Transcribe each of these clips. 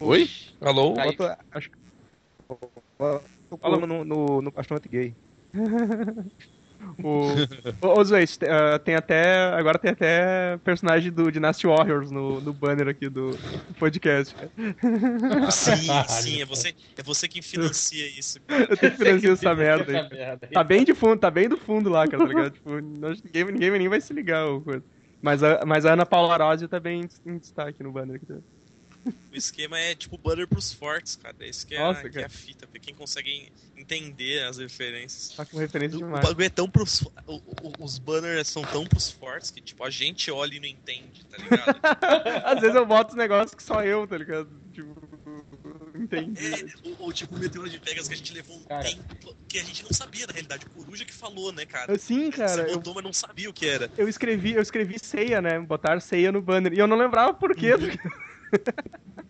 Oi? Alô? Aí. Bota, acho que. Fala no, no, no bastante gay. O, ô, ô Zoe, tem, tem até. Agora tem até personagem do Dynasty Warriors no, no banner aqui do, do podcast. Sim, sim, é você, é você que financia isso. Eu tenho que financiar essa merda aí. Essa merda aí. Tá bem de fundo, tá bem do fundo lá, cara, tá ligado? Tipo, não- ninguém, ninguém nem vai se ligar. Mas a, mas a Ana Paula Rossi tá bem em destaque no banner aqui. também. O esquema é tipo banner pros fortes, cara. Esse que é, Nossa, que é a fita, pra quem consegue entender as referências. Tá com referência O demais. bagulho é tão pros. o- o- os banners são tão pros fortes que, tipo, a gente olha e não entende, tá ligado? Às vezes eu boto os negócios que só eu, tá ligado? Tipo, entendi. É, ou, tipo o Meteoro de Vegas que a gente levou um Cara. tempo que a gente não sabia, na realidade. O Coruja que falou, né, cara? Assim, cara, Você eu, botou, mas não sabia o que era. eu escrevi, eu escrevi ceia, né? Botar ceia no banner. E eu não lembrava por quê.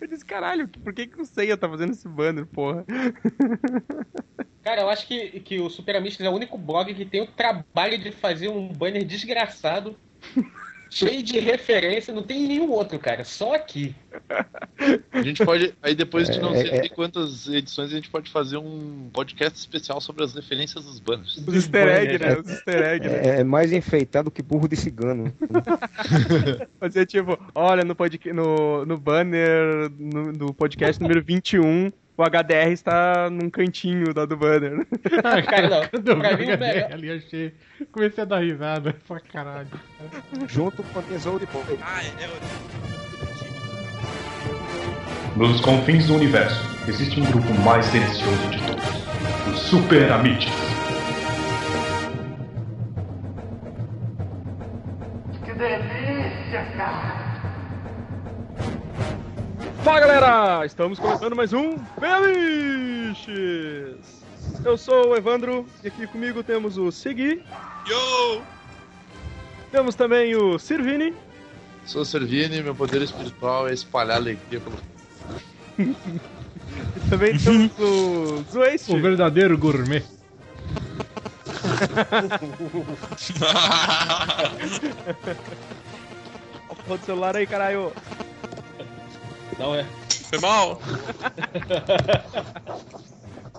Eu disse, caralho, por que, que o Ceia tá fazendo esse banner, porra? Cara, eu acho que, que o Super Amigos é o único blog que tem o trabalho de fazer um banner desgraçado, cheio de referência. Não tem nenhum outro, cara. Só aqui. A gente pode. Aí depois de não É, sei é. de quantas edições, a gente pode fazer um podcast especial sobre as referências dos banners. Os easter egg, né? Os easter egg, né? É, é mais enfeitado que burro de cigano. Fazer tipo, olha, no, podca- no, no banner no, do podcast número 21, o HDR está num cantinho da do banner. Cara, não. Eu Pra mim, o melhor- HDR ali, achei. Comecei a dar risada pra caralho. junto com a tesouro de pó. Ah, é, é Nos confins do universo, existe um grupo mais delicioso de todos: os Super Amites. Fala galera, estamos começando mais um Feliches! Eu sou o Evandro e aqui comigo temos o Segui, Yo! temos também o Sirvini Sou Servini, meu poder espiritual é espalhar alegria pelo. e também temos o Zueste. O verdadeiro gourmet. Ó, porra do celular aí, caralho. Não é. Foi mal?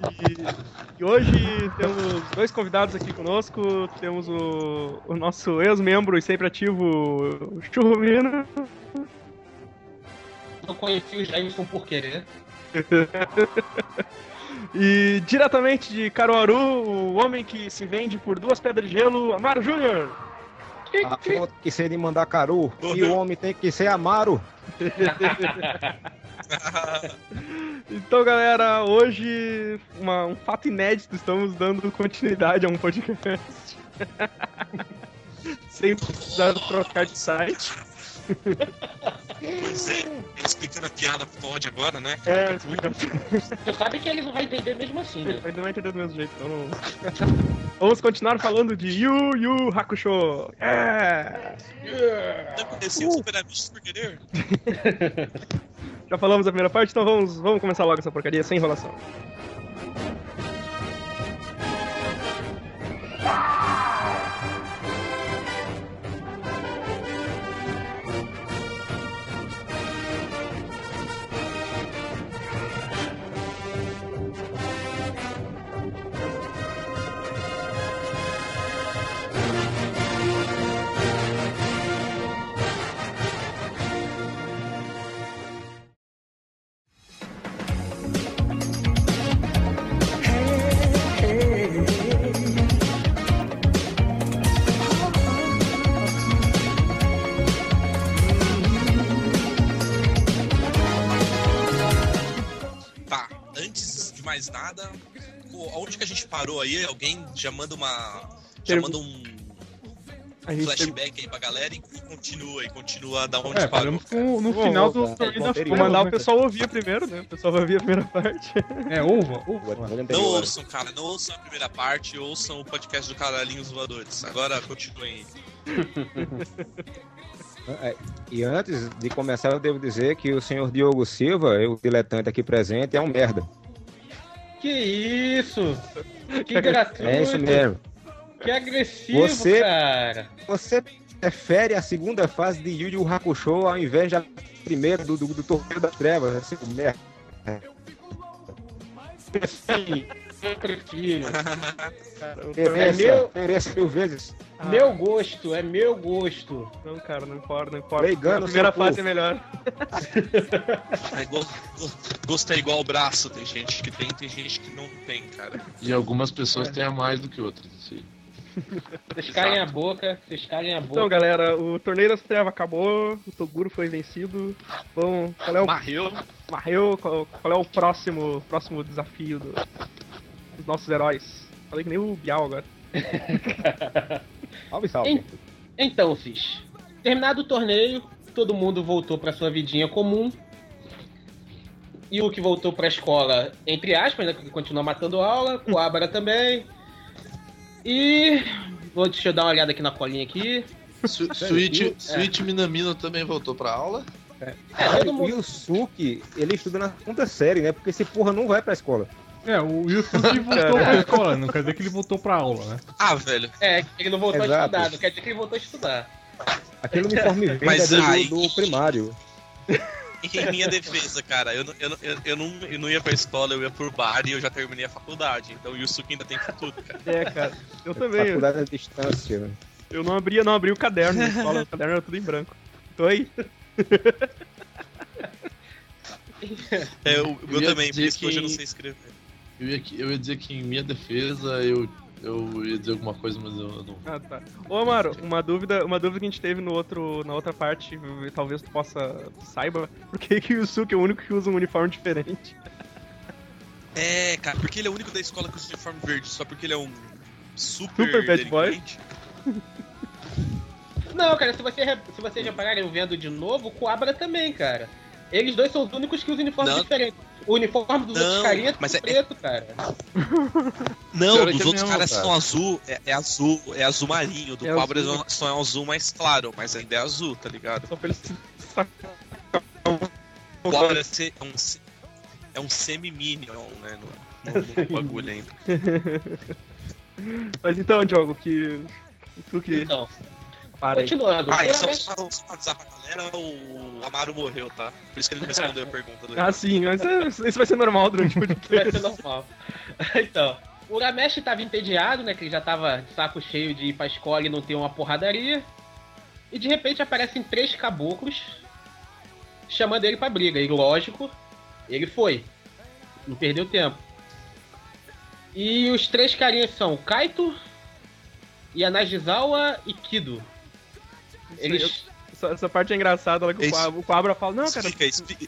E, e hoje temos dois convidados aqui conosco. Temos o, o nosso ex-membro e sempre ativo, o Churrumino. Eu conheci o Jameson por querer. E diretamente de Caruaru, o homem que se vende por duas pedras de gelo, Amaro Júnior. A foto tem que ser de mandar caru e o homem tem que ser amaro. Então, galera, hoje uma- um fato inédito, estamos dando continuidade a um podcast. Sem precisar trocar de site. Pois é, explicando a piada pode agora, né? É, explicando. Você sabe que ele não vai entender mesmo assim, né? Ele não vai entender do mesmo jeito, então não... Vamos continuar falando de Yu Yu Hakusho. É! Conheci o Super Amigos por querer? Já falamos a primeira parte, então vamos, vamos começar logo essa porcaria sem enrolação. Tá, parou aí? Alguém já manda uma. Já manda um A gente flashback aí pra galera e continua e continua da onde É, parou. no Bom, final do bom, Vou mandar o pessoal ouvir primeiro, né? O pessoal vai ouvir a primeira parte. É, uva, uva. Não ouçam, cara, não ouçam a primeira parte, ouçam o podcast do Caralhinhos Voadores. Agora continuem. É, E antes de começar, eu devo dizer que o senhor Diogo Silva, o diletante aqui presente, é um merda. Que isso? Que gratuito. É isso mesmo. Que agressivo, Você- cara. Você prefere a segunda fase de Yu Yu Hakusho ao invés da primeiro do, do, do Torneio das Trevas, assim, merda. Eu prefiro. É meu- mereça mil vezes. Meu gosto, é meu gosto. Não, cara, não importa, não importa. Leigando a primeira cu. fase é melhor. É igual, gosto é igual braço, tem gente que tem, tem gente que não tem, cara. E algumas pessoas têm a mais do que outras. Aí. Vocês calem a boca, vocês calem a boca. Então, galera, o Torneio das Trevas acabou, o Toguro foi vencido. Bom, qual é o Marreu. Marreu, qual, qual é o próximo, próximo desafio do- dos nossos heróis? Falei que nem o Bial agora. Salve, salve. Então, Cis, terminado o torneio, todo mundo voltou pra sua vidinha comum. E o que voltou pra escola, entre aspas, né? Porque continua matando aula, o Abra também. E. Vou, deixa eu dar uma olhada aqui na colinha aqui. Su Suíte, Suíte Minamino também voltou pra aula. É, Cara, todo o mundo. Yusuke, ele estuda na segunda série, né? Porque esse porra não vai pra escola. É, o Yusuke voltou pra escola, não quer dizer que ele voltou pra aula, né? Ah, velho. É, ele não voltou a Exato. estudar, não quer dizer que ele voltou a estudar. Aquele uniforme verde Mas é do, aí- do primário. Em minha defesa, cara, eu, não- eu, não- eu, eu, não, eu não ia pra escola, eu ia por bar e eu já terminei a faculdade. Então o Yusuke ainda tem futuro, cara. É, cara. Eu também. Faculdade à distância. Eu não abria, não abri o caderno na escola, o caderno era tudo em branco. Tô aí. É, o, o Eu meu também, por isso que hoje eu não que- sei escrever. Eu ia, eu ia dizer que em minha defesa eu, eu ia dizer alguma coisa, mas eu não. Ah, tá. Ô, Amaro, uma dúvida, uma dúvida que a gente teve no outro, na outra parte, e talvez tu possa saiba, por que, que o Yusuke é o único que usa um uniforme diferente? É, cara, porque ele é o único da escola que usa uniforme verde, só porque ele é um super, Super bad boy. Não, cara, se, você, se vocês repararem vendo de novo, o Coabra também, cara. Eles dois são os únicos que usam uniformes diferentes. O uniforme dos Não, outros carinhas é mas tudo é- preto, cara. Não, Pior é é outros mesmo, caras cara. são azul, é, é azul, é azul marinho. Do É Cobra azul. é só é um azul mais claro, mas ainda é azul, tá ligado? Só pra ele se sacar. O Cobra é é um, é um semi-minion, né? No, no- no bagulho ainda. Mas então, Diogo, que. Tu que. Então, Para continuando. Ah, só, só, só pra avisar pra galera, o Amaro morreu, tá? Por isso que ele não respondeu a pergunta do Ah, sim, mas isso isso vai ser normal durante o Vai podcast. ser normal. Então, o Uramesh tava entediado, né? Que ele já tava de saco cheio de ir pra escola e não ter uma porradaria. E de repente aparecem três caboclos chamando ele pra briga. E lógico, ele foi. Não perdeu tempo. E os três carinhas são Kaito, Yanagizawa e Kido. Eles. Essa, essa parte é engraçada, lá que. Coabra, o Coabra fala, não, cara, Explica, explica.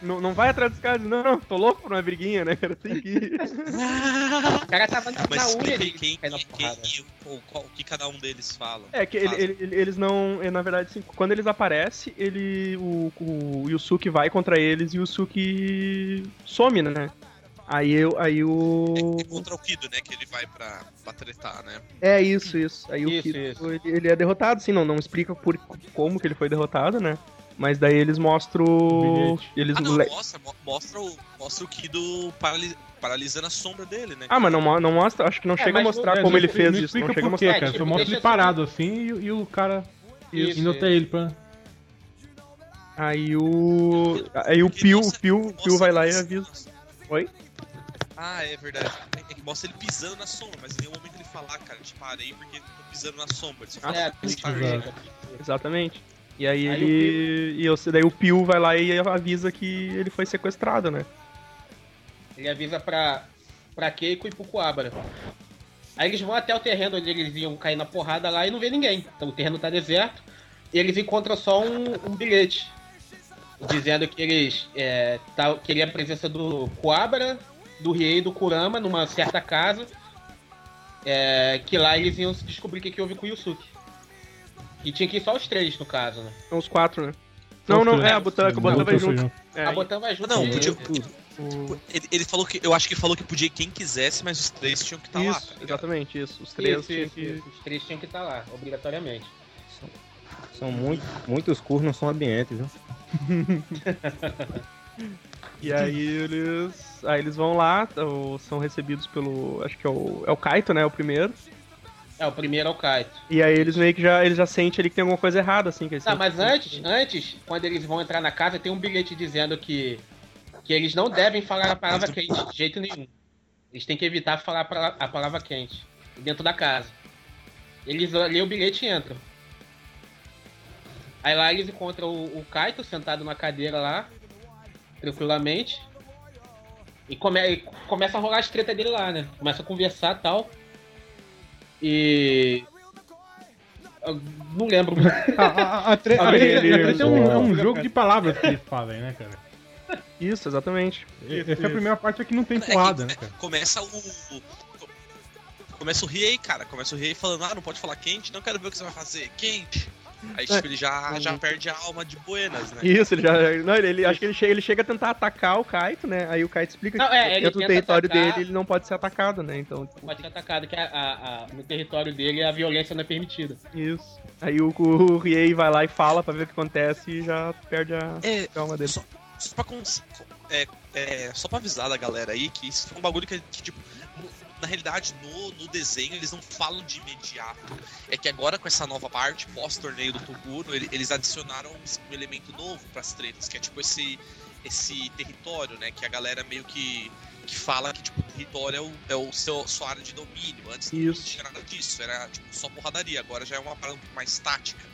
não, não vai atrás dos caras. Não, não, tô louco por uma briguinha, né, cara? Tem que ir. O cara tava na, Mas na unha aí quem, quem, quem- o, qual- o que cada um deles fala. É, que ele- ele- eles não. é, Na verdade, assim, quando eles aparecem, ele. O, o Yusuke vai contra eles e o Yusuke some, né? Aí eu. Aí o. É contra o Kido, né? Que ele vai pra, pra tretar, né? É isso, isso. Aí o Isso, Kido, isso. Ele, ele é derrotado, sim, não, não explica por, como que ele foi derrotado, né? Mas daí eles mostram. Bilhete. Eles Ah, não, le- mostra, mo- mostra, o, mostra o Kido parali- paralisando a sombra dele, né? Ah, mas não, não mostra, acho que não É, chega a mostrar É, como não ele explica- fez não isso. Não explica chega a mostrar. cara. tipo, Só mostra ele parado assim e, e o cara Isso, indo até ele pra. Aí o. Aí o Pio, o Pio, o Pio vai ele lá e avisa. Oi? Ah, é verdade. É é que mostra ele pisando na sombra, mas em nenhum momento ele fala, ah, cara, te parei porque tô pisando na sombra. Ele só fala, É, "Ah, tá exato. vendo?" Exatamente. E aí, Aí ele. E eu, daí o Pio vai lá e avisa que ele foi sequestrado, né? Ele avisa pra, pra Keiko e pro Coabra. Aí eles vão até o terreno onde eles iam cair na porrada lá e não vê ninguém. Então o terreno tá deserto. E eles encontram só um, um bilhete. Dizendo que eles é, tá, queriam a presença do Coabra, do Riei e do Kurama numa certa casa. é, que lá eles iam descobrir o que, que houve com o Yusuke. E tinha que ir só os três, no caso, né? São os quatro, né? São Não, não, é, a Botanca, o Botan vai junto. É, a Botan vai junto. Não, podia- o- Ele, ele falou que. Eu acho que falou que podia ir quem quisesse, mas os três tinham que estar lá. Isso, tá exatamente, isso. Os três Isso, tinham isso, que. isso. Os três tinham que estar lá, obrigatoriamente. São muito, muitos cursos não são ambientes, viu? E aí eles. Aí eles vão lá, são recebidos pelo. Acho que é o. É o Kaito, né? O primeiro. É, o primeiro é o Kaito. E aí eles meio que já, eles já sentem ali que tem alguma coisa errada, assim. Que eles Tá, sentem mas que- antes, antes, quando eles vão entrar na casa, tem um bilhete dizendo que, que eles não devem falar a palavra quente de jeito nenhum. Eles têm que evitar falar a pala- a palavra quente dentro da casa. Eles lêem o bilhete e entram. Aí lá eles encontram o, o Kaito sentado na cadeira lá, tranquilamente. E, come, e começa a rolar as tretas dele lá, né? Começa a conversar e tal. E. Eu não lembro. A, a, a, tre- a, treta- treta é um, é um jogo de palavras que eles fazem, né, cara? Isso, exatamente. Essa é a primeira parte que não tem É que, porrada, né, é, cara? Começa o. o- Começa o Riei, cara. Começa o Riei falando, ah, não pode falar quente, não quero ver o que você vai fazer. Quente. Aí, tipo, ele já, já perde a alma de buenas, né? Isso, ele já. Não, ele, ele- acho que ele chega, ele chega a tentar atacar o Kaito, né? Aí o Kaito explica Não, que é, ele dentro do território atacar- dele ele não pode ser atacado, né? Então, tipo, pode ser atacado, que a- a- a- no território dele a violência não é permitida. isso. Aí o, o Riei vai lá e fala pra ver o que acontece e já perde a É, alma dele. Só, só pra é, é, só pra avisar da galera aí que isso foi um bagulho que, que, tipo, na realidade, no, no desenho eles não falam de imediato. É que agora com essa nova parte, pós-torneio do Toguro, ele- eles adicionaram um elemento novo pras tretas, que é tipo esse, esse território, né? Que a galera meio que, que fala que tipo, o território é, o, é o seu, sua área de domínio. Antes não tinha nada disso, era tipo, só porradaria. Agora já é uma parada mais tática.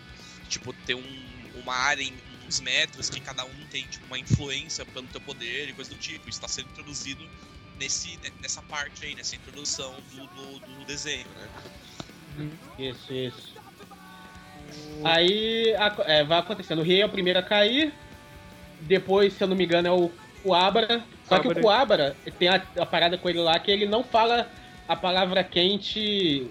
Tipo, ter um, uma área em uns metros que cada um tem tipo, uma influência pelo teu poder e coisa do tipo. Isso está sendo introduzido nesse, nessa parte aí, nessa introdução do, do, do desenho, né? Isso, isso. Aí é, vai acontecendo. O Rei é o primeiro a cair. Depois, se eu não me engano, é o, o Abra. Só que o Coabra tem a, a parada com ele lá que ele não fala a palavra quente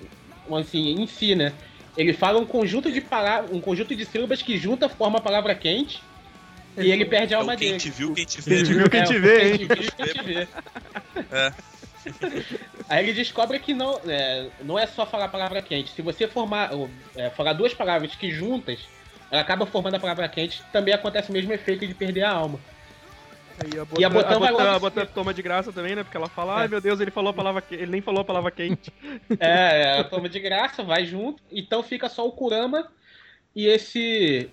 assim, em si, né? Ele fala um conjunto de palavras, um conjunto de sílabas que junta forma a palavra quente. E ele perde a É alma o quem dele. te viu, quem te Quem vê. te viu, quem É, te vê, hein? Quem te quem vê. É. Aí ele descobre que não é, não é só falar a palavra quente. Se você formar, ou, é, falar duas palavras que juntas, ela acaba formando a palavra quente, também acontece o mesmo efeito de perder a alma. Aí a E a Botão vai Botão, logo a Botão toma de graça também, né? Porque ela fala, ai É. meu Deus, ele falou a palavra que... ele nem falou a palavra quente. É, ela toma de graça, vai junto. Então fica só o Kurama e esse.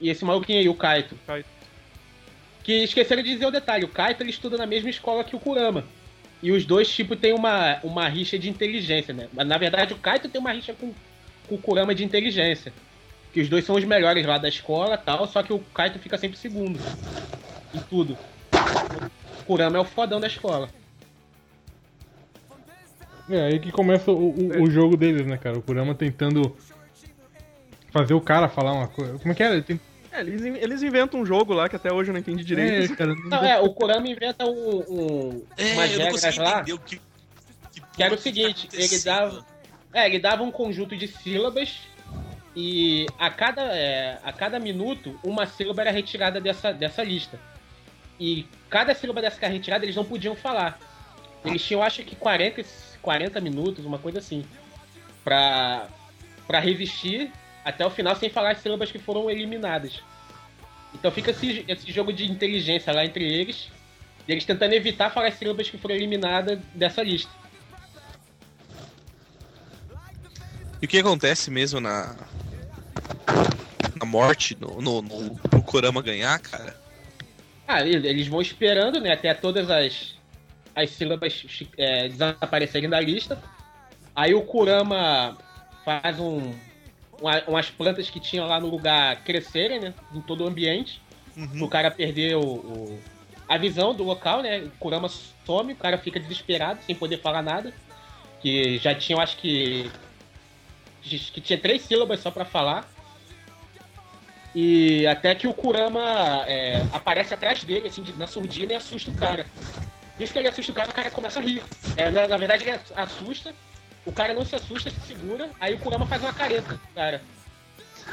E esse maluquinho aí, o Kaito. Kaito. Que esqueceram de dizer o detalhe, o Kaito ele estuda na mesma escola que o Kurama. E os dois, tipo, tem uma, uma rixa de inteligência, né? Na verdade o Kaito tem uma rixa com, com o Kurama de inteligência. Que os dois são os melhores lá da escola tal, só que o Kaito fica sempre segundo. Em tudo. O Kurama é o fodão da escola. É aí que começa o, o, o jogo deles, né, cara? O Kurama tentando fazer o cara falar uma coisa. Como é que era? Ele tem... É, eles, eles inventam um jogo lá que até hoje eu não entendi direito. É, cara, Não, é, o Kurama inventa um, um, É, umas eu não regras lá. que. Que, Que era o seguinte, ele dava- É, ele dava um conjunto de sílabas e a cada, é, a cada minuto uma sílaba era retirada dessa, dessa lista. E cada sílaba dessa que era retirada eles não podiam falar. Eles tinham acho que 40, e- 40 minutos, uma coisa assim, pra, pra resistir até o final sem falar as sílabas que foram eliminadas. Então fica esse, esse jogo de inteligência lá entre eles, e eles tentando evitar falar as sílabas que foram eliminadas dessa lista. E o que acontece mesmo na. Na morte, no, no, no, pro Kurama ganhar, cara? Ah, ele- eles vão esperando, né, até todas as, as sílabas é, desaparecerem da lista. Aí o Kurama faz um, uma- umas plantas que tinham lá no lugar crescerem, né, em todo o ambiente. O cara perder o, a visão do local, né, o Kurama some, o cara fica desesperado, sem poder falar nada. Que já tinham, acho que... que tinha três sílabas só pra falar. E até que o Kurama é, aparece atrás dele, assim, na surdina e assusta o cara. Isso que ele assusta o cara, o cara começa a rir. É, na, na verdade, ele assusta, o cara não se assusta, se segura, aí o Kurama faz uma careta, cara.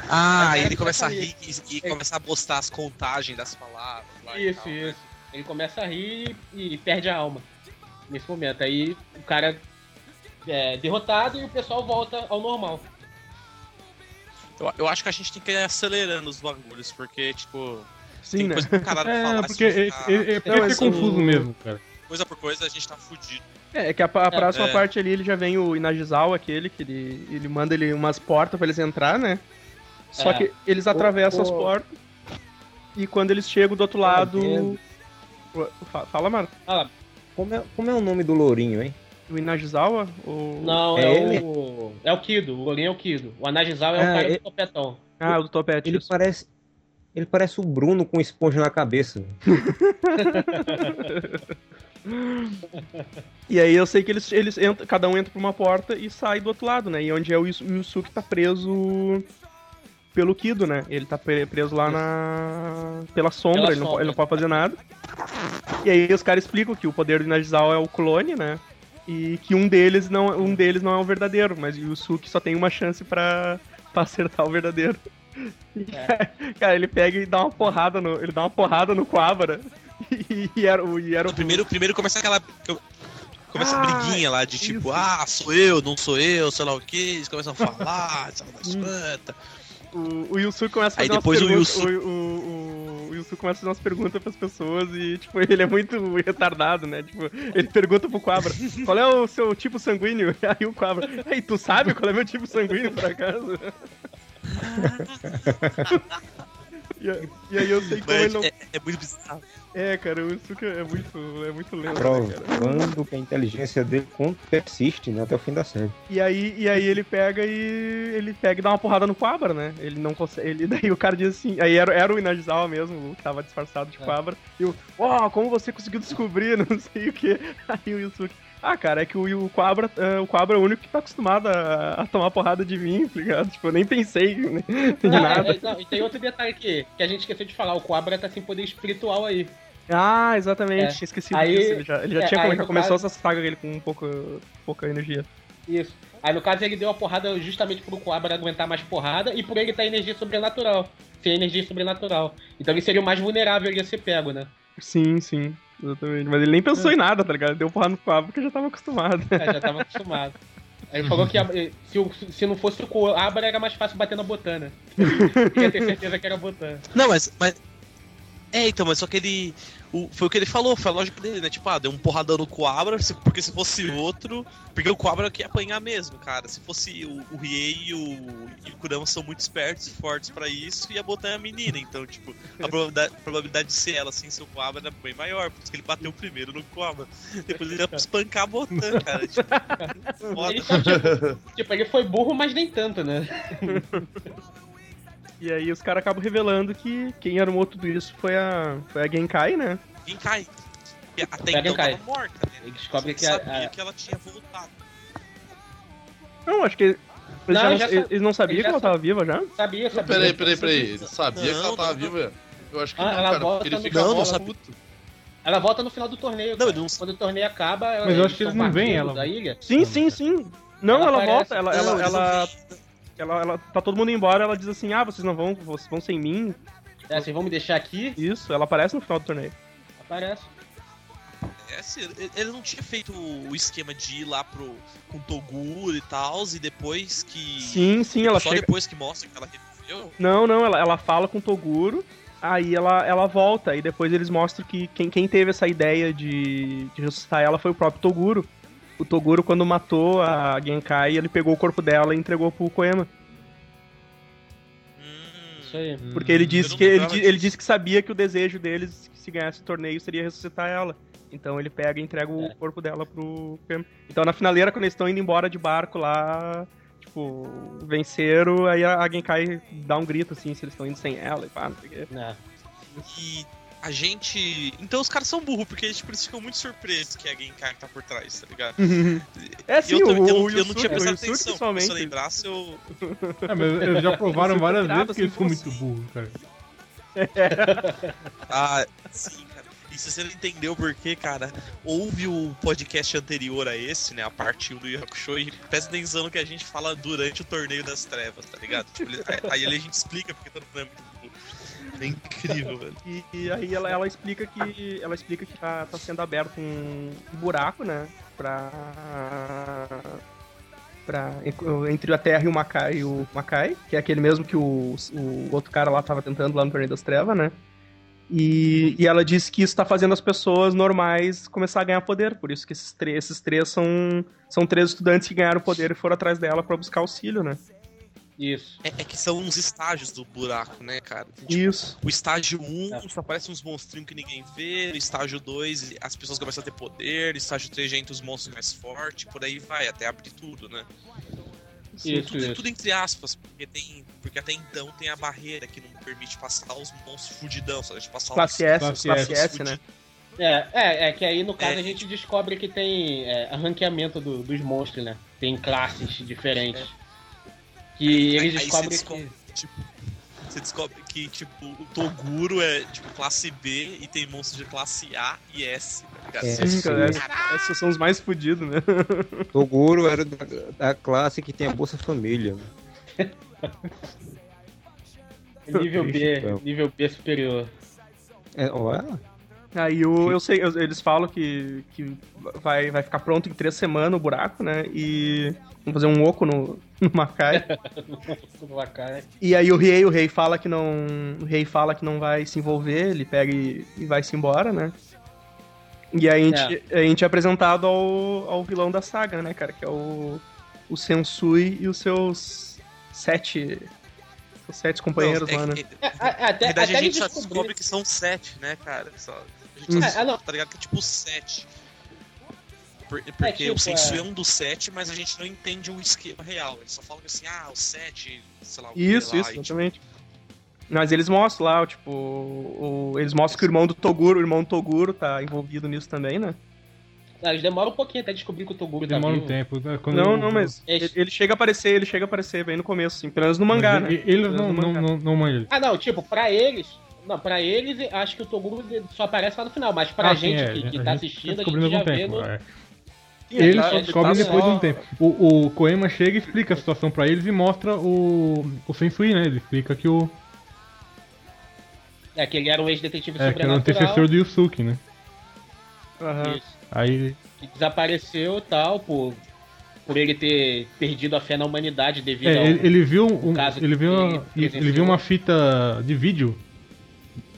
Ah, ele começa a pra rir e, e começa a postar as contagens das palavras. lá e Isso, tal. isso. Ele começa a rir e perde a alma nesse momento. Aí o cara é derrotado e o pessoal volta ao normal. Eu, eu acho que a gente tem que ir acelerando os bagulhos, porque, tipo, Sim, tem né? coisa pro caralho pra É, falar. porque se é, é, é, porque Não, é esse- confuso mesmo, cara. Coisa por coisa a gente tá fudido. É, é que a, a próxima É. parte ali ele já vem o Inagizawa, aquele, que ele, ele manda ele umas portas pra eles entrar, né? Só É. que eles atravessam as portas e quando eles chegam do outro lado. Fala, mano. Como é, como é o nome do lourinho, hein? O Inagizawa? Ou... Não, É é, ele? o. É o Kido, o Lourinho é o Kido. O Anagizawa é o Ah, cara ele- do topetão. Ah, o do Topete. Ele isso. parece. Ele parece o Bruno com esponja na cabeça. E aí eu sei que eles, eles entram, cada um entra por uma porta e sai do outro lado, né? E onde é o Yusu- o Yusuke tá preso pelo Kido, né? Ele tá pre- preso lá na. pela sombra, Pela ele, não, sombra. ele não pode fazer nada. E aí os caras explicam que o poder do Inagizawa é o clone, né? E que um deles não, um deles não é o verdadeiro, mas o Yusuke só tem uma chance pra, pra acertar o verdadeiro. E, Cara, ele pega e dá uma porrada no. Ele dá uma porrada no Quabra. E, era, o- e era o. Primeiro, primeiro começa aquela. Começa Ah, a briguinha lá de tipo, isso. ah, sou eu, não sou eu, sei lá o que, eles começam a falar, sei lá das quantas. O, o Yusu começa a Aí fazer umas depois o perguntas. Yusu- O, o, o, o Yusu começa a fazer umas perguntas pras pessoas e, tipo, ele é muito retardado, né? Tipo, ele pergunta pro Quabra, qual é o seu tipo sanguíneo? Aí o Quabra, aí tu sabe qual é meu tipo sanguíneo, por acaso? E, e aí eu sei como ele não... é, é muito bizarro. É, cara, o Yusuke é muito, é muito lento, né, cara? Provando que a inteligência dele persiste né, até o fim da série. E aí, e aí ele pega e ele pega e dá uma porrada no Quabra, né? Ele não consegue. Ele, daí o cara diz assim. Aí era, era o Inagizawa mesmo, o que tava disfarçado de É. Quabra. E o, ó, como você conseguiu descobrir? Não sei o que. Aí o Yusuke. Ah, cara, é que o, o Quabra, é, o Quabra é o único que tá acostumado a, a tomar porrada de mim, tá ligado? Tipo, eu nem pensei né, Não, nada. é, não, e tem outro detalhe aqui, que a gente esqueceu de falar, o Quabra tá sem poder espiritual aí. Ah, exatamente, É. tinha esquecido Aí- disso. Ele já, ele já é, tinha aí no começou caso- essa saga ele com um pouco, pouca energia. Isso. Aí no caso ele deu a porrada justamente pro Quabra aguentar mais porrada e por ele estar energia sobrenatural. Sem energia sobrenatural. Então ele seria o mais vulnerável ia ser pego, né? Sim, sim, exatamente. Mas ele nem pensou em nada, tá ligado? Ele Deu porrada no Quabra porque já tava acostumado. É, já tava acostumado. Aí ele falou que se, se não fosse o Quabra era mais fácil bater na botana. Ia ter certeza que era a botana. Não, mas. mas... É, então, mas só que ele. O- foi o que ele falou, foi a lógica dele, né? Tipo, ah, deu um porradão no Coabra, porque se fosse outro. Porque o Coabra que ia apanhar mesmo, cara. Se fosse o, o Riei e o, e o Kurama são muito espertos e fortes pra isso, ia botar a menina. Então, tipo, a probabilidade, probabilidade de ser ela assim, seu Coabra era bem maior, por isso que ele bateu primeiro no Coabra. Depois ele ia espancar a Botan, cara. Tipo, foda. Ele, foi, tipo, tipo, ele foi burro, mas nem tanto, né? E aí os caras acabam revelando que quem armou tudo isso foi a, foi a Genkai, né? Cai? E Até Pega então cai. tava morta, né? Ele descobre que a- sabia a- que ela tinha voltado. Não, acho que eles, Não, já não- eles- eles não sabiam ele que ela sa- tava viva já? Sabia, sabia. Peraí, peraí, peraí. Ele sabia que ela Não, tava não, viva? Eu acho que Ah, não, ela cara, volta ele no- fica Não, não sabia. puto. Ela volta no final do torneio. Não, não- Quando o torneio acaba. Mas eu acho que eles não veem ela. Da ilha. Sim, sim, sim. Não, Ela ela, volta, ela, Não, ela, não ela. Ela, ela- tá todo mundo embora, ela diz assim, ah, vocês não vão, vocês vão sem mim. É, vocês vão me deixar aqui? Isso, ela aparece no final do torneio. Aparece. É, assim, ele- não tinha feito o esquema de ir lá pro, com Toguro e tal, e depois que. Sim, sim, ela Só chega... depois que mostra que ela reviveu. Não, não, ela, ela fala com o Toguro, aí ela, ela volta, e depois eles mostram que quem, quem teve essa ideia de, de ressuscitar ela foi o próprio Toguro. O Toguro, quando matou a Genkai, ele pegou o corpo dela e entregou pro Koema. Hum, Isso aí. Porque ele eu disse que ele, ele disse que sabia que o desejo deles, se ganhasse o torneio, seria ressuscitar ela. Então ele pega e entrega o É. corpo dela pro Koema. Então na finaleira, quando eles estão indo embora de barco lá, tipo, venceram, aí a Genkai dá um grito assim, se eles estão indo sem ela e pá, não sei o quê. Não. E a gente. Então os caras são burros, porque eles, tipo, eles ficam muito surpresos que alguém cara tá por trás, tá ligado? É E sim, eu, o, eu, não- o eu não tinha o prestado atenção. Se eu lembrasse, eu. É, mas eles já provaram várias vezes que eles assim, muito burros, cara. Ah, sim, cara. E se você não entendeu por quê, cara, ouve o podcast anterior a esse, né? A parte 1 do Hakusho e presta atenção no que a gente fala durante o torneio das trevas, tá ligado? Tipo, ele- aí a gente explica porque todo mundo é muito burro. É incrível, velho. E, e aí ela, ela explica que ela explica que tá, tá sendo aberto um buraco, né, pra para entre a Terra e o Makai, o Makai, que é aquele mesmo que o, o outro cara lá tava tentando lá no Torneio das Trevas, né? E, e ela disse que isso tá fazendo as pessoas normais começar a ganhar poder. Por isso que esses esses três são, são três estudantes que ganharam poder e foram atrás dela pra buscar auxílio, né? Isso. É, é que são uns estágios do buraco, né, cara? Tipo, Isso. O estágio 1 É. só aparece uns monstrinhos que ninguém vê. No estágio 2 as pessoas começam a ter poder. No estágio 3 já entra os monstros mais fortes. Por aí vai, até abrir tudo, né? Isso, tudo, isso. tudo entre aspas, porque, tem, porque até então tem a barreira que não permite passar os monstros fudidão, só deixa passar Classe os S, Classe S, né? É, é, é que aí no caso É. a gente descobre que tem é, ranqueamento do- dos monstros, né? Tem classes diferentes. Que Aí- eles aí descobrem você que. descobre, tipo, você descobre que, tipo, o Toguro é, tipo, classe B e tem monstros de classe A e S, tá ligado? É, Sim, cara, esses- são os mais fodidos, né? Toguro era da, da classe que tem a Bolsa Família. Nível B, Então. nível B superior. É, olha, Aí o, eu sei, eles falam que, que vai, vai ficar pronto em três semanas o buraco, né? E vamos fazer um oco no, no Macai. Lá, cara. E aí o rei, o rei fala que não. O rei fala que não vai se envolver, ele pega e, e vai se embora, né? E aí a gente, a gente é apresentado ao, ao vilão da saga, né, cara? Que é o, o Sensui e os seus sete. Os sete companheiros Não, é lá, né? que- É, a- até, Na verdade, até a gente só descobre que são sete, né, cara? Só, a gente só É, ah, não. tá ligado que é tipo sete. Por- Porque tipo, o Sensui é- é um dos sete, mas a gente não entende o esquema real. Eles só falam assim, ah, o sete, sei lá, o que Isso, lá, isso, e, tipo, exatamente. Mas eles mostram lá, tipo, o, eles mostram que o irmão do Toguro, o irmão do Toguro tá envolvido nisso também, né? Ah, eles demoram um pouquinho até descobrir que o Toguro tá Demora um tempo. né? Quando não, eu- não, mas Esse- ele, ele chega a aparecer, ele chega a aparecer bem no começo, assim, pelo menos no mas mangá, ele- né? Pelo não, não, não, não manjam ele. Ah, não, tipo, pra eles. Não, pra eles, acho que o Toguro só aparece lá no final, mas pra Ah, gente é, que, que a tá gente assistindo, a descobrindo gente já vê tempo. no... é. Eles tá- só descobrem tá depois só- de um tempo. O, o Koema chega e explica a situação pra eles e mostra o, o Sensui, né? Ele explica que o É, que ele era um ex-detetive é, que era o antecessor do Yusuke, né? Aham. Isso. Aí que desapareceu e tal, por, por ele ter perdido a fé na humanidade devido É, ao... ele, ele viu um, caso ele viu uma, ele viu uma fita de vídeo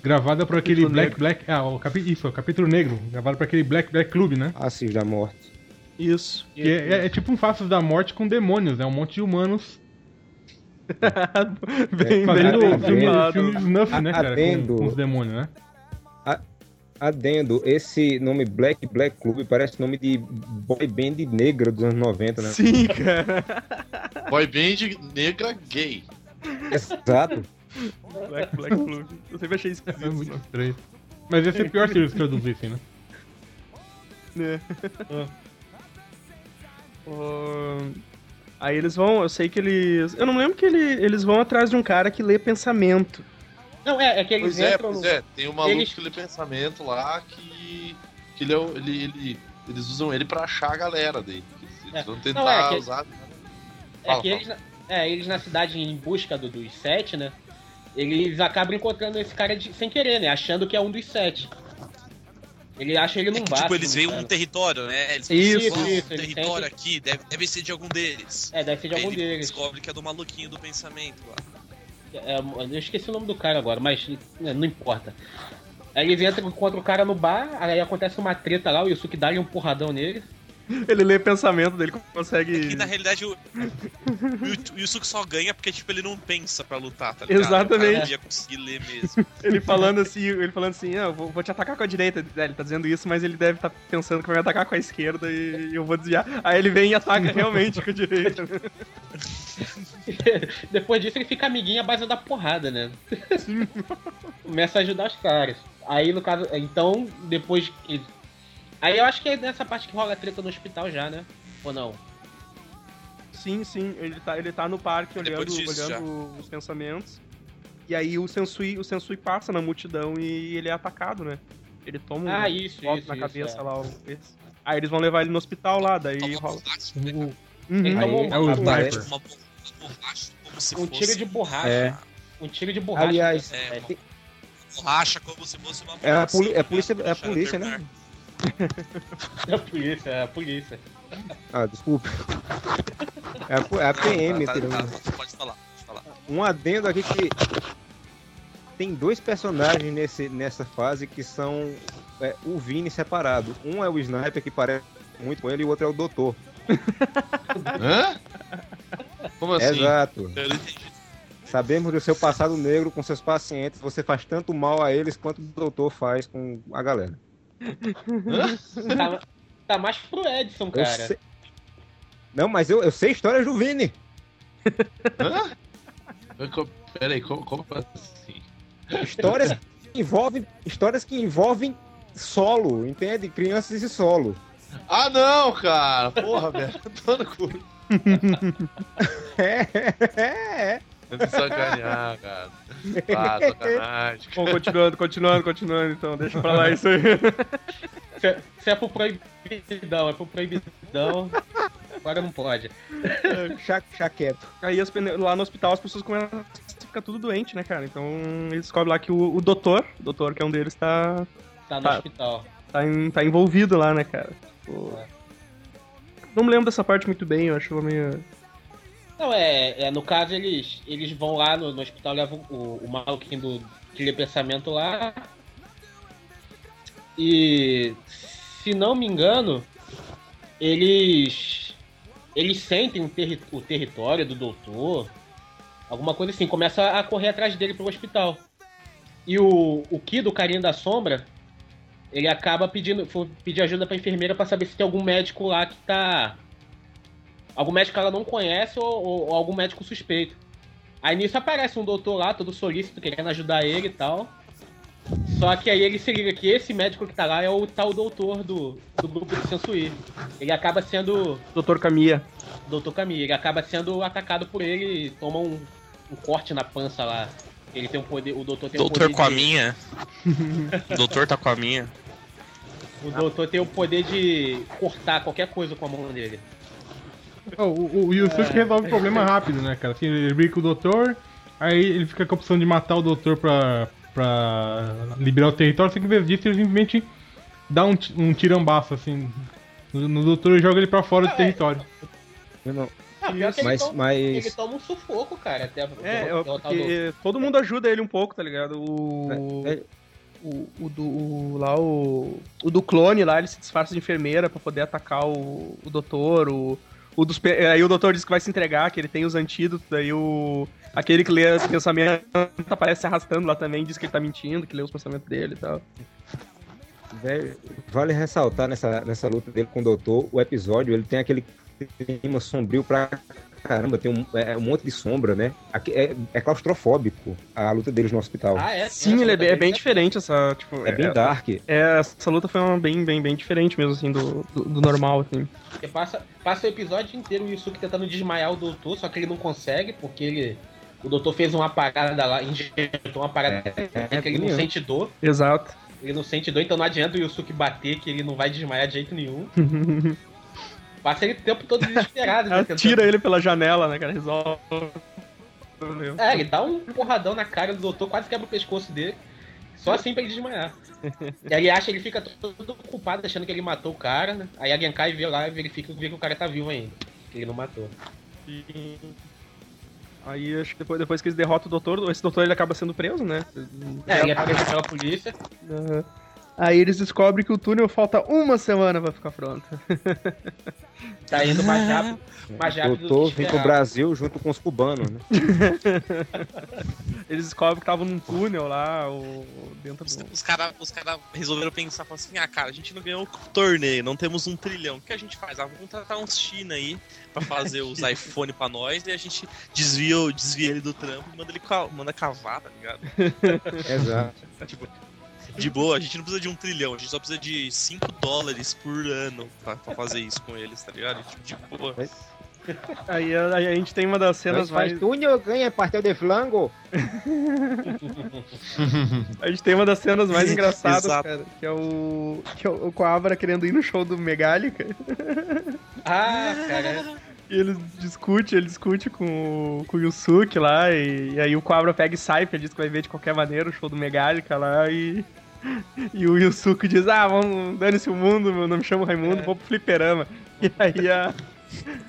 gravada por aquele Capítulo Black Negro. Black ah o capi, isso o capítulo negro gravado por aquele Black Black Club né Assis da Morte. Isso. que é, é- é tipo um Faces da Morte com demônios é um monte de humanos bem, fazendo bem, filme, filmado. filme snuff né cara com, Adendo. com os demônios né Adendo, esse nome Black Black Club parece nome de boy band negra dos anos 90, né? Sim, cara. Boy band negra gay. Exato. Black, Black Club. Eu sempre achei é esquisito. muito né? estranho mas ia ser pior se eles traduzissem né É. Ahn, Aí eles vão, eu sei que eles. Eu não lembro que ele, eles vão atrás de um cara que lê pensamento. Não, é, é que eles Pois é, entram pois no... é. Tem um maluco Eles- que lê pensamento lá que. que ele, é ele, ele- Eles usam ele pra achar a galera dele. Eles É. vão tentar Não, é que- usar. É Fala, que fala. eles, na- é, eles na cidade em busca do- dos sete, né? Eles acabam encontrando esse cara de- sem querer, né? Achando que é um dos sete. Ele acha ele É num que, bar. tipo, eles veem um território, né? Eles Isso, pensam, "Ah, isso, um território tentam- aqui, deve, deve ser de algum deles. É, deve ser de Aí algum ele deles. descobre que é do maluquinho do pensamento lá. É, eu esqueci o nome do cara agora, mas né, não importa. Aí eles entram contra o cara no bar, aí acontece uma treta lá, o Yusuke dá um porradão nele. Ele lê pensamento dele, consegue. Que na realidade o, o, Yusuke só ganha porque tipo, ele não pensa pra lutar, tá ligado? Exatamente. Não ia conseguir ler mesmo. Ele falando assim, ele falando assim, ah, eu vou, vou te atacar com a direita. É, Ele tá dizendo isso, mas ele deve estar pensando que vai me atacar com a esquerda e eu vou desviar. Aí ele vem e ataca realmente com a direita. Depois disso ele fica amiguinho à base da porrada, né? Começa a ajudar os caras. Aí no caso. Então, depois que. Aí eu acho que é nessa parte que rola a treta no hospital já, né? Ou não? Sim, sim, ele tá, ele tá no parque olhando, olhando os pensamentos. E aí o Sensui, o Sensui passa na multidão e ele é atacado, né? Ele toma um Ah, isso, golpe isso, na isso, cabeça é. lá. Aí eles vão levar ele no hospital lá, daí Toma rola. borracha, né? Ele Uhum. um, é o um- sniper. Uma, bo- uma borracha como se um fosse tiro de borracha. É. Um tiro de borracha. Aliás, É, É, uma borracha como se fosse uma É a, borracha, poli- é a polícia, é a polícia, né? é a polícia, é a polícia. Ah, desculpa. É a, é a PM, Tá, tá, tá, pode falar, pode falar. Um adendo aqui que tem dois personagens nesse, nessa fase que são é, o Vini separado. Um é o Sniper, que parece muito com ele, e o outro é o Doutor. Hã? Como assim? Exato. Eu não entendi. Sabemos do seu passado negro com seus pacientes. Você faz tanto mal a eles quanto o Doutor faz com a galera. Tá, tá mais pro Edson, Eu cara. sei- Não, mas eu, eu sei histórias do Vini. Hã? Peraí, como, como assim? Histórias que envolvem, histórias que envolvem solo, entende? Crianças e solo. Ah, não, cara! Porra, velho. Tô no cu. É, é, é. Me sacanear, cara. Ah, sacanagem. Bom, continuando, continuando, continuando, então. Deixa pra lá isso aí. Se, se é pro proibidão, é pro proibidão. Agora não pode. Chá, chá quieto. Aí as lá no hospital as pessoas começam a ficar tudo doente, né, cara? Então eles descobrem lá que o, o doutor, o doutor que é um deles, tá, Tá no Tá. hospital. tá, em- tá envolvido lá, né, cara? Tipo, Não me lembro dessa parte muito bem, eu acho meio. Não, é, é, no caso eles, eles vão lá no, no hospital, levam o, o do telepensamento lá. E se não me engano, eles eles sentem o, terri- o território do doutor, alguma coisa assim, começa a correr atrás dele pro hospital. E o, o Ki, do carinha da sombra, ele acaba pedindo pedir ajuda pra enfermeira pra saber se tem algum médico lá que tá algum médico que ela não conhece ou, ou- ou algum médico suspeito. Aí nisso aparece um doutor lá, todo solícito, querendo ajudar ele e tal. Só que aí ele se liga que esse médico que tá lá é o tal doutor do, do grupo de Sensui. Ele acaba sendo. Doutor Camilla. Doutor Camille, ele acaba sendo atacado por ele e toma um, um corte na pança lá. Ele tem um poder. O doutor tem um Doutor poder. com a de- minha. Doutor tá com a minha. O doutor tem o poder de cortar qualquer coisa com a mão dele. O, o, o Yusuke resolve o problema rápido, né, cara? Assim, ele briga com o doutor, aí ele fica com a opção de matar o doutor pra, pra liberar o território, só que em vez disso ele simplesmente dá um, um tirambaço, assim, no, no doutor e joga ele pra fora do é. território. Eu não- Ah, ele, Mas, toma, ele mas toma um sufoco, cara. Até É, eu- o doutor. porque todo mundo ajuda ele um pouco, tá ligado? O. É, é. O, o do. o- lá o. O do clone lá, ele se disfarça de enfermeira pra poder atacar o, o doutor. O, o dos, aí o doutor diz que vai se entregar, que ele tem os antídotos, aí o. Aquele que lê os pensamentos aparece se arrastando lá também, diz que ele tá mentindo, que lê os pensamentos dele e tal. velho, vale ressaltar nessa, nessa luta dele com o doutor, o episódio, ele tem aquele clima sombrio pra caramba, tem um, é, um monte de sombra, né? Aqui é, é claustrofóbico a luta deles no hospital. Ah, é? Sim, ele é bem, é bem diferente, essa. Tipo, é bem dark. É, essa luta foi uma bem, bem, bem diferente mesmo, assim, do, do, do normal, assim. Porque passa, passa o episódio inteiro o Yusuke tentando desmaiar o doutor, só que ele não consegue, porque ele. O doutor fez uma parada lá, injetou uma parada é que ele não sente dor. Exato. Ele não sente dor, então não adianta o Yusuke bater, que ele não vai desmaiar de jeito nenhum. Passa ele o tempo todo desesperado. né, tentando- Tira ele pela janela, né, cara? Resolve. É, ele dá um porradão na cara do doutor, quase quebra o pescoço dele. Só assim pra ele desmaiar. e aí ele acha, ele fica todo culpado, achando que ele matou o cara, né? Aí a Genkai vê lá e verifica vê que o cara tá vivo ainda. Que ele não matou. Aí acho que depois, depois que eles derrotam o doutor, esse doutor ele acaba sendo preso, né? É, ele é preso pela polícia. Aham. Aí eles descobrem que o túnel falta uma semana pra ficar pronto. Tá indo mais rápido. Mais rápido do doutor vem pro. Brasil junto com os cubanos, né? Eles descobrem que estavam num túnel lá, o, dentro Os, do. os caras os cara resolveram pensar, falaram assim, ah, cara, a gente não ganhou o torneio, não temos um trilhão. O que a gente faz? Ah, vamos contratar uns China aí pra fazer os iPhone pra nós e a gente desvia, o- desvia ele do trampo e manda ele manda cavar, tá ligado? Exato. Tipo, de boa, a gente não precisa de um trilhão, a gente só precisa de 5 dólares por ano pra, pra fazer isso com eles, tá ligado? Tipo, de boa. Aí, a- aí a gente tem uma das cenas Nós faz mais. túnel, ganha pastel de flango. A gente tem uma das cenas mais engraçadas, Exato. cara. Que é o. Que é o Coabra querendo ir no show do Megálica. Ah, cara. E ele discute, ele discute com, o- com o Yusuke lá, e, e aí o Cobra pega e sai, porque diz que vai ver de qualquer maneira o show do Megálica lá, e, e o Yusuke diz, ah, vamos, dane-se o mundo, meu nome chama Raimundo, vou pro fliperama. E aí a,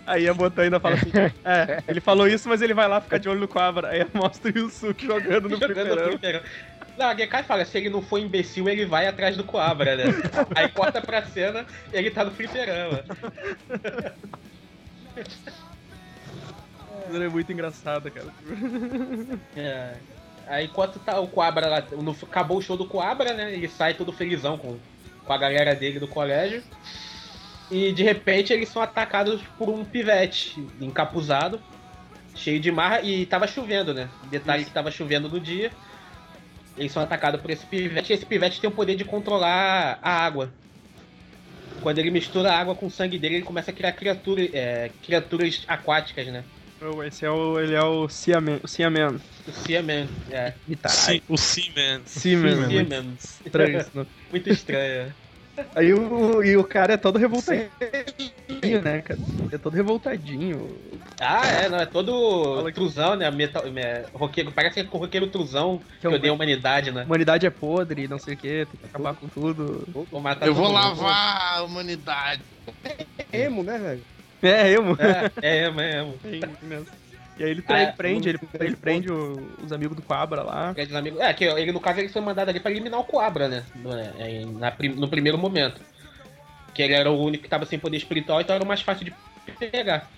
Aí a Botan ainda fala assim: É, ele falou isso, mas ele vai lá ficar de olho no Cobra. Aí mostra o Yusuke jogando no Jogando no fliperama. fliperama. Não, a Gekai fala, se ele não for imbecil, ele vai atrás do Coabra, né? Aí corta pra cena e ele tá no fliperama. Ele é muito engraçado, cara. É. Aí enquanto tá o Coabra lá, no- acabou o show do Coabra, né? Ele sai todo felizão com, com a galera dele do colégio. E de repente eles são atacados por um pivete encapuzado, cheio de marra, e tava chovendo, né? Detalhe que tava chovendo no dia. Eles são atacados por esse pivete, e esse pivete tem o poder de controlar a água. Quando ele mistura a água com o sangue dele, ele começa a criar criatura, é, criaturas aquáticas, né? Oh, esse é o. Ele é o Siaman. O Siaman. O Seaman, é. Sim, o Seaman. Siaman. Seaman. Estranho isso, né? Muito estranho. Aí o, e o cara é todo revoltadinho, né, cara? É todo revoltadinho. Ah, é, não, é todo truzão, né? Metal, é, roqueiro, parece que é o roqueiro truzão que é um- odeia a humanidade, né? Humanidade é podre, não sei o que, tem que acabar com tudo. Vou matar Eu vou mundo. lavar a humanidade. Emo, né, velho? É, eu, mano. É, é, é mesmo. E aí ele, prende, ele, ele prende o- os amigos do Cabra lá. É, dos amigos- é, que ele, no caso, ele foi mandado ali pra eliminar o Coabra, né? No, é, na no primeiro momento. Que ele era o único que tava sem poder espiritual, então era o mais fácil de pegar.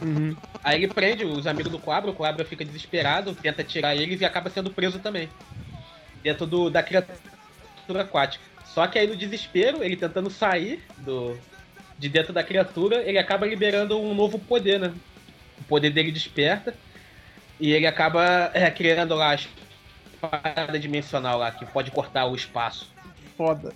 Uhum. Aí ele prende os amigos do Coabra, o Coabra fica desesperado, tenta tirar eles e acaba sendo preso também. Dentro do, da criatura aquática. Só que aí no desespero, ele tentando sair do, de dentro da criatura, ele acaba liberando um novo poder, né? O poder dele desperta. E ele acaba é, criando lá a espada dimensional lá, que pode cortar o espaço. Foda.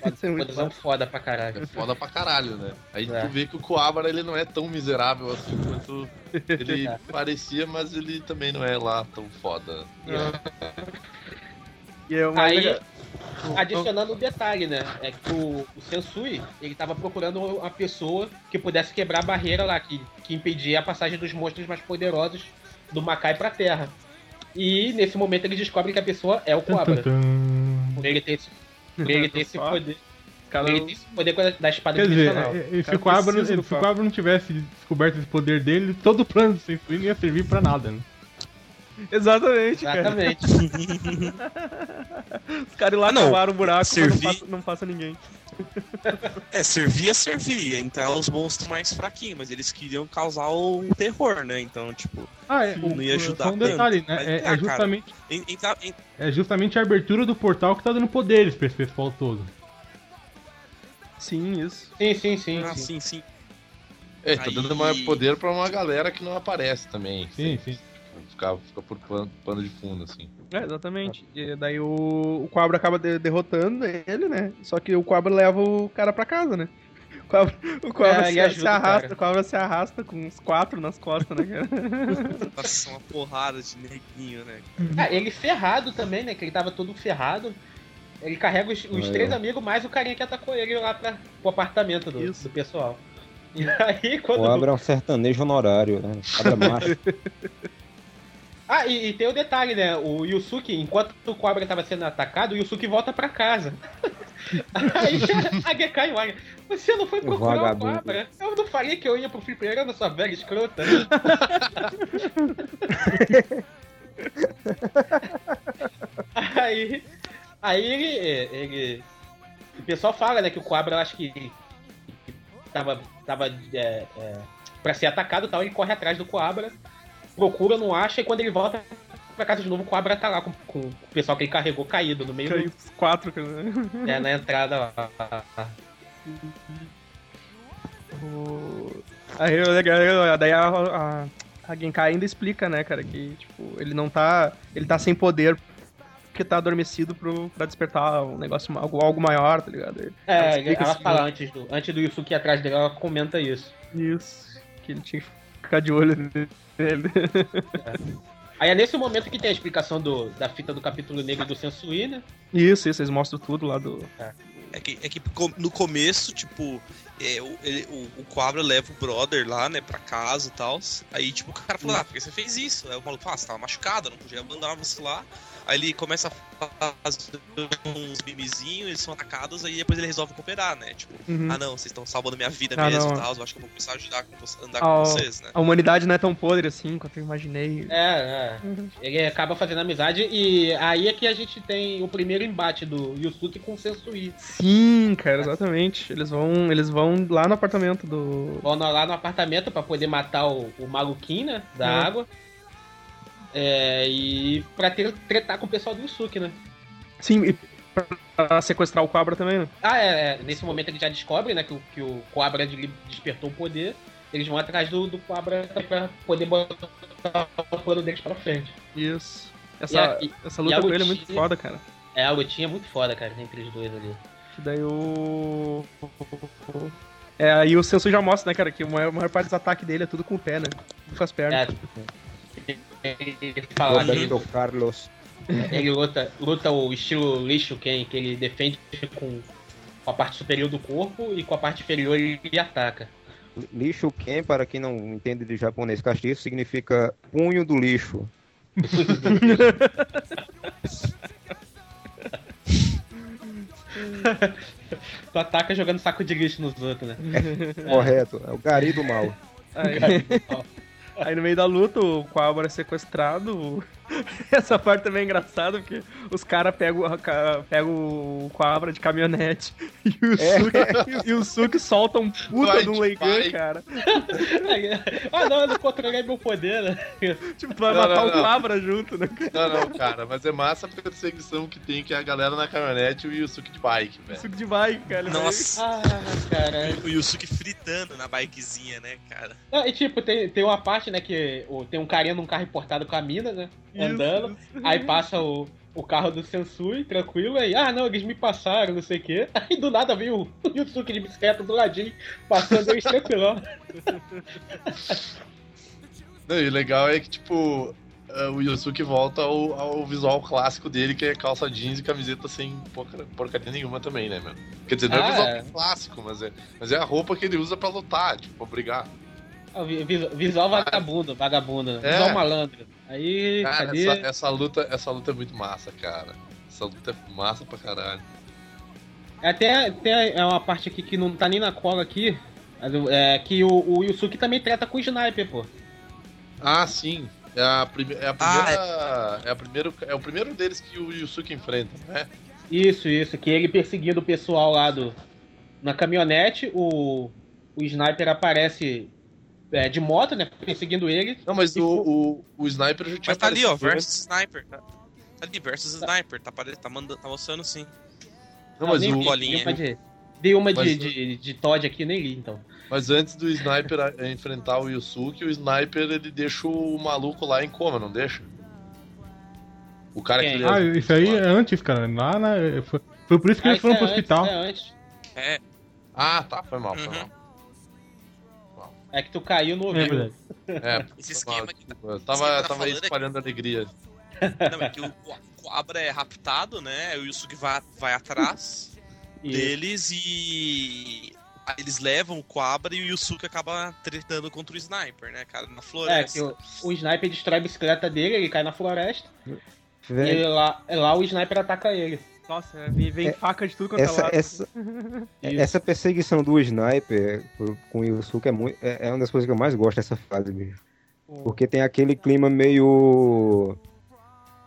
Pode Isso é muito Poderzão foda pra caralho. É foda pra caralho, né? Aí É. tu vê que o Coabra ele não é tão miserável assim quanto ele parecia, mas ele também não é lá tão foda. É uma Aí, adicionando um detalhe, né? É que o, o Sensui, ele tava procurando uma pessoa que pudesse quebrar a barreira lá, que, que impedia a passagem dos monstros mais poderosos do Makai pra Terra. E nesse momento ele descobre que a pessoa é o Cobra. ele ter esse, ele ter esse poder. Por ele ter esse poder com a- da espada Quer dizer, é- é- se o. Coabra não tivesse descoberto esse poder dele, todo o plano do Sensui não ia servir pra nada, né? Exatamente, cara. Exatamente. Os caras lá Ah, não. cavaram o buraco, não passa, não passa ninguém. É, servia, servia. Então os monstros mais fraquinhos, mas eles queriam causar um terror, né? Então, tipo, Ah, é, Não ia ajudar só um detalhe, tanto, né? mas, É, ah, é cara. justamente, en- entrar. en- é justamente a abertura do portal que tá dando poderes pra esse pessoal todo. Sim, isso. Sim, sim, sim. Ah, sim. sim, sim. É, tá Aí- dando mais poder pra uma galera que não aparece também. Sim, sim. Fica, fica por pano, pano de fundo, assim. É, exatamente. E daí o, o Cobra acaba de- derrotando ele, né? Só que o Cobra leva o cara pra casa, né? O Cobra, o É, se, ajuda se arrasta, cara. o Cobra se arrasta com uns quatro nas costas, né, cara? Nossa, uma porrada de neguinho, né? Ah, ele ferrado também, né? Que ele tava todo ferrado. Ele carrega os, os É. três amigos mais o carinha que atacou ele lá pra, pro apartamento do, Isso. do pessoal. E aí, quando. O Abra é um sertanejo honorário, né? Cabra macho. Ah, e, e tem o detalhe, né? O Yusuke, enquanto o Cobra tava sendo atacado, o Yusuke volta pra casa. aí a Gekai olha. Você não foi procurar o. Cobra? Eu não falei que eu ia pro fliperama, sua velha escrota. aí. Aí ele, ele. O pessoal fala, né, que o Cobra, eu acho que. que tava. tava é, é, pra ser atacado e tal, ele corre atrás do Coabra, procura, não acha, e quando ele volta pra casa de novo, o Coabra tá lá com, com o pessoal que ele carregou caído no meio Caiu do, os quatro, né? é, na entrada lá. O- Aí, eu- daí a, a, a Genkai ainda explica, né, cara, que, tipo, ele não tá. Ele tá sem poder porque tá adormecido pro, pra despertar um negócio, algo, algo maior, tá ligado? Ele- É, explica ela assim, fala antes do, antes do Yusuke ir atrás dele, ela comenta isso. Isso. Que ele tinha que ficar de olho nele. Aí é nesse momento que tem a explicação do, da fita do capítulo negro do Sensui, né? Isso, isso, eles mostram tudo lá do. É que, é que no começo, tipo, é, o, ele- o, o Cobra leva o brother lá, né, pra casa e tal. Aí, tipo, o cara fala, ah, por que você fez isso? Aí o maluco fala, ah, você tava machucado, não podia abandonar você lá. Aí ele começa a fazer uns mimizinhos, eles são atacados, aí depois ele resolve cooperar, né? Tipo, Uhum. ah não, vocês estão salvando minha vida Ah, mesmo e tal, eu acho que eu vou começar a ajudar com, andar Ah, com vocês, né? A humanidade não é tão podre assim quanto eu imaginei. É, é. Ele acaba fazendo amizade e aí é que a gente tem o primeiro embate do Yusuke com o Sensui. Sim, cara, exatamente. Eles vão, eles vão lá no apartamento do. Vão lá no apartamento pra poder matar o, o maluquinho, né? Da É. água. É, e pra ter, tretar com o pessoal do Yusuke, né? Sim, e pra sequestrar o Cobra também, né? Ah, é, é, nesse momento ele já descobre, né, que, o- que o Cobra de- despertou o poder. Eles vão atrás do, do Cobra pra poder botar o plano deles pra frente. Isso. E Essa, a- e- essa e luta com ele é muito foda, cara. É, a lutinha muito foda, cara, entre os dois ali. Que daí o. É, aí o Sensui já mostra, né, cara, que a maior, a maior parte dos ataques dele é tudo com o pé, né? Tudo com as pernas. É. Ele fala Roberto Carlos. ele luta, luta o estilo lixo Ken, que ele defende com, com a parte superior do corpo e com a parte inferior ele ataca. Lixo Ken, para quem não entende de japonês castiço, significa punho do lixo. Tu ataca jogando saco de lixo nos outros, né? Correto, é o gari do mal. Aí, aí no meio da luta, o Cobra é sequestrado. Essa parte também é engraçada, porque os caras pegam, a ca- pegam o Cobra de caminhonete e o, É. Suki, e o Suki solta um puta Vai de um Leigan, cara. ah não, eu não controlei meu poder, né? Tipo, tu vai Não, matar não, o. Cobra junto, né? Não, não, cara, mas é massa a perseguição que tem, que é a galera na caminhonete e o Yusuke de bike, velho. Suki de bike, cara. Nossa, Ah, cara. o Yusuke fritando na bikezinha, né, cara? Não, e tipo, tem, tem uma parte, né, que tem um carinha num carro importado com a mina, né? Andando. Aí passa o, o carro do Sensui, tranquilo, aí, ah não, eles me passaram, não sei o quê. Aí do nada vem o, o Yusuke de bicicleta do ladinho, passando eles tranquilão. Não, e o legal é que, tipo, eh, o Yusuke volta ao, ao visual clássico dele, que é calça jeans e camiseta sem porca- porcaria nenhuma também, né, mano? Quer dizer, não é o Ah, visual é. clássico, mas é, mas é a roupa que ele usa pra lutar, tipo, pra brigar. Ah, vi- vis- Visual vagabundo, vagabundo, É. visual malandro. Aí, Cara, cadê? essa, essa luta, essa luta é muito massa, cara. Essa luta é massa pra caralho. Até tem é uma parte aqui que não tá nem na cola aqui. É que o, o Yusuke também trata com o sniper, pô. Ah, sim. É a, prime é a Ah, primeira. é... a primeiro, é o primeiro deles que o Yusuke enfrenta, né? Isso, isso, que ele perseguindo o pessoal lá do. Na caminhonete, o, o sniper aparece é, de moto, né? Perseguindo ele. Não, mas o, o, o Sniper já tinha Mas tá ali, ó, antes. versus Sniper. Tá, tá ali, versus Sniper. Tá, apare- tá, mandando, tá mostrando sim. Não, mas, o, Bolinha. Dei uma de, de, de, de Todd aqui, nem li, então. mas antes do Sniper enfrentar o Yusuke, o Sniper ele deixa o maluco lá em coma, não deixa? O cara Quem? que Ah, ele isso aí é antes, cara. Lá na. Foi, foi por isso que Ah, eles foram isso pro é hospital. Antes, é, antes. É, Ah, tá, foi mal, foi Uhum. mal. É que tu caiu no É ouvido. verdade. É, Esse esquema que tá-. Eu tava, esquema tá tava falando é que- espalhando alegria. não, é que o, Cobra é raptado, né? O Yusuke vai, vai atrás Isso. deles e. aí Eles levam o Cobra e o Yusuke acaba tretando contra o Sniper, né, cara? Na É, floresta. que o, o sniper destrói a bicicleta dele, ele cai na floresta. E lá, lá o sniper ataca ele. Nossa, vem, vem É, faca de tudo quanto é essa, lado. essa, essa perseguição do sniper com o Yusuke é, muito, é, é uma das coisas que eu mais gosto dessa fase, bicho. Porque tem aquele clima meio.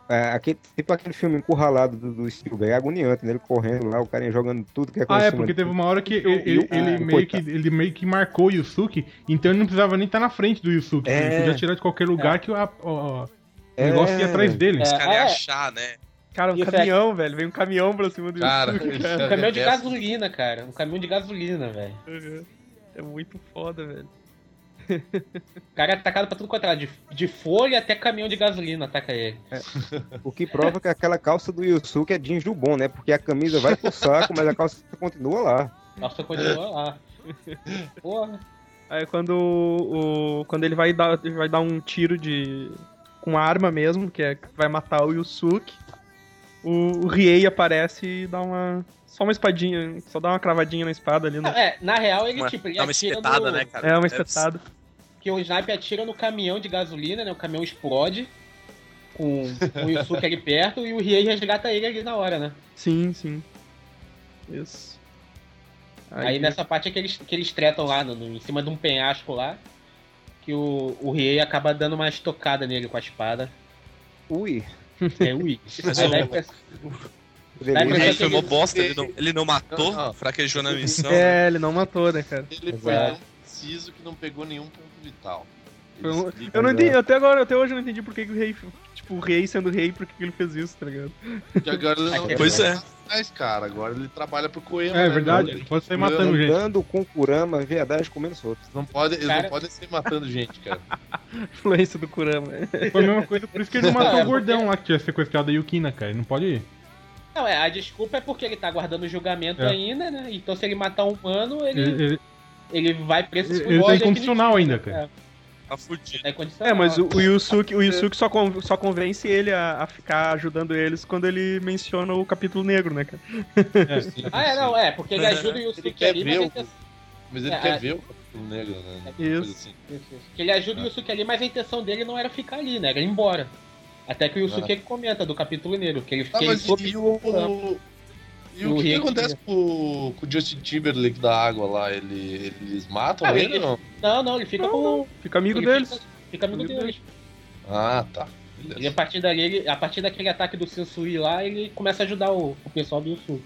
É, aquele, tipo aquele filme encurralado do, do Spielberg, é agoniante, né? Ele correndo lá, o carinha jogando tudo que é Ah, é, porque teve uma hora que ele, ele ah, meio que, ele meio que marcou o Yusuke, então ele não precisava nem estar na frente do Yusuke. É. Ele podia tirar de qualquer lugar que o, a- o- o É. negócio ia atrás dele. Os É, caras iam é. achar, né? Cara, um é- caminhão, velho. Vem um caminhão pra cima do Cara, Yusuke, Um cara. caminhão de gasolina, cara. Um caminhão de gasolina, velho. Uhum. É muito foda, velho. O cara é atacado pra tudo quanto é lado. De, de folha até caminhão de gasolina ataca ele. O que prova que aquela calça do Yusuke é jeans do bom, né? Porque a camisa vai pro saco, mas a calça continua lá. Nossa, continua lá. Porra. Aí quando o, quando ele vai dar, ele vai dar um tiro de com arma mesmo, que é que vai matar o Yusuke. O, o Riei aparece e dá uma. Só uma espadinha, só dá uma cravadinha na espada ali. Não, Né? é, na real, ele, Uma, tipo, ele dá uma espetada, no... né, cara? É, uma espetada. que o sniper atira no caminhão de gasolina, né? O caminhão explode com, com o Yusuke ali perto e o Riei resgata ele ali na hora, né? Sim, sim. Isso. Aí, nessa parte é que eles, que eles tretam lá, no, no- em cima de um penhasco lá, que o, o Riei acaba dando uma estocada nele com a espada. Ui. É, rei impressão foi que uma ele- bosta, ele não, ele não matou, Não, não. fraquejou na missão. né? É, ele não matou, né, cara? Ele foi preciso que não pegou nenhum ponto vital. Ele um- Eu não entendi, até agora, até hoje eu não entendi por que, que o rei, tipo, o rei sendo rei, por que, que ele fez isso, tá ligado? que agora ele não Pois é. mais, cara. Agora ele trabalha pro Koema. É né, verdade, ele pode sair matando gente. Andando com Kurama, verdade, comendo solto. Não pode, eles Cara- não podem sair matando gente, cara. Influência do Kurama. Foi a mesma coisa, por isso que ele não matou É, o gordão lá que tinha sequestrado a Yukina, cara. Ele não pode ir. Não, é, a desculpa é porque ele tá aguardando o julgamento É. ainda, né? Então se ele matar um humano, ele, Ele, ele, ele vai preso ele, ele tá incondicional ainda, cara. É, tá incondicional. É, mas o, o Yusuke, o Yusuke só, con- só convence ele a, a ficar ajudando eles quando ele menciona o capítulo negro, né, cara? É. Ah, é, não, é, porque ele ajuda o Yusuke quer ali, mas a o- intenção- Mas ele É, quer é. ver o capítulo negro, né? Isso. assim. Isso, isso. Que ele ajuda o Yusuke ali, mas a intenção dele não era ficar ali, né? Era ir embora. Até que o Yusuke comenta do capítulo negro, que ele, Ah, que ele mas soube- e o. o- E O o que, que acontece com, o- com o Justin Timberlake da água lá? Ele, eles matam Ah, ele ele- ou não? Não, não, ele fica Não, com. Fica amigo ele deles. Fica, fica amigo Amigo deles. Ah, tá. E a Beleza. partir dali, ele- a partir daquele ataque do Sensui lá, ele começa a ajudar o, o pessoal do Yusuke.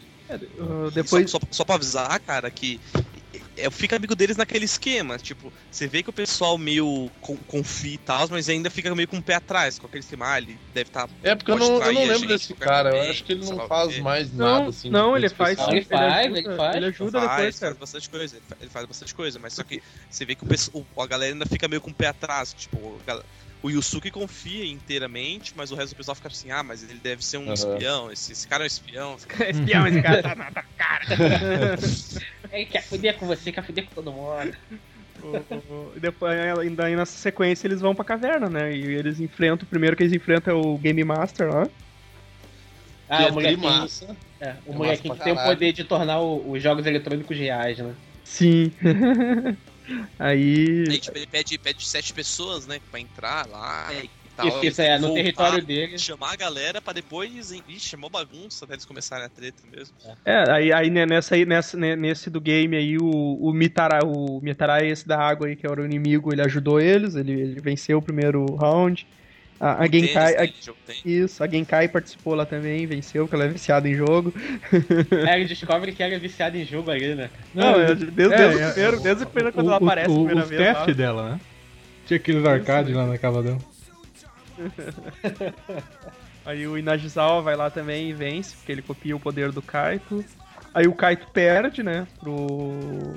Uh, depois. Só, só, só pra avisar, cara, que eu fico amigo deles naquele esquema. Tipo, você vê que o pessoal meio con- confia e tal, mas ainda fica meio com o pé atrás, com aquele esquema. Ah, ele deve estar. É porque eu não, eu não lembro gente desse cara. Eu momento, acho que ele não faz mais Não, nada assim. não, de ele faz. Ele faz, ele ajuda, faz. Ele ajuda faz, depois, faz bastante coisa. Ele fa- Ele faz bastante coisa, mas só que você vê que o, pessoal- a galera ainda fica meio com o pé atrás. Tipo, a gal- o Yusuke confia inteiramente, mas o resto do pessoal fica assim: ah, mas ele deve ser um Aham. espião. Esse, esse cara é um espião. Espião, esse cara tá na tua cara. Ele quer fuder com você, quer fuder com todo mundo. O- o- e depois, ainda aí nessa sequência, eles vão pra caverna, né? E eles enfrentam, o primeiro que eles enfrentam é o Game Master lá. Ah, Que o é molequinho, massa. é, o É molequinho massa que tem o poder de tornar o- os jogos eletrônicos reais, né? Sim. aí. Aí, tipo, ele pede, pede sete pessoas, né, pra entrar lá e tal. Isso, isso é, no voltar, território dele. Chamar a galera pra depois. Ixi, chamou bagunça até eles começarem a treta mesmo. É, aí, aí né, nessa aí, nessa, né, nesse do game aí, o, o Mitara, o Mitara, esse da água aí, que era o inimigo, ele ajudou eles, ele, ele venceu o primeiro round. A, a Genkai. Tênis, a- jogo isso, a Genkai participou lá também, venceu, porque ela é viciada em jogo. Aí ele descobre que ela é viciada em jogo ali, né? Não, é, desde, é, o é, primeiro, desde o primeiro quando O- ela o- aparece a o- vez. lá. testes dela, né? Tinha aqueles arcades lá na casa dela. Aí o Inagisawa vai lá também e vence, porque ele copia o poder do Kaito. Aí o Kaito perde, né? Pro.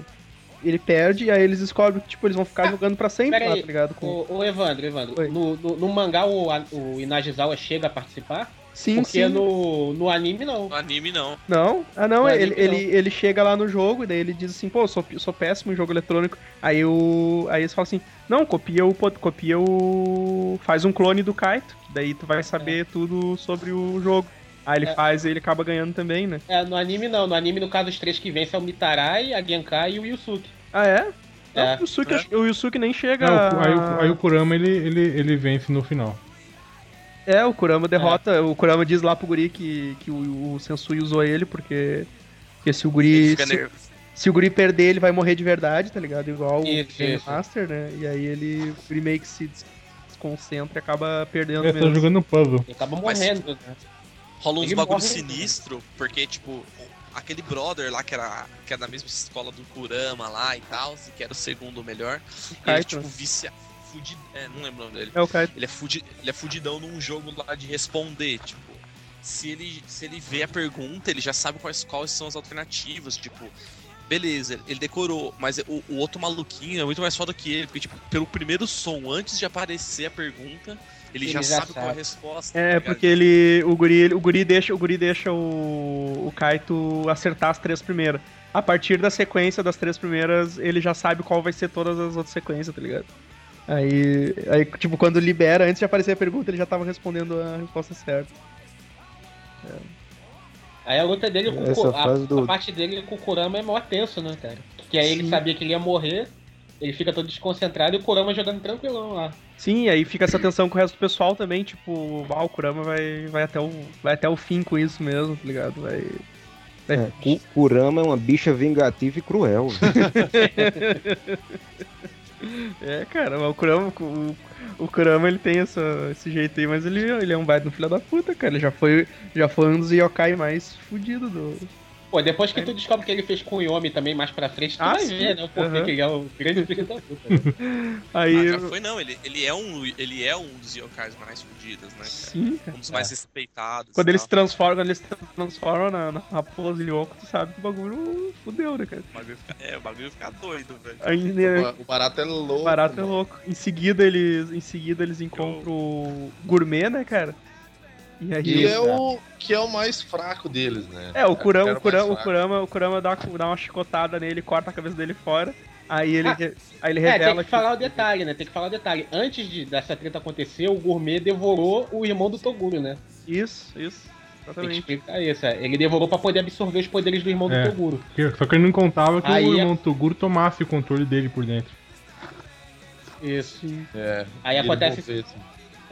Ele perde e aí eles descobrem que tipo, eles vão ficar jogando pra sempre Pera lá, aí, tá ligado? Com... O, o Evandro, Evandro, no, no, no mangá o, o Inagizawa chega a participar? Sim, porque sim. no, no anime não. No anime não. Não, ah não, No ele, anime, ele, ele chega lá no jogo e daí ele diz assim, pô, eu sou, eu sou péssimo em jogo eletrônico. Aí o. Aí eles falam assim, não, copia o. Copia o. Faz um clone do Kaito, daí tu vai saber tudo sobre o jogo. Aí ele É. faz e ele acaba ganhando também, né? É, no anime não. No anime, no caso, os três que vencem é o Mitarai, a Genkai e o Yusuke. Ah, é? Não, É. o, Yusuke, o Yusuke nem chega. É, o- aí, o, aí o Kurama ele, ele, ele vence no final. É, o Kurama derrota. O Kurama diz lá pro Guri que, que o, o Sensui usou ele, porque. Porque se o Guri. Se, se o Guri perder, ele vai morrer de verdade, tá ligado? Igual Isso, o Game isso. Master, né? E aí ele. O Guri meio que se des- desconcentra e acaba perdendo Ele tá mesmo. jogando puzzle. Ele acaba Mas- morrendo, né? Rola uns Ele bagulho morre- sinistro, porque, tipo, aquele brother lá que era, que era da mesma escola do Kurama lá e tal, que era o segundo melhor, ele, Kaito, tipo, né? vicia. Fudi, é, não lembro o nome dele. É o Kaito. Ele é, fudi, ele é fudidão num jogo lá de responder, tipo. Se ele, se ele vê a pergunta, ele já sabe quais, quais são as alternativas, tipo. Beleza, ele decorou, mas o, o outro maluquinho é muito mais foda que ele, porque, tipo, pelo primeiro som, antes de aparecer a pergunta, ele, Ele já, já sabe, qual é a sabe. resposta. É, tá porque ele. O Guri, ele- o Guri deixa, o, Guri deixa o, o Kaito acertar as três primeiras. A partir da sequência das três primeiras, ele já sabe qual vai ser todas as outras sequências, tá ligado? Aí, aí, tipo, quando libera, antes de aparecer a pergunta, ele já tava respondendo a resposta certa. Aí a luta dele com o Essa a, do- a parte dele com o Kurama é mó tenso, né, cara? Que aí ele Sim. sabia que ele ia morrer, ele fica todo desconcentrado e o Kurama jogando tranquilão lá. Sim, aí fica essa tensão com o resto do pessoal também, tipo, ah, o Kurama vai, vai, até o, vai até o fim com isso mesmo, tá ligado? Vai. vai- É, Ku- Kurama é uma bicha vingativa e cruel. É, cara, o Kurama, o, o Kurama ele tem essa, esse jeito aí, mas ele, ele é um baita no filho da puta, cara. Ele já foi, já foi um dos yokai mais fudidos do. Pô, depois que tu descobre que ele fez com o Yomi também mais pra frente, tu Ah, vai sim. ver, né? Porque Aham. que ele é o grande filho da puta. né? Aí. Ah, já foi não, ele, ele, é um, ele é um dos yokais mais fodidos, né, cara? Sim, cara. Um dos mais respeitados. Quando e ele se tal. transforma, quando ele se transforma na, na raposa Yoko, tu sabe que o bagulho fudeu, né, cara? O bagulho fica, é, o bagulho fica doido, velho. Aí, O né, ba- O barato é louco. o barato é mano. louco. Em seguida eles, em seguida eles encontram o gourmet, né, cara? E aí Que é, o, que é o mais fraco deles, né? É, o Kurama, o Kurama, o. Kurama, o Kurama dá, dá uma chicotada nele, corta a cabeça dele fora. Aí ele, Ah, aí ele É, tem revela que falar o detalhe, né? Tem que falar o detalhe. Antes de, dessa treta acontecer, o gourmet devorou o irmão do Toguro, né? Isso, isso. Tem que Exatamente. explicar isso. é. Ele devorou pra poder absorver os poderes do irmão É. do Toguro. Que- Só que ele não contava que Aí o é- irmão Toguro tomasse o controle dele por dentro. Isso. É, Aí ele acontece- assim.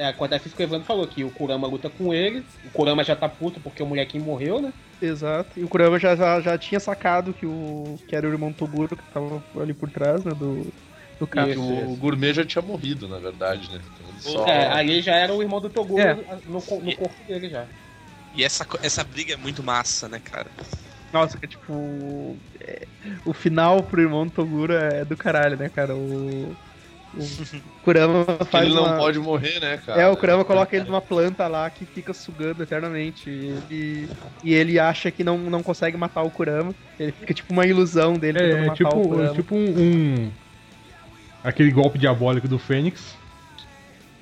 É, acontece isso que o Evandro falou, que o Kurama luta com ele, o Kurama já tá puto porque o molequinho morreu, né? Exato. E o Kurama já, já, já tinha sacado que, o, que era o irmão Toguro que tava ali por trás, né, do, do cara. Isso, o, isso. gourmet já tinha morrido, na verdade, né? Então só... É, ali já era o irmão do Toguro É. no, no corpo dele já. E essa, essa briga é muito massa, né, cara? Nossa, que tipo. é, o final pro irmão do Toguro é do caralho, né, cara? O. O Kurama faz ele não uma... pode morrer, né, cara? É, o Kurama coloca ele numa planta lá que fica sugando eternamente. E ele, e ele acha que não, não consegue matar o Kurama. Ele fica tipo uma ilusão dele É, é matar o tipo, Kurama. é tipo um, um- Aquele golpe diabólico do Fênix.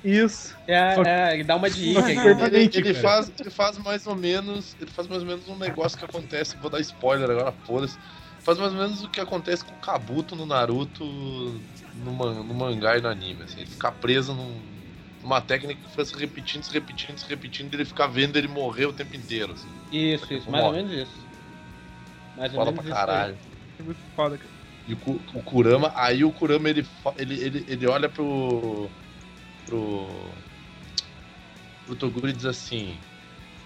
Isso. É, Só que- é, ele dá uma Só né? Ele, ele faz, ele faz mais ou menos. Ele faz mais ou menos um negócio que acontece. Vou dar spoiler agora, foda-se. Faz mais ou menos o que acontece com o Kabuto no Naruto, no, man- no mangá e no anime. Assim, ele ficar preso num- numa técnica que foi se repetindo, se repetindo, se repetindo, e ele ficar vendo ele morrer o tempo inteiro. Assim. Isso, isso, mais ou menos isso. Mais menos pra isso. aí. caralho. É muito foda, cara. E o, Ku- o Kurama, aí o Kurama ele, ele, ele, ele olha pro. pro. pro Toguro e diz assim: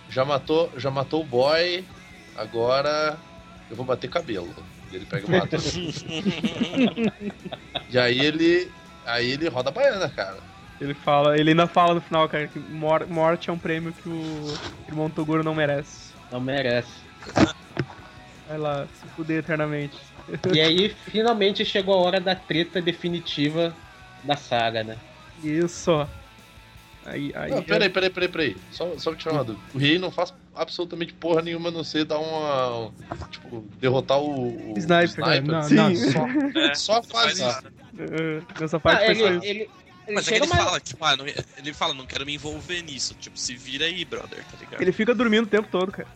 já matou, já matou o boy, agora eu vou bater cabelo. E ele pega e mata. e aí ele. Aí ele roda a baiana, cara. Ele fala, ele ainda fala no final, cara, que mor- morte é um prêmio que o irmão Toguro não merece. Não merece. Vai lá, se fuder eternamente. E aí, finalmente chegou a hora da treta definitiva da saga, né? Isso. Aí, aí. Não, peraí, peraí, peraí, peraí. Só, só pra tirar uma dúvida. O Rei não faz absolutamente porra nenhuma a não ser dar uma. Tipo, derrotar o. o Sniper, É, não, Sim. não, Só, É, só faz isso. eh, nessa parte Ah, foi só ele, isso. ele, ele Mas é ele mais- fala, tipo, ah, não, ele fala, não quero me envolver nisso. Tipo, se vira aí, brother, tá ligado? Ele fica dormindo o tempo todo, cara.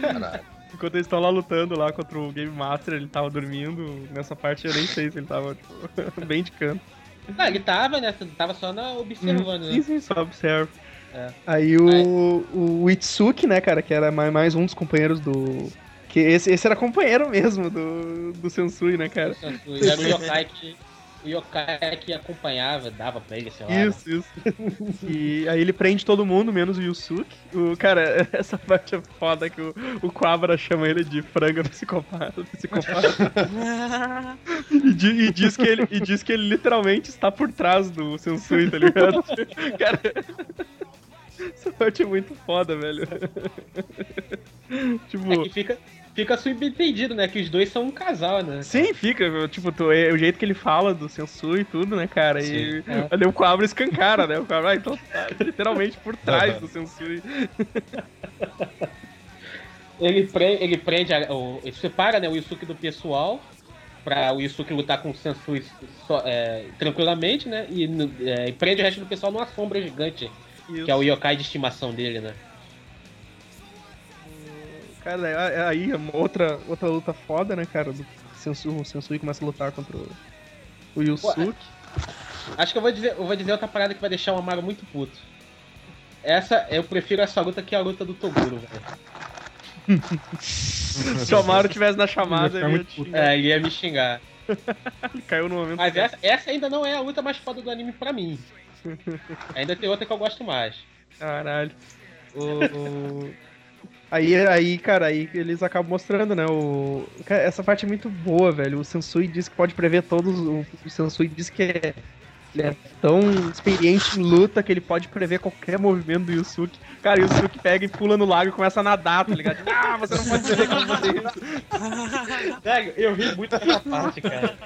Caralho. Enquanto eles estão lá lutando lá contra o Game Master, ele tava dormindo. Nessa parte eu nem sei se ele tava, tipo, bem de canto. Não, ele tava, né? Tava só na observando, Sim, né? sim, só observa. É. Aí o, o Itsuki, né, cara, que era mais, mais um dos companheiros do. Que esse, esse era companheiro mesmo do, do Sensui, né, cara? Ele era o yokai que. O yokai que acompanhava, dava pra ele, sei lá. né? Isso, isso. E aí ele prende todo mundo, menos o Yusuke. O, cara, essa parte é foda que o, o Quabra chama ele de franga psicopata. psicopata. e, di- e diz que ele, e diz que ele literalmente está por trás do Sensui, tá ligado? cara, essa parte é muito foda, velho. tipo. É que fica, fica subentendido, né? Que os dois são um casal, né? Sim, fica, tipo, tu- é o jeito que ele fala do Sensu e tudo, né, cara? E Sim, é. ali o Quabra escancara, né? O Quabra, ah, então tá literalmente por trás do Sensui. Ele, pre ele prende, a- o, ele separa né, o Yusuke do pessoal pra o Yusuke lutar com o Sensui só- é, tranquilamente, né? E, é, e prende o resto do pessoal numa sombra gigante, que é o yokai de estimação dele, né? Cara, é- é aí é uma outra, outra luta foda, né, cara? Do Sensu, o Sensui começa a lutar contra o, o Yusuke. Acho que eu vou dizer, eu vou dizer outra parada que vai deixar o Amaro muito puto. essa, eu prefiro essa luta que a luta do Toguro, velho. Se o Amaro tivesse na chamada, ele ia, te- É, ele ia me xingar. ele caiu no momento. Mas essa, essa ainda não é a luta mais foda do anime pra mim. Ainda tem outra que eu gosto mais. Caralho. O... Aí, aí, cara, aí eles acabam mostrando, né? O... Essa parte é muito boa, velho. O Sensui diz que pode prever todos. O, Sensui diz que é... ele é tão experiente em luta que ele pode prever qualquer movimento do Yusuke. Cara, o Yusuke pega e pula no lago e começa a nadar, tá ligado? Ah, você não pode eu vou fazer isso. Eu ri muito dessa parte, cara.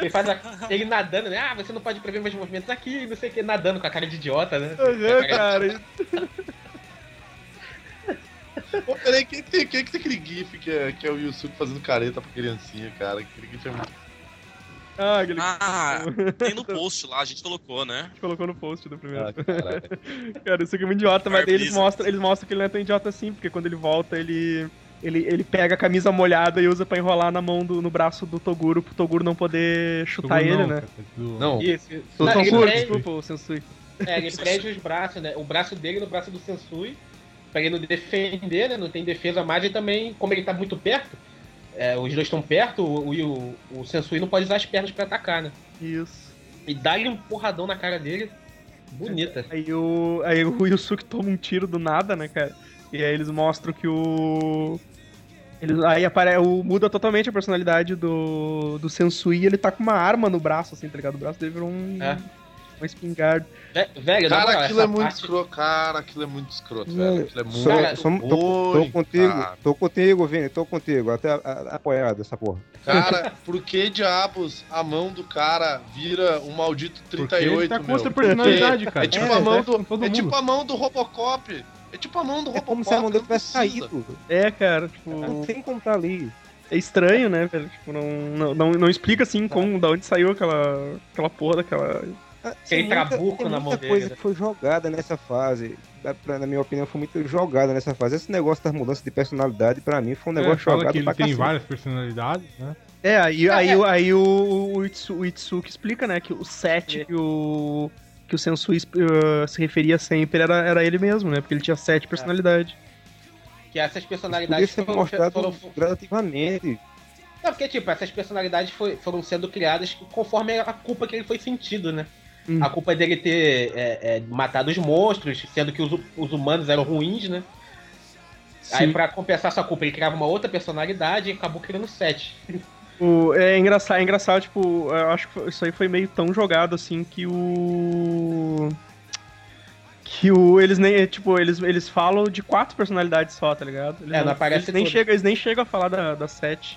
Ele faz a- ele nadando, né? Ah, você não pode prever meus movimentos aqui, não sei o que, nadando com a cara de idiota, né? Aham, cara. isso- Pô, peraí, quem tem, quem que tem aquele gif que é, que é o Yusuke fazendo careta pra criancinha, cara? Aquele gif é muito... Ah, aquele Ah, tem no post lá, a gente colocou, né? que colocou no post do primeiro. Ah. Cara, isso aqui é muito idiota, mas eles mostram, eles mostram que ele não é tão idiota assim, porque quando ele volta, ele. Ele, ele pega a camisa molhada e usa pra enrolar na mão do, no braço do Toguro, pro Toguro não poder chutar Toguro ele, não, né? cara, Não, Isso. Do Não, ele, Toguro, prende, desculpa, o Sensui. é, ele prende os braços, né? O braço dele no braço do Sensui, pra ele não defender, né? Não tem defesa mais, e também, como ele tá muito perto, é, os dois estão perto, o, o, o Sensui não pode usar as pernas pra atacar, né? Isso. E dá-lhe um porradão na cara dele, bonita. Aí o, aí o Yusuke toma um tiro do nada, né, cara? E aí eles mostram que o. Eles, aí apare, o, muda totalmente a personalidade do, do Sensui e ele tá com uma arma no braço, assim, tá ligado? O braço dele virou um. É. Uma espingarda. Ve- Velho, cara, moral, aquilo é muito parte- escroto. Cara, aquilo é muito escroto, Não, velho. Aquilo é muito Só- Cara, só- tô, contigo, cara. tô contigo, Vini, tô contigo. Até a- a- apoiado essa porra. Cara, por que diabos a mão do cara vira um maldito Porque 38, ele tá com meu? outra personalidade, cara. É tipo É, a mão é com do. É tipo a mão do Robocop. É tipo a mão do É Robocop. como se a mão dele tivesse caído. É, cara, tipo. Não tem como tá ali. É estranho, né, velho? Tipo, não, não, não, não explica assim como, da onde saiu aquela, aquela porra daquela. Ah, Tem muita- trabuco tem na mão dele, coisa que foi jogada nessa fase. Pra- Na minha opinião, foi muito jogada nessa fase. Esse negócio das mudanças de personalidade, pra mim, foi um É, negócio fala jogado que ele pra tem cacete. várias personalidades, né? É, aí, Ah, aí, é. o- aí o, o, Itsu, o Itsuki explica, né, que o 7 que o. que o Sensui uh, se referia sempre era, era ele mesmo, né? Porque ele tinha sete personalidades. Que essas personalidades foram, mostrado foram, gradativamente. Não, porque, tipo, essas personalidades foi- foram sendo criadas conforme a culpa que ele foi sentindo, né? Hum. A culpa dele ter é, é, matado os monstros, sendo que os, os humanos eram ruins, né? Aí, Sim. pra compensar essa culpa, ele criava uma outra personalidade e acabou criando sete. O, é engraçado, é engraçado, tipo, eu acho que isso aí foi meio tão jogado assim que o. Que o. Eles nem. Tipo, eles, eles falam de quatro personalidades só, tá ligado? Eles É, não aparece eles nem, tudo. chegam, eles nem chegam a falar da, da sete.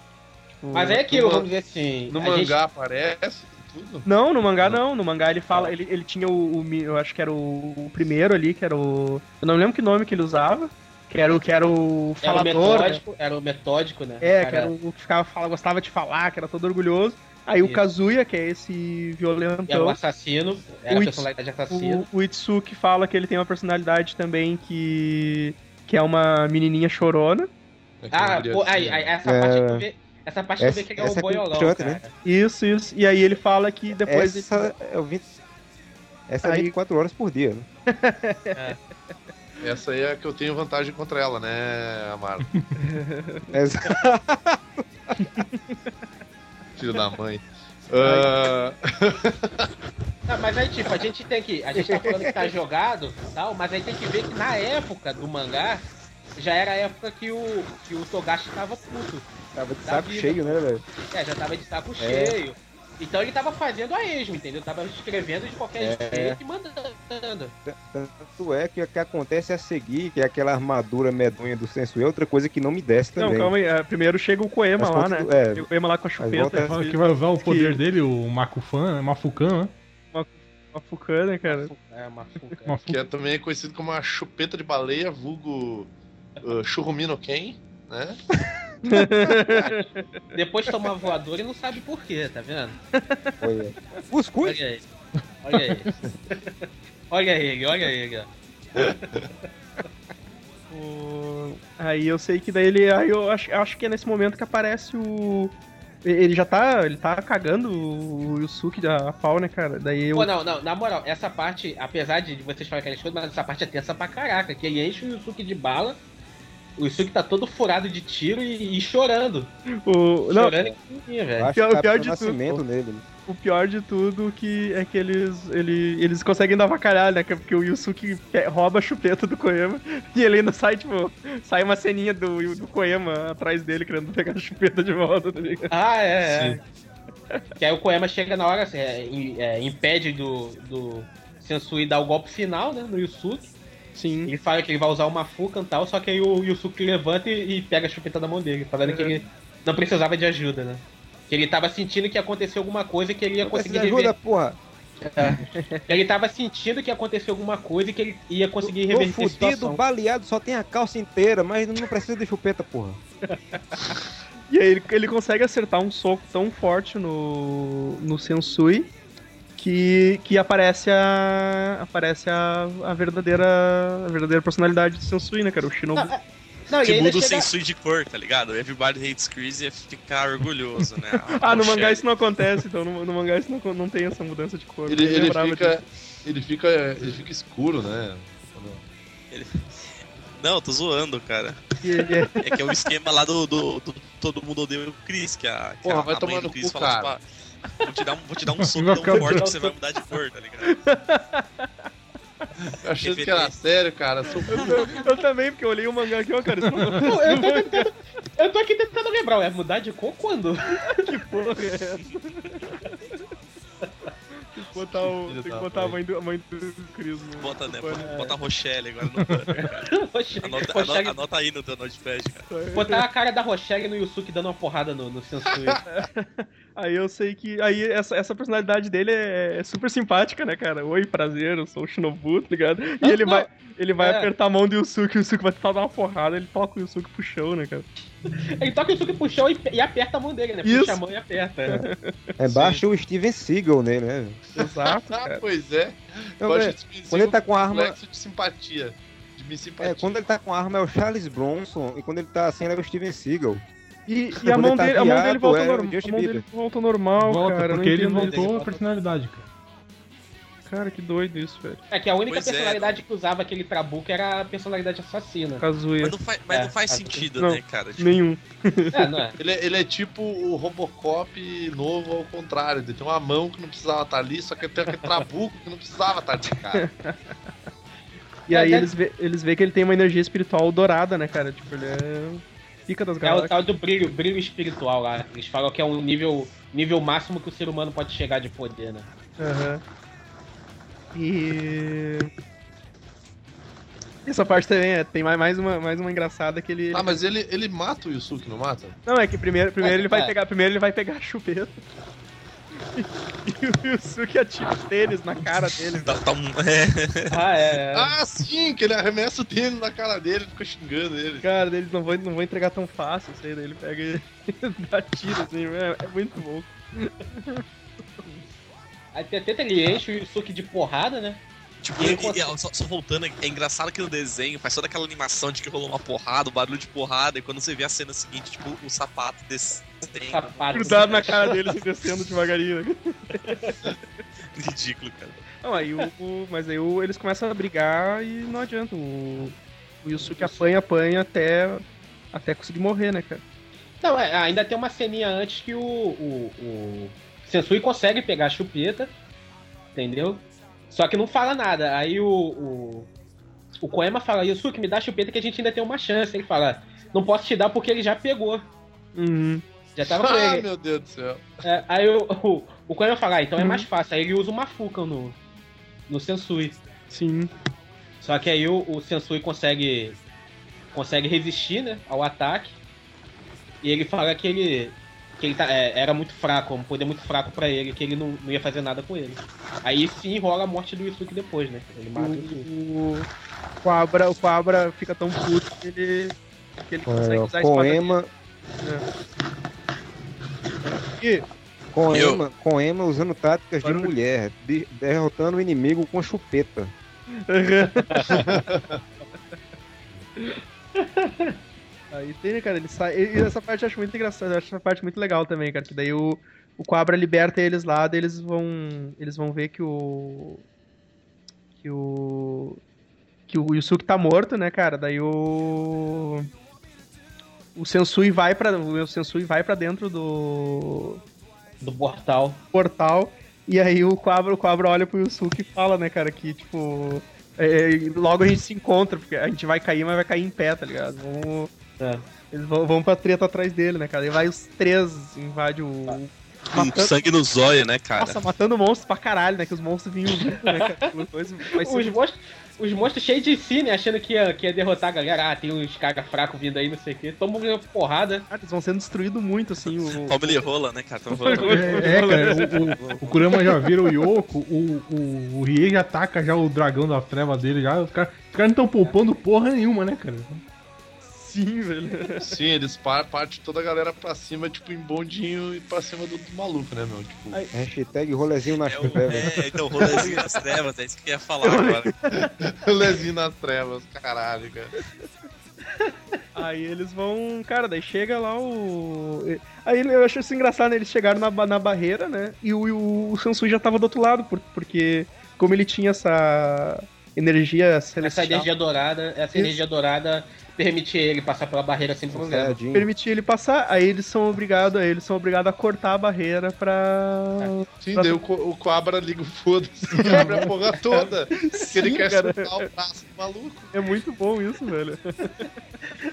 Tipo, Mas é aquilo, no- vamos dizer assim. No mangá gente- aparece tudo. Não, no mangá não. No mangá ele fala. Ele, ele tinha o, o Eu acho que era o, o primeiro ali, que era o. Eu não lembro que nome que ele usava. Que era o que era o era o falador. né? metódico, era o metódico, né? É, O que cara- era o que ficava, fala, gostava de falar, que era todo orgulhoso. Aí o Isso. Kazuya, que é esse violentão. Era o assassino, era O a personalidade assassino. O, o Itsuki fala que ele tem uma personalidade também que. que é uma menininha chorona. É que é Ah, pô, aí, aí, essa É. parte tu vê. Essa parte Essa- vê que ele é o é boiolão, constante, cara. né? Isso, isso. E aí ele fala que depois. Essa é o 20... Essa é Aí- 24 horas por dia, né? Essa aí é que eu tenho vantagem contra ela, né, Amaro? Essa- Filho da mãe. Ah, Não, mas aí, tipo, a gente tem que. A gente tá falando que tá jogado e tal, mas aí tem que ver que na época do mangá já era a época que o, que o Togashi tava puto. Tava de saco vida. cheio, né, velho? É, já tava de saco É. cheio. Então ele tava fazendo a esmo, entendeu? Tava escrevendo de qualquer É. jeito e mandando. Tanto é que o que acontece a seguir, que é aquela armadura medonha do senso é outra coisa que não me desce Não, também. calma aí. é, Primeiro chega o Koema Mas lá, né? é. Chega o Koema lá com a chupeta. volta- que vai usar o poder dele, o Makufan, né? Mafukan, né? Fucana, cara. É, uma fuca. Mafu- que é também conhecido como a chupeta de baleia, vulgo uh, Churrumino Ken, né? Depois toma voador e não sabe por quê, tá vendo? Olha. Cuscuz? Olha aí. Olha aí. olha ele, olha ele. O- Aí eu sei que daí ele. Aí eu acho, acho que é nesse momento que aparece o. Ele já tá. Ele tá cagando o Yusuke a pau, né, cara? Daí eu. Pô, não, não, na moral, essa parte, apesar de vocês falarem aquelas coisas, mas essa parte é tensa pra caraca, que ele enche o Yusuke de bala, o Yusuke tá todo furado de tiro e, e chorando. O... Não, Chorando e velho. Acho o pior tá de tudo, nele. o pior de tudo que é que eles, ele, eles conseguem dar avacalhar, né? Porque o Yusuke rouba a chupeta do Koema e ele ainda sai, tipo, sai uma ceninha do, do Koema atrás dele querendo pegar a chupeta de volta, tá ligado? Ah, é, é. Que aí o Koema chega na hora, assim, é, é, impede do, do Sensui dar o golpe final, né, no Yusuke. Sim. Ele fala que ele vai usar uma Fukan e tal, só que aí o Yusuke levanta e, e pega a chupeta da mão dele, falando que ele não precisava de ajuda, né. Que ele tava sentindo que ia acontecer alguma coisa que ele ia conseguir Precisa de ajuda, rever... porra. que Ele tava sentindo que ia acontecer alguma coisa e que ele ia conseguir Tô reverter a fudido, situação. baleado, só tem a calça inteira, mas não precisa de chupeta, porra. E aí ele, ele consegue acertar um soco tão forte no, no Sensui que, que aparece a aparece a, a verdadeira a verdadeira personalidade do Sensui, né, cara? O Shinobu. Não, Não, e que muda o chega- sensui de cor, tá ligado? Everybody hates Chris ia ficar orgulhoso, né? Ah, no mangá isso não acontece, então no, no mangá isso não, não tem essa mudança de cor. Ele, ele, fica, disso. ele, fica, ele fica escuro, né? Não, eu tô zoando, cara. Ele é- É que é o esquema lá do, do, do Todo Mundo Odeia o Chris, que a, que Porra, a, vai a tomar mãe no do Chris cu, fala, cara. tipo, ah, vou te dar um, vou te dar um soco tão forte que você vai mudar de cor, tá ligado? Eu achando que era sério, cara. Sou Eu também, porque eu olhei o mangá aqui, ó, cara, isso não Pô, eu, tô tentando, eu tô aqui tentando lembrar, ué, mudar de cor quando? que porra é essa? Tem que botar, o, tem que botar a mãe. do, a mãe do Chris no Bota, né? pano. Bota, a Rochelle agora no. Rochelle- Anota, Rochelle- anota, anota aí no teu notepad, cara. Botar a cara da Rochelle no Yusuke dando uma porrada no, no Sensui. Aí eu sei que. Aí essa, essa personalidade dele é, é super simpática, né, cara? Oi, prazer, eu sou o Shinobu, tá ligado? E ele vai, ele vai É. apertar a mão do Yusuke, o Yusuke vai tentar dar uma porrada, ele toca o Yusuke pro chão, né, cara? Ele toca o Yusuke pro chão e, e aperta a mão dele, né? Isso. Puxa a mão e aperta. É baixa o Steven Seagal nele, né? Exato, Ah, cara. pois é. Eu, Gosto é, de me quando ele tá com a arma. complexo de simpatia. De me simpatia. É, quando ele tá com a arma é o Charles Bronson e quando ele tá assim ele é o Steven Seagal. E, e a mão ele tá dele, a mão dele volta é. Justin A mão dele volta ao normal, Volta, cara. porque ele voltou a personalidade, cara. Cara, que doido isso, velho. É que a única Pois é, personalidade que usava aquele Trabuco era a personalidade assassina. Kazuya. Mas não, faz mas É, não faz sentido, Não. né, cara? Tipo, Nenhum. É, não é? Ele, é- ele é tipo o Robocop novo ao contrário. Ele tem uma mão que não precisava estar ali, só que ele tem aquele trabuco que não precisava estar ali, cara. E É, aí deve- eles vê, eles vê que ele tem uma energia espiritual dourada, né, cara? Tipo, ele é. Pica das É o galáxias. tal do brilho, brilho espiritual lá. Eles falam que é um nível, nível máximo que o ser humano pode chegar de poder, né? Aham. E. Essa parte também é, tem mais, mais, uma, mais uma engraçada que ele. Ah, mas ele, ele mata o Yusuke, não mata? Não, é que primeiro, primeiro É, ele vai é. pegar. Primeiro ele vai pegar a chupeta. E o Yusuke atira tênis na cara dele. Tá, tá um, é, Ah, é. Ah, sim, que ele arremessa o tênis na cara dele e fica xingando ele. Cara, eles não vão, não vão entregar tão fácil isso aí, daí ele pega e dá tiro assim, é, é muito bom. Aí tem- tenta ele enche o Yusuke de porrada, né? Tipo, E ele e- e- só, só voltando, é engraçado que no desenho faz toda aquela animação de que rolou uma porrada, o barulho de porrada, e quando você vê a cena seguinte, tipo, o sapato descendo. Grudado na cara dele, descendo devagarinho. Ridículo, cara. Não, aí o, o- mas aí o- eles começam a brigar e não adianta. O, o Yusuke apanha, apanha até, até conseguir morrer, né, cara? Não, é, ainda tem uma ceninha antes que o, o, o Sensui consegue pegar a chupeta, entendeu? Só que não fala nada. Aí o, o, o Koema fala, Yusuke, me dá a chupeta que a gente ainda tem uma chance. Ele fala, não posso te dar porque ele já pegou. Uhum. Já tava com Ah, ele. meu Deus do céu. É, aí o, o, o Koema fala, ah, então é Uhum. mais fácil. Aí ele usa uma Fukan no, no Sensui. Sim. Só que aí o, o Sensui consegue consegue resistir, né, ao ataque. E ele fala que ele que ele tá, é, era muito fraco, um poder muito fraco pra ele, que ele não, não ia fazer nada com ele. Aí sim rola a morte do Yusuke depois, né? Ele mata o Yusuke. O, o Quabra, o Quabra fica tão puto que ele, que ele consegue É, usar a espada Coema, dele. Coema, Coema usando táticas de mulher, de- derrotando o inimigo com chupeta. Aí tem, né, cara, ele sai. E essa parte eu acho muito engraçada, eu acho essa parte muito legal também, cara. Que daí o, o Quabra liberta eles lá, daí eles vão. Eles vão ver que o. Que o. Que o Yusuke tá morto, né, cara? Daí o. O Sensui vai pra. O Sensui vai pra dentro do. Do portal. portal. E aí o Quabra, o Quabra olha pro Yusuke e fala, né, cara, que tipo. é, logo a gente se encontra, porque a gente vai cair, mas vai cair em pé, tá ligado? Vamos. É. Eles vão, vão pra treta atrás dele, né, cara? E vai os três, invade o. Com sangue no zóio, né, cara? Nossa, matando monstros pra caralho, né? Que os monstros vinham junto, né, cara? Uma Os monstros, os monstros cheios de si, né? Achando que ia, que ia derrotar a galera. Ah, tem uns caras fracos vindo aí, não sei o quê. Todo mundo ganhou porrada. Cara, eles vão sendo destruídos muito, assim. O... Toma ele rola, né, cara? Tão rolando. É, é, cara, o, o, o Kurama já vira o Yoko, o, o, o Rie já ataca já o dragão das trevas dele já. Os caras os caras não estão poupando porra nenhuma, né, cara? Sim, velho. Sim, eles par- partem toda a galera pra cima, tipo, em bondinho e pra cima do, do maluco, né, meu? Tipo, Hashtag rolezinho nas É, trevas. é, então, rolezinho das trevas, é isso que eu ia falar agora. lezinho nas trevas, caralho, cara. Aí eles vão. Cara, daí chega lá o. Aí eu acho isso engraçado, né? Eles chegaram na, na barreira, né? E o, o Sansui já tava do outro lado, por- porque como ele tinha essa energia Essa celestial, energia dourada, essa energia dourada permite ele passar pela barreira sem problema. Permitia ele passar, aí eles são obrigados, aí eles são obrigados a cortar a barreira pra. Sim, Pra- daí o, Co- o Cobra liga o foda-se abre a porra toda. que ele Sim, quer cara. soltar o braço do maluco. É muito bom isso, velho.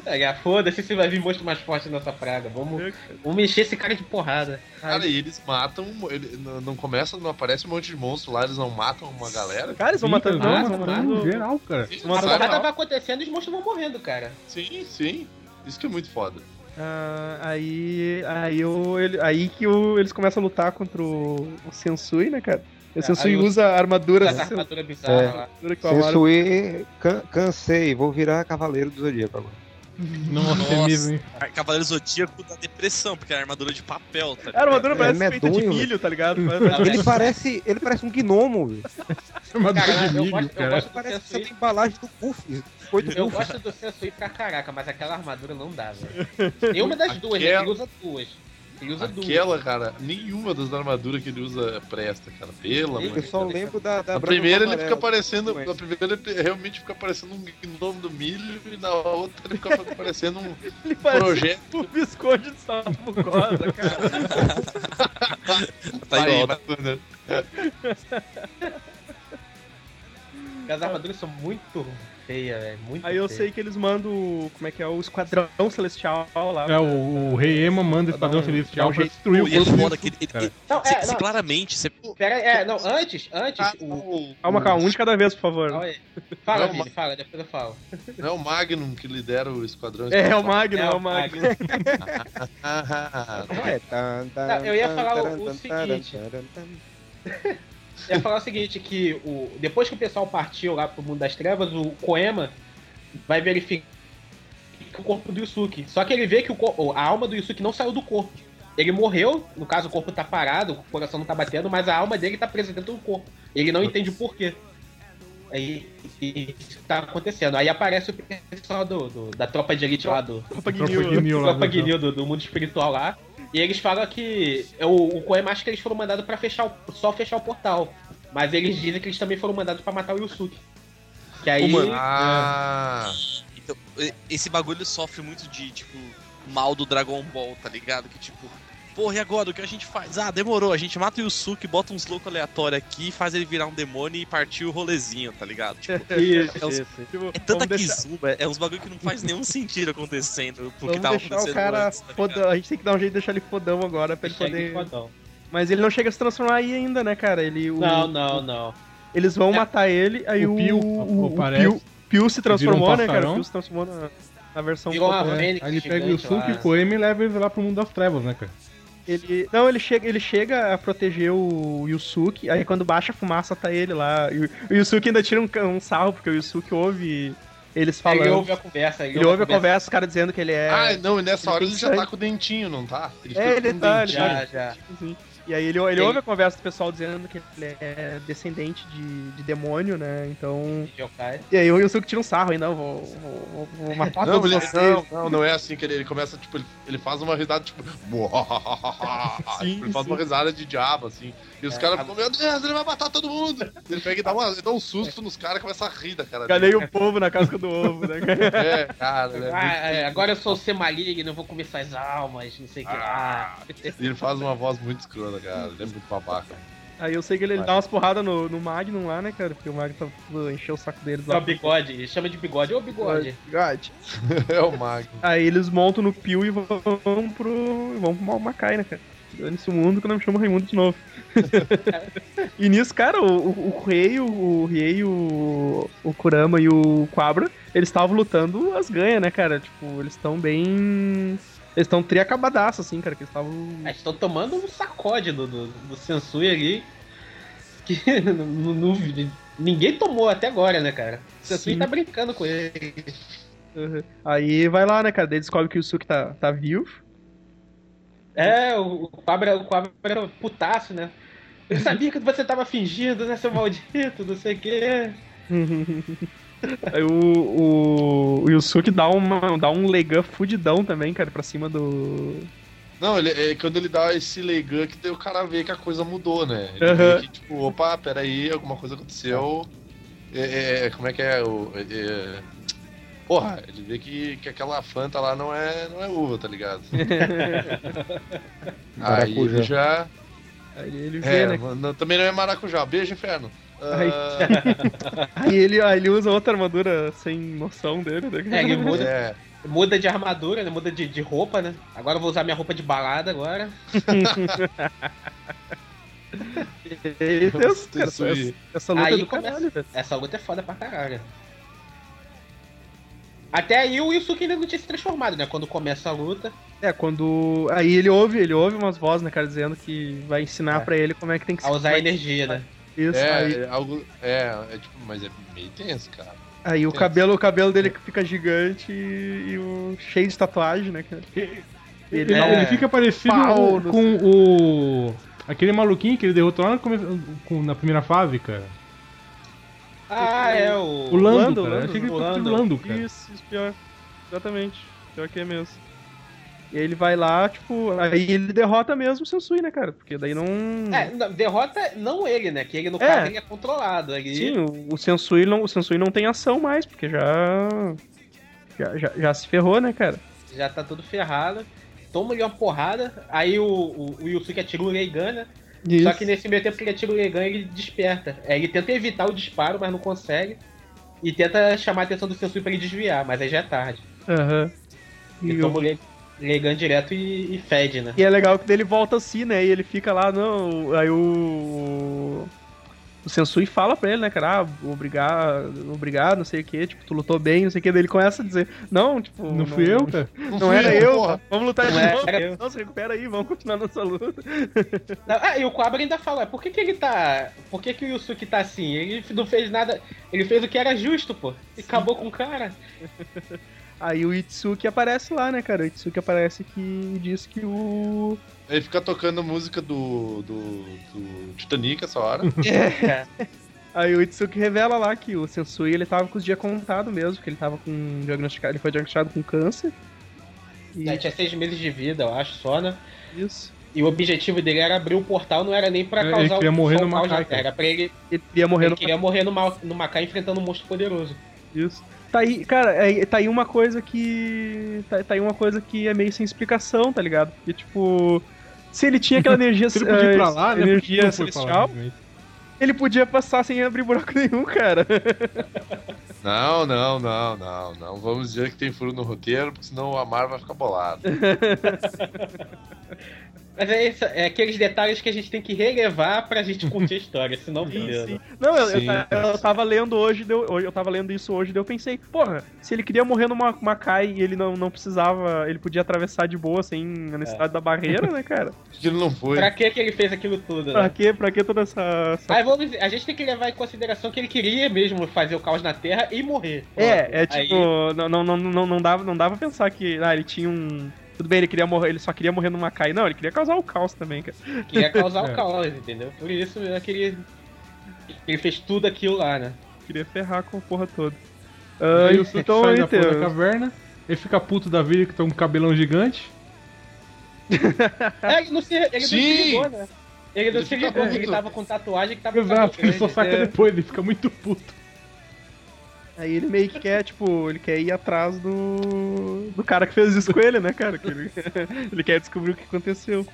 É, foda-se se vai vir monstro mais forte nessa praga. Vamos, vamos mexer esse cara de porrada. Cara, e eles matam. Ele, não, não começa, não aparece um monte de monstro lá, eles não matam uma galera. Cara, eles vão Sim, matando, tá matando. geral, cara. Sim, A mal. vai acontecendo e os monstros vão morrendo, cara. Sim, sim. Isso que é muito foda. Ah, aí aí, o, ele, aí que o, eles começam a lutar contra o, o Sensui, né, cara? O É, Sensui usa a armadura, Essa essa armadura bizarra É. lá. Sensui, can- cansei, vou virar Cavaleiro do Zodíaco agora. Nossa, é Nossa. mesmo, hein? Cavaleiro Zodíaco da depressão, porque é armadura de papel, tá A armadura É parece feita de medonho, milho, tá ligado? Ele parece, ele parece um gnomo, velho. Armadura Cara, de eu milho, gosto, eu cara. gosto do Parece Sensui. essa embalagem do Goofy. Eu gosto do Sensui pra caraca, mas aquela armadura não dá, velho. Nenhuma das duas, né? Aquela- Ele usa duas. Ele usa duas. Aquela, cara, nenhuma das armaduras que ele usa presta, cara. Pela mãe. Eu só lembro da, da Na primeira ele fica parecendo. Na primeira ele realmente fica parecendo um gnomo do milho e na outra ele fica parecendo um Ele projeto. o Visconde de Sabugosa, cara. Tá Aí, bacana. As armaduras são muito feias, velho. Muito Aí eu sei que eles mandam, o- como é que é, o Esquadrão Celestial lá. É, o, o Rei Ema manda o Esquadrão Celestial pra destruir o e é corpo foda que ele. Não, cê- é, cê não. claramente, você Pera aí, é, não, antes, antes, Ah, o... o- Calma, calma, um de cada vez, por favor. Calma aí. Fala, Não, Vini, fala, depois eu falo. Não é o Magnum que lidera o esquadrão. É, é o Magno, É, é, o É, tan, Não, eu ia falar o- o seguinte. Eu ia falar o seguinte, que o, depois que o pessoal partiu lá pro mundo das trevas, o Koema vai verificar o corpo do Yusuke. Só que ele vê que o, a alma do Yusuke não saiu do corpo. Ele morreu, no caso o corpo tá parado, o coração não tá batendo, mas a alma dele tá presa dentro do corpo. Ele não entende o porquê. Aí isso tá acontecendo. Aí aparece o pessoal do, do- da tropa de elite lá do, Tropa Tropa Guinil. Tropa né? Guinil do, do mundo espiritual lá. E eles falam que é o, o Koema acha que eles foram mandados pra fechar o, só fechar o portal. Mas eles dizem que eles também foram mandados pra matar o Yusuke. Que aí. Mano, ah, Então, esse bagulho sofre muito de, tipo, mal do Dragon Ball, tá ligado? Que tipo, porra, e agora? O que a gente faz? Ah, demorou, a gente mata o Yusuke, bota uns loucos aleatórios aqui, faz ele virar um demônio e partir o rolezinho, tá ligado? Tipo, Isso, é, uns- isso. Tipo, é tanta vamos deixar, é uns bagulho que não faz nenhum sentido acontecendo pro que vamos tava acontecendo o cara antes, tá fodão. A gente tem que dar um jeito de deixar ele fodão agora pra ele Chega poder. fodão. Mas ele não chega a se transformar aí ainda, né, cara? Ele, o- Não, não, não. Eles vão É. matar ele, aí O o, Pio o, o. Pio, Pio se transformou, um né, cara? O. Pio se transformou na, na versão Virou uma. É, aí ele pega o Yusuke lá. e Koema e leva ele lá pro mundo das trevas, né, cara? Ele, não, ele chega, ele chega a proteger o Yusuke, aí quando baixa a fumaça tá ele lá. E o, o Yusuke ainda tira um, um sarro, porque o Yusuke ouve eles falando. Ele ouve a conversa. Ele ouve a conversa, os caras dizendo que ele é. ah, não, e nessa ele hora ele já sangue. tá com o dentinho, não tá? É, ele com o tá, ele dentinho. Já, já. E aí ele, ele Tem- ouve a conversa do pessoal dizendo que ele é descendente de, de demônio, né? Então. E aí o Yusuke tira um sarro aí, não, vou, vou, vou- matar Não, todos ele, vocês. não, não, não é assim que ele, ele começa, tipo, ele, ele faz uma risada, tipo, Sim, tipo, ele faz sim. uma risada de diabo, assim. E os É, caras ficam, meu Deus, ele vai matar todo mundo. Ele pega e dá, uma, ele dá um susto nos caras e começa a rir da cara Ganhei o povo na casca do ovo, né? É, cara, né? Ah, é, agora eu sou o ser maligno, eu vou comer suas almas, não sei o que lá. E ele faz uma voz muito escrota, cara. Ele é muito babaca. Aí eu sei que ele, ele dá umas porradas no, no Magnum lá, né, cara? Porque o Magnum tá encheu o saco deles É lá. o bigode, ele chama de bigode. Ô, bigode. Bigode. É o Magno. Aí eles montam no Pio e vão pro. vão pro Macai, né, cara? Dane-se o mundo que eu não me chamo Raimundo de novo. e nisso, cara, o, o, o Rei, o, o Riei, o, o Kurama e o Quabra, eles estavam lutando as ganhas, né, cara? Tipo, eles estão bem. Eles estão triacabadaço, assim, cara, que eles estavam. Ah, estão tomando um sacode do, do, do Sensui ali. Que não- não- ninguém tomou até agora, né, cara? O Sensui Sim. tá brincando com ele. Uhum. Aí vai lá, né, cara? Daí descobre que o Suki tá, tá vivo. É, o, o Quabra, o Quabra era putaço, né? Eu sabia que você tava fingindo, né, seu maldito, não sei o quê. Aí o, o, o Yusuke dá, uma, dá um Legan fudidão também, cara, pra cima do. Não, ele, é, quando ele dá esse Leigan que daí o cara vê que a coisa mudou, né? Ele Aham. vê que, tipo, opa, peraí, alguma coisa aconteceu. É, é, como é que é? O, é, é- Porra, ele vê que, que aquela Fanta lá não é, não é uva, tá ligado? Aí Maracujá. ele já. Aí ele vê, É, né? mano, também não é maracujá. Beijo, inferno. Aí- Ah, Aí ele, aí ele usa outra armadura sem noção dele, né? É, ele muda, é. muda de armadura, né? Muda de, de roupa, né? Agora eu vou usar minha roupa de balada agora. Os- cara, essa, essa luta Aí é do começa- caralho. Essa luta é foda pra caralho. Até aí o Yusuke ainda não tinha se transformado, né? Quando começa a luta. É, quando. Aí ele ouve, ele ouve umas vozes, né, cara, dizendo que vai ensinar É. pra ele como é que tem que A usar vai- energia, né? Isso, É, aí, é algo. É, é tipo, mas é meio tenso, cara. aí o tenso. cabelo, o cabelo dele fica gigante e, e o cheio de tatuagem, né, cara? Ele, Ele é ele fica parecido pau com o. Aquele maluquinho que ele derrotou lá no come- com- na primeira fase, cara. Ah, é o. O Lando, cara. Achei que ele o fosse o Lando, cara. Isso, isso, pior. Exatamente. Pior que é mesmo. E aí ele vai lá, tipo, aí ele derrota mesmo o Sensui, né, cara? Porque daí não. É, não, derrota não ele, né? Que ele, no É. caso, ele é controlado. Ele... Sim, o, o Sensui não, o Sensui não tem ação mais, porque já. Já, já, já se ferrou, né, cara? já tá todo ferrado. Toma-lhe uma porrada. Aí o, o, o Yusuke atira o Reigan, né? Só que nesse meio tempo que ele atira o Reigan, ele desperta. É, ele tenta evitar o disparo, mas não consegue. E tenta chamar a atenção do Sensui pra ele desviar, mas aí já é tarde. Aham. E, Ele o- toma o Rei- Reigan direto e, e fede, né? e é legal que ele volta assim, né? E ele fica lá, não. Aí o. O Sensui fala pra ele, né, cara? Ah, obrigado, obrigado, não sei o que, tipo, tu lutou bem, não sei o que. Daí ele começa a dizer, não, tipo. Não fui eu, cara? Não fui era eu, porra. vamos lutar Não de novo. Não, se recupera aí, vamos continuar nossa luta. Ah, e o Quabra ainda fala, por que, que ele tá. Por que, que o Yusuke tá assim? Ele não fez nada. Ele fez o que era justo, pô. E acabou com o cara. Aí o Itsuki aparece lá, né, cara? O Itsuki aparece que diz que o. Ele fica tocando música do, do, do Titanic essa hora. Aí o Itsuki revela lá que o Sensui ele tava com os dias contados mesmo, que ele tava com diagnosticado, ele foi diagnosticado com câncer. E Já tinha seis meses de vida, eu acho, só, né? isso. E o objetivo dele era abrir o portal, não era nem pra Ele causar queria o morrer no cara. era pra ele. Ele ia morrer Ele no queria morrer no, Ma- no Makai enfrentando um monstro poderoso. Isso. Tá aí, cara, é- tá aí uma coisa que. Tá, tá aí uma coisa que é meio sem explicação, tá ligado? Porque, tipo. Se ele tinha aquela energia, Se ele podia ir pra eh, lá, né? Energia lá, celestial, ele podia passar sem abrir buraco nenhum, cara. Não, não, não, não, não. Vamos dizer que tem furo no roteiro, porque senão o Amar vai ficar bolado. Mas é, isso, é aqueles detalhes que a gente tem que relevar pra gente curtir a história, senão beleza. Não, eu, eu Sim, ta- cara. eu tava lendo hoje, deu- hoje, eu tava lendo isso hoje, daí eu pensei, porra, se ele queria morrer no Ma- Macai e ele não, não precisava, ele podia atravessar de boa sem a necessidade da barreira, né, cara? Ele não foi? Pra que, que ele fez aquilo tudo, Pra né? que, pra que toda essa. essa- Aí vamos, a gente tem que levar em consideração que ele queria mesmo fazer o caos na Terra e morrer. É, é Aí- tipo, não, não, não, não, não, dava, não dava pra pensar que ah, ele tinha um, Tudo bem, ele queria morrer, ele só queria morrer numa caia. Não, ele queria causar o caos também, cara. Queria causar É. o caos, entendeu? Por isso eu queria. Ele fez tudo aquilo lá, né? Queria ferrar com a porra toda. Ah, Aí o então, sai aí da porra da tem- caverna, ele fica puto da vida que tá um cabelão gigante. É, ele não se, ele não se ligou, né? Ele não Ele se ligou ele tava com tatuagem que tava Exato, ele só saca é. depois, ele fica muito puto. Aí ele meio que quer, tipo, ele quer ir atrás do. do cara que fez isso com ele, né, cara? Que ele, ele quer descobrir o que aconteceu.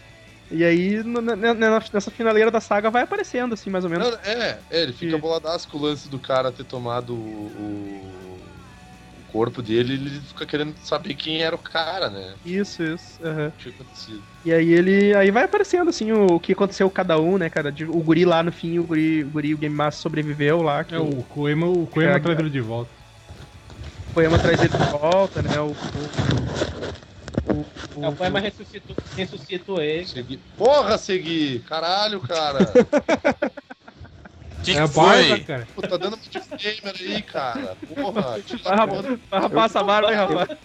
E aí, nessa finaleira da saga, vai aparecendo, assim, mais ou menos. Não, é, é, ele fica Que- boladaço com o lance do cara ter tomado o corpo dele ele fica querendo saber quem era o cara, né? Isso, isso. que tinha acontecido. E aí ele. Aí vai aparecendo, assim, o, o que aconteceu com cada um, né, cara? De- O guri lá no fim, o guri, o, guri, o Game Master sobreviveu lá. Que É, o Koema, o Koema É, traz ele de volta. o poema traz ele de volta, né? O. O, o, É, o poema ressuscitou, ressuscitou ele. Segui. Porra, segui! Caralho, cara! Que é que a barba, cara. Pô, tá dando muito gamer aí, cara. Porra, Vai a rapar essa barba aí, rapaz.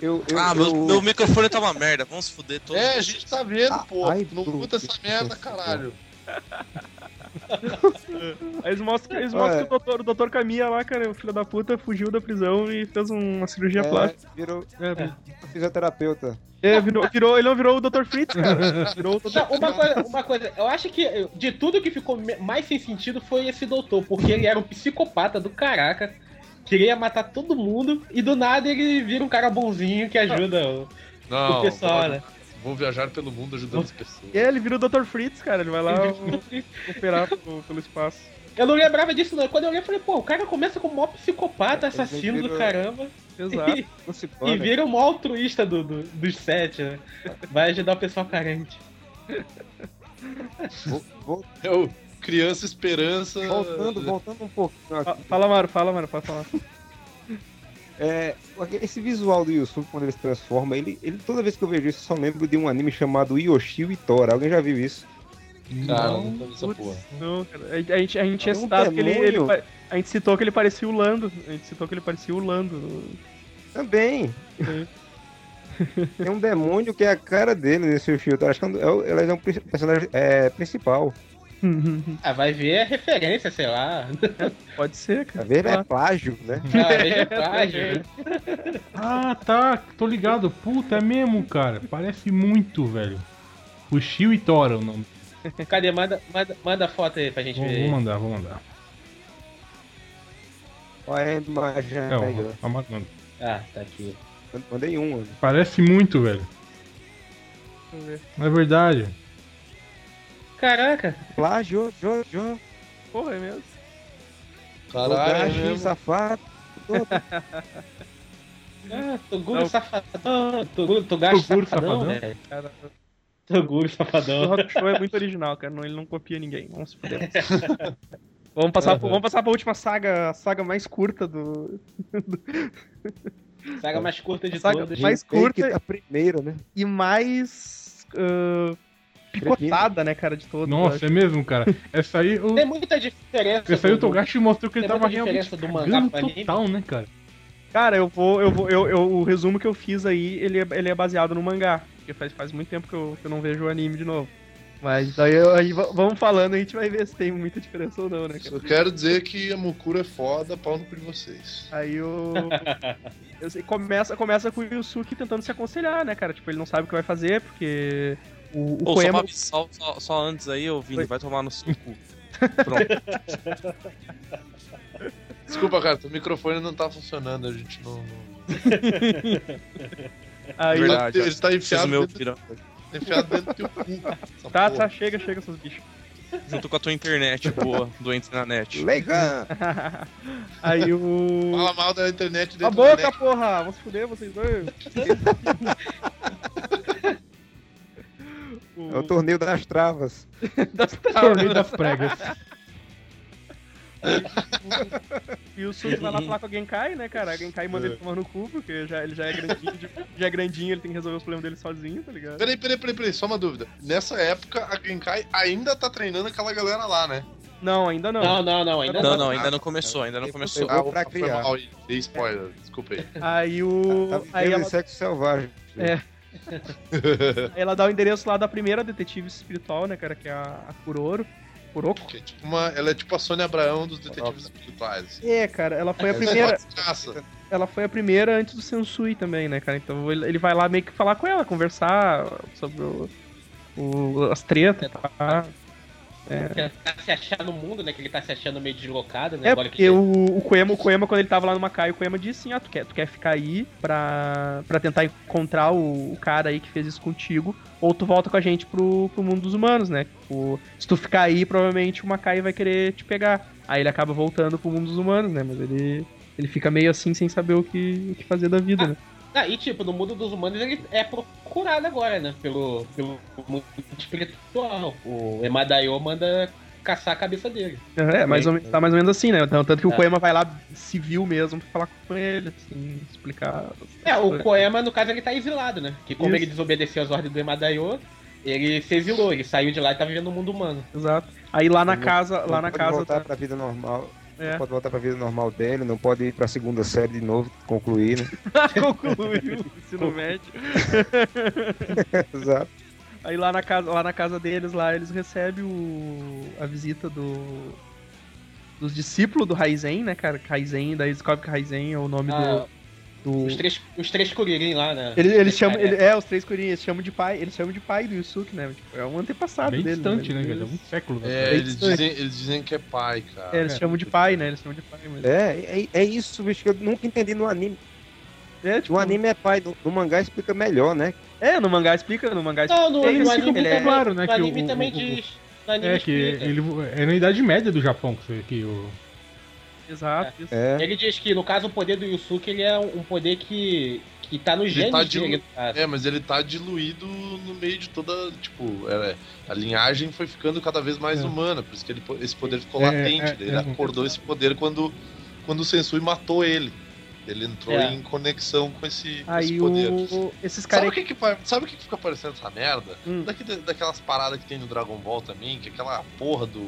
Eu, eu, Ah, eu, meu, meu microfone tá uma merda, vamos se fuder todos. É, a gente tá vendo, Ah, pô. ai, não muda essa merda, caralho. Aí eles mostram, eles mostram É. que o doutor, o doutor Caminha lá, cara, o filho da puta, fugiu da prisão e fez uma cirurgia plástica. é, virou fisioterapeuta. É, virou, virou, ele não virou o Dr. Fritz, cara. Virou o Dr. Não, uma coisa, uma coisa, eu acho que de tudo que ficou mais sem sentido foi esse doutor, porque ele era um psicopata do caraca, queria matar todo mundo, e do nada ele vira um cara bonzinho que ajuda o, Não, o pessoal, vou, né? vou viajar pelo mundo ajudando as pessoas. É, ele virou o Dr. Fritz, cara. Ele vai lá operar pelo espaço. Eu não lembrava disso, não. Quando eu olhei, eu falei, pô, o cara começa como o maior psicopata, assassino do caramba, Exato. e, e vira o maior altruísta do, do- dos sete, né? Vai ajudar o pessoal carente. Vou- Eu, criança esperança. voltando, voltando um aqui. Fala, Maro, fala, Maro, pode falar. É, esse visual do Yusuke quando ele se transforma, ele, ele toda vez que eu vejo isso, eu só lembro de um anime chamado Yoshi e Tora. Alguém já viu isso? Cara, não tô nessa porra. Não, cara. A, a gente, a gente tinha É um citado que ele, ele A gente citou que ele parecia o Lando. A gente citou que ele parecia o Lando. Também. Sim. Tem um demônio que é a cara dele nesse Yoshi e Tora. Acho que é um, é é um personagem é, principal. Ah, vai ver a referência, sei lá. Pode ser, cara. Às vezes é plágio, né? Ah, veja plágio. Ah, tá, tô ligado. Puta, é mesmo, cara. Parece muito, velho. O Shio e Tora o nome. Cadê? Manda, manda, manda foto aí pra gente Vou, ver. vou mandar, vou mandar. Olha a imagem É, aí, ó, a. Ah, tá aqui. Mandei um. ó. Parece muito, velho. Deixa eu ver. Não é verdade. Caraca, Plágio, jo, jo. Porra, é mesmo. Caralho, é Togashi, mesmo. safado. ah, Toguro safadão. Toguro, Toguro safadão, velho. Cara, Toguro o safadão. Rock Show é muito original, cara. Não, ele não copia ninguém. Vamos se fuder. Vamos passar, pro- vamos passar pra última saga, a saga mais curta do. Saga mais curta de Saga- todas. Mais curta. da primeira, né? e mais. ah, picotada, né, cara, de todos. eu Nossa, é mesmo, cara. Essa aí, o, Tem muita diferença. essa aí o Togashi mostrou que ele tem tava muita realmente diferença do mangá total, né, cara? Cara, eu vou. Eu vou eu, eu- o resumo que eu fiz aí, ele é, ele é baseado no mangá. Porque faz, faz muito tempo que eu, que eu não vejo o anime de novo. Mas daí eu- aí va- vamos falando, a gente vai ver se tem muita diferença ou não, né, cara? Só quero dizer que a Mukuro é foda, pau no cu de vocês. Aí o. eu sei, começa, começa com o Yusuke tentando se aconselhar, né, cara? Tipo, ele não sabe o que vai fazer, porque. O, o Pô, só, Koema. só, só, só antes aí, ô Vini, Oi. vai tomar no seu cu. Pronto. Desculpa, cara, teu microfone não tá funcionando, a gente não. Aí, Ele tá- Verdade, ele tá enfiado, me dentro, ouviram. enfiado dentro do teu cu. tá, porra. tá, chega, chega, seus bichos. Junto com a tua internet boa, doente na net. Legal. Aí o. Fala mal da internet A dentro boca, da net. porra! Vamos se fuder, vocês dois. É o torneio das travas. das Torneio das pregas. E o Suki vai lá falar com a Genkai, né, cara? A Genkai manda ele tomar no cu, porque já, ele já é grandinho, de- já é grandinho, ele tem que resolver os problemas dele sozinho, tá ligado? Peraí, peraí, peraí, peraí, só uma dúvida. Nessa época, a Genkai ainda tá treinando aquela galera lá, né? Não, ainda não. Não, não, não, ainda Não, não. não, ainda não começou, ainda não começou. Vou pra foi criar. mal aí, dei spoiler, desculpa aí. Aí o. Tá aí vivendo ela, sexo selvagem. É. Aí ela dá o endereço lá da primeira detetive espiritual, né, cara, que é a, a Kuroro. Kuroko? Que é tipo uma, ela é tipo a Sônia Abraão dos detetives espirituais. É, cara, ela foi a Ela primeira. Ela foi a primeira antes do Sensui também, né, cara? Então ele, vai lá meio que falar com ela, conversar sobre o, o- as tretas, tá? Tentar se achar no mundo, né? Que ele tá se achando meio deslocado, né? É, Agora porque o, o Koema, o Koema, quando ele tava lá no Macai, o Koema disse assim, ah, tu quer, tu quer ficar aí pra, pra tentar encontrar o, o cara aí que fez isso contigo, ou tu volta com a gente pro, pro mundo dos humanos, né? Tipo, se tu ficar aí, provavelmente o Macai vai querer te pegar. Aí ele acaba voltando pro mundo dos humanos, né? Mas ele, ele fica meio assim, sem saber o que, o que fazer da vida, né? Ah, e tipo, no mundo dos humanos ele é procurado agora, né? Pelo, pelo mundo espiritual. O Emadaio manda caçar a cabeça dele. É, mais ou, tá mais ou menos assim, né? Então, tanto que o É. Koema vai lá civil mesmo pra falar com ele, assim, explicar. É, o Koema, no caso, ele tá exilado, né? Que como Isso. ele desobedeceu as ordens do Emadaio, ele se exilou, ele saiu de lá e tá vivendo no mundo humano. Exato. Aí lá na casa, lá não na casa. voltar tá- pra vida normal. É. Não pode voltar pra vida normal dele, não pode ir pra segunda série de novo, concluir, né? Concluiu o ensino médio. Exato. Aí lá na casa, lá na casa deles, lá eles recebem o, a visita do dos discípulos do Raizen, né, cara? Raizen, daí descobre que Raizen é o nome Ah, do, do... Os três, os três Kuririn lá, né? Eles, eles chamam, É, ele- é, os três corinhas, eles chamam de pai, eles chamam de pai do Yusuke, né? Tipo, é um antepassado Bem dele. distante, né, Eles- cara? Muito século. É, Bem eles dizem, eles dizem que é pai, cara. É, eles chamam de pai, né? Eles chamam de pai, mas... É, é, é isso, bicho, que eu nunca entendi no anime. É, tipo, No anime é pai, no, no mangá explica melhor, né? é, no mangá explica, no mangá Não, no, explica. Eles no ficam anime muito também, claro, né, no que o- anime o- também o- diz. No anime É que ele é na Idade Média do Japão que, que o. Exato, isso. É. Ele diz que, no caso, o poder do Yusuke ele é um poder que, que tá no gênio tá dele. dilu- caso. É, mas ele tá diluído no meio de toda. Tipo, é, a linhagem foi ficando cada vez mais É. humana, por isso que ele, esse poder ficou É, latente. é, daí ele é. acordou esse poder quando, quando o Sensui matou ele. Ele entrou É. em conexão com esse, com esse Aí poder. o... esses Sabe caras... o, que que, sabe o que que fica parecendo essa merda? Hum. Daquele- daquelas paradas que tem no Dragon Ball também, que é aquela porra do,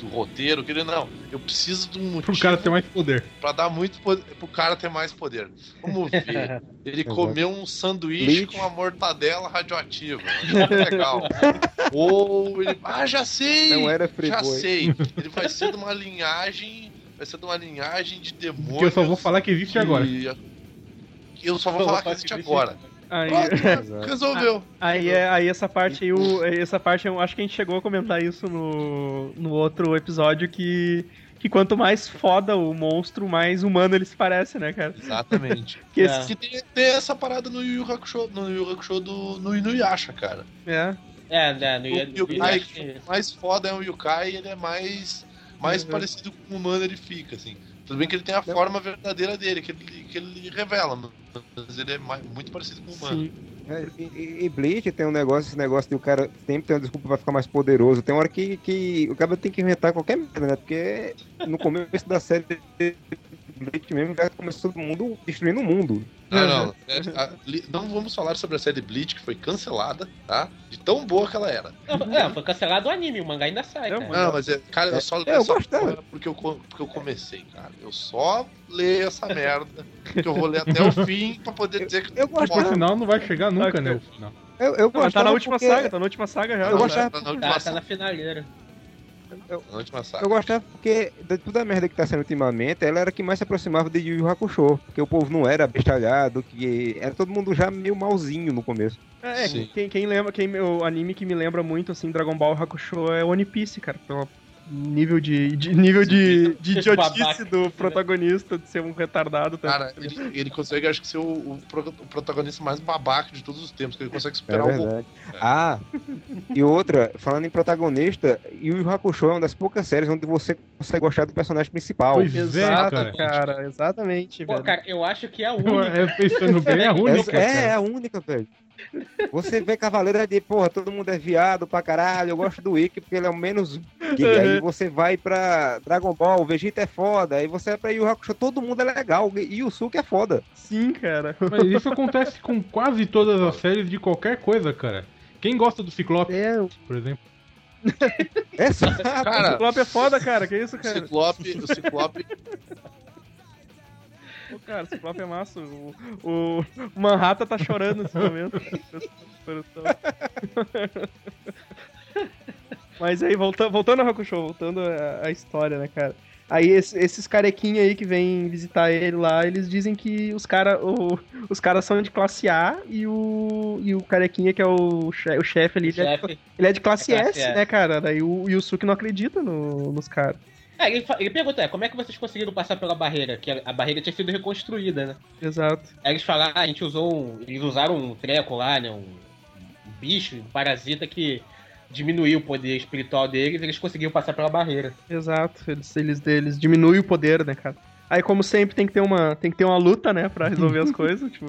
do roteiro, que ele, não, eu preciso de um motivo Pro cara ter mais poder. pra dar muito poder, pro cara ter mais poder. Vamos ver. Ele comeu um sanduíche Bleach. com uma mortadela radioativa. Muito legal. Ou ele. Ah, já sei! Não era já Friboi. sei. Ele vai ser de uma linhagem. Vai ser de uma linhagem de demônios. Que eu só vou falar que existe que- agora. que Eu só vou falar que existe agora. Aí... Pronto, resolveu. Aí, é, aí essa parte aí, o, essa parte eu acho que a gente chegou a comentar isso no, no outro episódio que, que quanto mais foda o monstro, mais humano ele se parece, né, cara? Exatamente. Que É. esse, Que tem, tem essa parada no Yu Hakusho, no Yu Hakusho do no Inuyasha, cara. é, É, né? No, O no, Yukai, no- o mais foda é o Yukai, ele é mais, mais Uhum. parecido com o humano ele fica, assim. Tudo bem que ele tem a forma verdadeira dele, que ele, que ele revela, mas ele é mais- muito parecido com o humano. sim. É, E, e- e Bleach tem um negócio, esse negócio de o cara sempre tem uma desculpa pra ficar mais poderoso. Tem hora que, que o cara tem que inventar qualquer merda, né? Porque no começo da série Bleach mesmo já começou todo mundo destruindo o mundo. Não, não. é, a- li- não vamos falar sobre a série Bleach, que foi cancelada, tá? De tão boa que ela era. Não, é, foi cancelado o anime, o mangá ainda sai, Não, cara. Não, mas, é, cara, eu só, É, eu só porque eu, porque eu comecei, cara. Eu só leio essa merda, que eu vou ler até o fim pra poder dizer que eu gosto Por dela. sinal, não vai chegar nunca, né? O final. Eu, eu Não, tá gostava na última porque- saga, tá na última saga já. Eu né? gostava- Tá Tá, tá saga, na finaleira. Na última saga. Eu gostava porque de toda a merda que tá sendo ultimamente, ela era a que mais se aproximava de Yu Yu Hakusho. Porque o povo não era bestalhado, que era todo mundo já meio malzinho no começo. É, Sim. quem, quem lembra, quem, o anime que me lembra muito, assim, Dragon Ball Hakusho é One Piece, cara. Pelo nível de, de- nível de, de idiotice do protagonista, de ser um retardado. Tá? Cara, ele, ele consegue, acho que, ser o, o o protagonista mais babaca de todos os tempos, que ele consegue É superar o Goku. verdade. Ah, e outra, falando em protagonista, Yu Yu Hakusho é uma das poucas séries onde você consegue gostar do personagem principal. Pois é, Exato, cara. cara. Exatamente, Pô, velho. cara, eu acho que é a única. É, pensando bem, é a única. Essa- é, é cara. a única, velho. Você vê Cavaleiro de, porra, todo mundo é viado pra caralho. Eu gosto do Ikki porque ele é o menos gay. Aí você vai pra Dragon Ball, o Vegeta é foda. Aí você vai pra Yu Hakusho, todo mundo é legal. E o Suki é foda. Sim, cara. Mas isso acontece com quase todas as séries de qualquer coisa, cara. Quem gosta do Ciclope, É, o por exemplo? Essa, Cara, Ciclope é foda, cara. Que isso, o cara? Ciclope, o Ciclope. Pô, cara, Ciclope é massa. O, o Manhattan tá chorando nesse momento. Mas aí, volta, voltando ao Hakusho, voltando à, à história, né, cara? Aí esse- esses carequinha aí que vêm visitar ele lá, eles dizem que os cara, o- os caras são de classe A e o, e o carequinha que é o, che- o chefe ali, ele é, de- Chefe. ele é de classe, É classe S, S. né, cara? Daí o Yusuke não acredita no- nos caras. É, ele, ele pergunta, é, como é que vocês conseguiram passar pela barreira? Que a, a barreira tinha sido reconstruída, né? Exato. Aí eles falaram, ah, a gente usou um. Eles usaram um treco lá, né? Um, um bicho, um parasita que diminuiu o poder espiritual deles e eles conseguiram passar pela barreira. Exato, eles, eles, eles diminuem o poder, né, cara? Aí, como sempre, tem que ter uma, tem que ter uma luta, né, pra resolver as coisas. Tipo,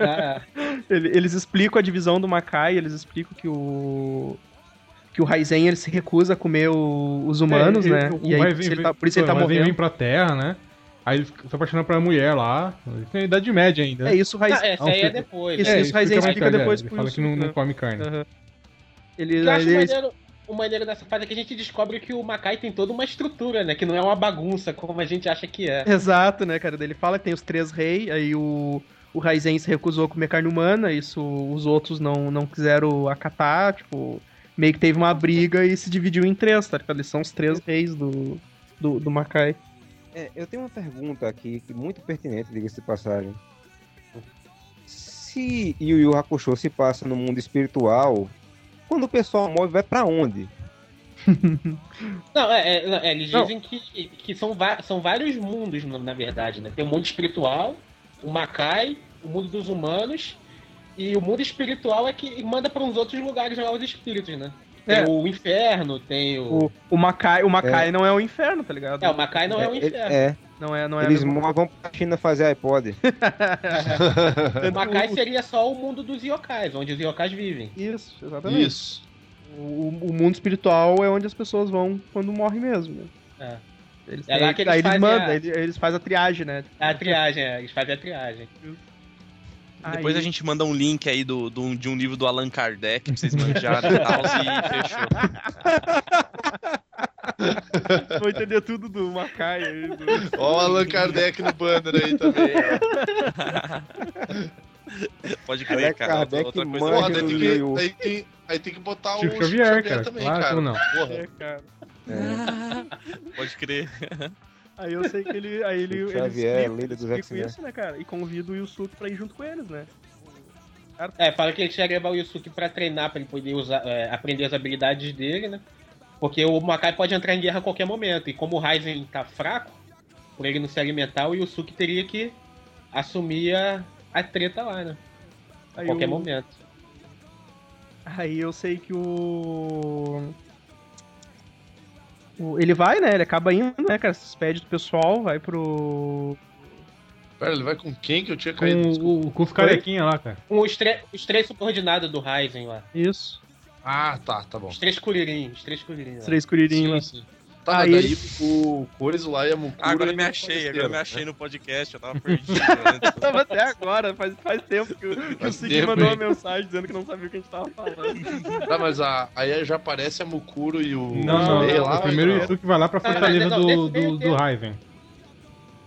Ah, ele- eles explicam a divisão do Makai, eles explicam que o que o Raizen ele se recusa a comer o- os humanos, É, né? ele- E o aí, Raizen por isso ele vem- tá, por isso ele tá o Raizen morrendo. vem pra terra, né? Aí ele fica- se apaixona pela mulher lá. Ele tem idade média ainda. É isso, o Raizen. essa Ah, aí é depois. Isso, né? isso, Raizen mais explica tarde, depois Ele fala que não, não né? come carne. Aham. Ele, Eu acho maneiro, o maneiro dessa fase é que a gente descobre que o Makai tem toda uma estrutura, né? Que não é uma bagunça como a gente acha que é. Exato, né, cara? Ele fala que tem os três reis, aí o, o Raizen se recusou a comer carne humana, isso os outros não, não quiseram acatar, tipo, meio que teve uma briga e se dividiu em três, tá ligado? Eles são os três reis do, do, do Makai. É, eu tenho uma pergunta aqui, que muito pertinente, diga-se de passagem. Se Yu Yu Hakusho se passa no mundo espiritual, quando o pessoal morre, vai pra onde? Não, é, é, é, eles Não. dizem que, que são, são vários mundos, na na verdade, né? Tem o mundo espiritual, o Makai, o mundo dos humanos, e o mundo espiritual é que manda para uns outros lugares lá os espíritos, né? Tem É. o inferno, tem o. O, o Makai, o Makai não é o inferno, tá ligado? É, o Makai não é, o É, inferno. é, Não é, não é a eles vão pra China fazer iPod. O Makai seria só o mundo dos yokais, onde os yokais vivem. Isso, exatamente. Isso. O, o mundo espiritual é onde as pessoas vão quando morrem mesmo, né? É. Eles, É lá que eles aí eles fazem mandam, a- eles, eles fazem a triagem, né? É a triagem, é, eles fazem a triagem. Depois Aí- a gente manda um link aí do, do- de um livro do Allan Kardec pra vocês manjarem e tal, e fechou. Vou entender tudo do Makai aí. do- Ó o Allan Kardec no banner aí também. ó. Pode crer, cara. Outra, Kardec outra coisa. do tem, que, daí, tem, aí tem que botar Chico o Xavier, cara. também, Claro, cara. não? Porra. É, cara. É. Pode crer. Aí eu sei que ele. Aí ele. Ele Xavier, explica- líder dos explica isso, né, cara? E convida o Yusuke pra ir junto com eles, né? É, fala que ele tinha que levar o Yusuke pra treinar, pra ele poder usar, é, aprender as habilidades dele, né? Porque o Makai pode entrar em guerra a qualquer momento. E como o Ryzen tá fraco, por ele não se alimentar, o Yusuke teria que assumir a, a treta lá, né? A qualquer o- momento. Aí eu sei que o. Ele vai, né? Ele acaba indo, né, cara? Se despede do pessoal, vai pro. Pera, ele vai com quem que eu tinha caído? Com, Desculpa. o, com os carequinha lá, cara. Com os, os três subordinados do Ryzen lá. Isso. Ah, tá, tá bom. Os três Kuririn, os três Kuririn. Os três curirinhos lá. Sim, sim. Tá, Aí mas daí ele- o Cores lá e a Mukura... Ah, agora eu me não achei, agora me achei no podcast, eu tava perdido. né? Tava até agora, faz, faz tempo que, o- que o Sig tempo, mandou hein? uma mensagem dizendo que não sabia o que a gente tava falando. Tá, mas a, aí já aparece a Mukuro e o... Não, não, Rei não. lá, o primeiro não. Yusuke vai lá pra Ah, fortaleza não, do, desse- do, do desse- Raizen.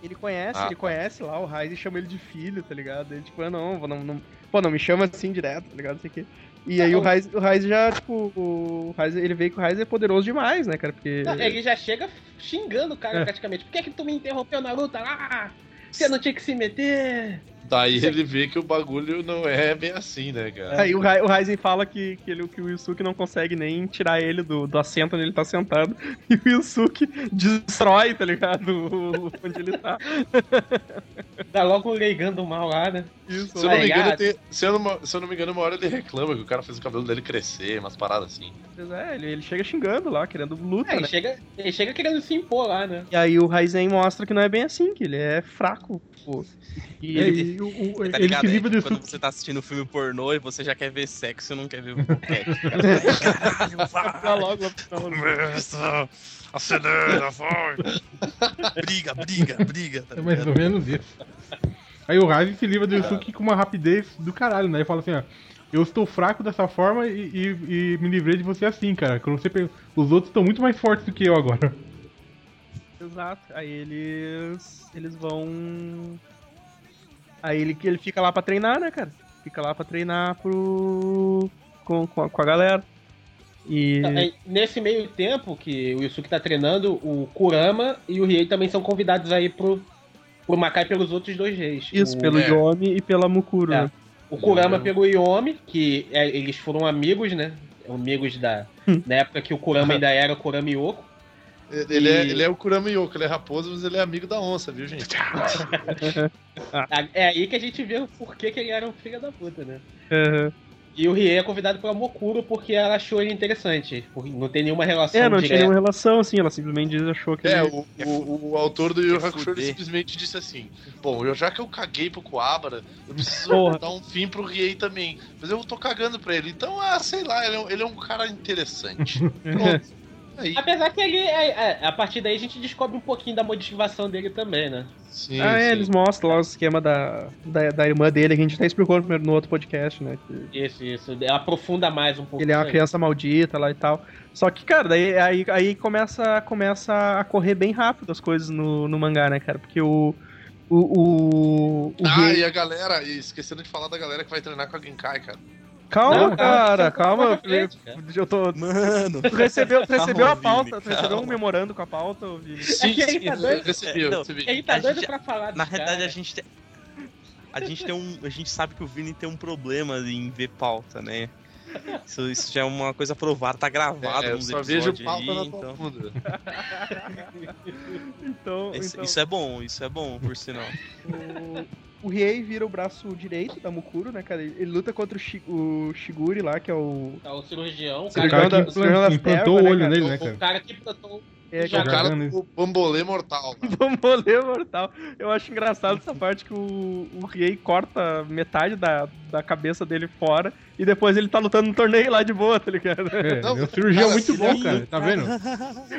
Ele conhece, Ah, ele conhece lá o Raiz e chama ele de filho, tá ligado? Ele, tipo, ah, não, vou- não, não, pô, não me chama assim direto, tá ligado? Não sei o quê. E aí o Raiz, o Raiz já, tipo, o Raiz, ele vê que o Raiz é poderoso demais, né, cara? Porque. Não, ele já chega xingando o cara É. praticamente. Por que, que tu me interrompeu na luta lá? Você não tinha que se meter. Daí ele vê que o bagulho não é bem assim, né, cara? Aí o, Rai- o fala que, que, ele, que o Yusuke não consegue nem tirar ele do, do assento onde ele tá sentado. E o Yusuke destrói, tá ligado? O- onde ele tá. Dá logo um leigando mal lá, né? Isso, Se eu, não me engano, tem- se, eu não, se eu não me engano, uma hora ele reclama que o cara fez o cabelo dele crescer, umas paradas assim. Mas é, ele, ele chega xingando lá, querendo luta, É, ele, né? chega, ele chega querendo se impor lá, né? E aí o Raizen mostra que não é bem assim, que ele é fraco, pô. E E ele. o, o, Tá ele ligado? se É livra tipo do quando você tá assistindo filme pornô e você já quer ver sexo e não quer ver boquete. Tá logo lá pro final. Começa, acelera, vai. Briga, briga, briga. Tá É mais ou menos isso. Aí o Raizen se livra do Yusuke com uma rapidez do caralho, né? Ele fala assim, ó. Eu estou fraco dessa forma e, e- e me livrei de você assim, cara. Quando você pe- Os outros estão muito mais fortes do que eu agora. Exato. Aí eles. Eles vão. Aí ele, ele fica lá pra treinar, né, cara? Fica lá pra treinar pro. com, com, a, com a galera. E. Aí, Nesse meio tempo que o Yusuke tá treinando, o Kurama e o Riei também são convidados aí pro, pro Makai pelos outros dois reis. Isso, o, pelo é. Yomi e pela Mukuro, É. né? o Kurama pelo Yomi, que é, eles foram amigos, né? Amigos da. Hum. Na época que o Kurama ainda era o Kurama Yoko. Ele, é, E- ele é o Kurama Yoko, ele é raposa, mas ele é amigo da onça, viu, gente? É aí que a gente vê o porquê que ele era um filho da puta, né? Aham. E o Riei é convidado pela Mokuro porque ela achou ele interessante. Porque não tem nenhuma relação É, não tinha nenhuma relação, assim, ela simplesmente achou que. É, ele- o, o, o autor do Yu Yu Hakusho simplesmente disse assim: Bom, eu, já que eu caguei pro Kuwabara, eu preciso Porra. dar um fim pro Riei também. Mas eu tô cagando pra ele. Então, ah, sei lá, ele é, um- ele é um cara interessante. Pronto. Aí, Apesar que ele, é, é, a partir daí a gente descobre um pouquinho da motivação dele também, né? sim, ah, é, sim. eles mostram lá o esquema da, da, da irmã dele, que a gente até explicou no, primeiro- no outro podcast, né? Que Isso, isso. Aprofunda mais um pouco. ele é uma aí. criança maldita lá e tal. Só que, cara, daí aí, aí começa, começa a correr bem rápido as coisas no, no mangá, né, cara? Porque o. O. O. o Ah, Rei- e a galera, e esquecendo de falar da galera que vai treinar com a Genkai, cara. Calma, Não, cara, calma. frente, cara. Eu tô. Mano. Tu recebeu, tu recebeu a Calma, pauta, Vini, tu recebeu um memorando com a pauta, Vini? Sim, que ele sim, tá doido. recebi, É, eu não, recebi. Ele tá A doido gente- pra falar Na dos realidade, a gente tem. A gente tem um. A gente sabe que o Vini tem um problema em ver pauta, né? Isso, isso já é uma coisa provada, tá gravado É, eu nos só vejo episódios pauta aí, na então. Então, então isso é bom, isso é bom, por sinal. O, o Riei vira o braço direito da Mukuro, né, cara? Ele, ele luta contra o, Shi- o Shiguri lá, que é o. Tá o cirurgião, o O cara, cara Cirurgião que da- implantou pernas, o né, olho cara? nele, né, o, cara? o cara que plantou. É, Já O cara do bambolê mortal. né? Bambolê mortal. Eu acho engraçado essa parte que o, o Riei corta metade da, da cabeça dele fora e depois ele tá lutando no torneio lá de boa, tá ligado? É, Não, é um cirurgião cara, muito ele bom, é cara. Tá vendo?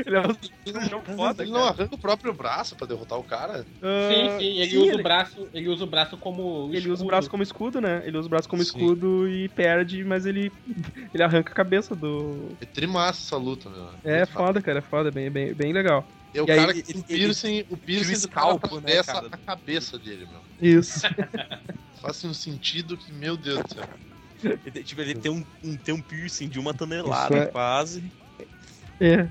Ele é um cirurgião foda, Ele não cara. arranca o próprio braço pra derrotar o cara. Ah, Sim, sim, ele sim, usa ele- o braço, ele usa o braço como Ele usa o braço como escudo, né? Ele usa o braço como Sim. escudo e perde, mas ele ele arranca a cabeça do. É trimassa essa luta, meu. É Muito foda, cara, é foda, bem, bem, bem legal. É o E aí, cara que ele- o piercing, o piercing do né, cara? a cabeça dele, meu. Isso. Faz um sentido que, meu Deus do céu. Ele, tipo, ele tem um, um- tem um piercing de uma tonelada, é- quase. É.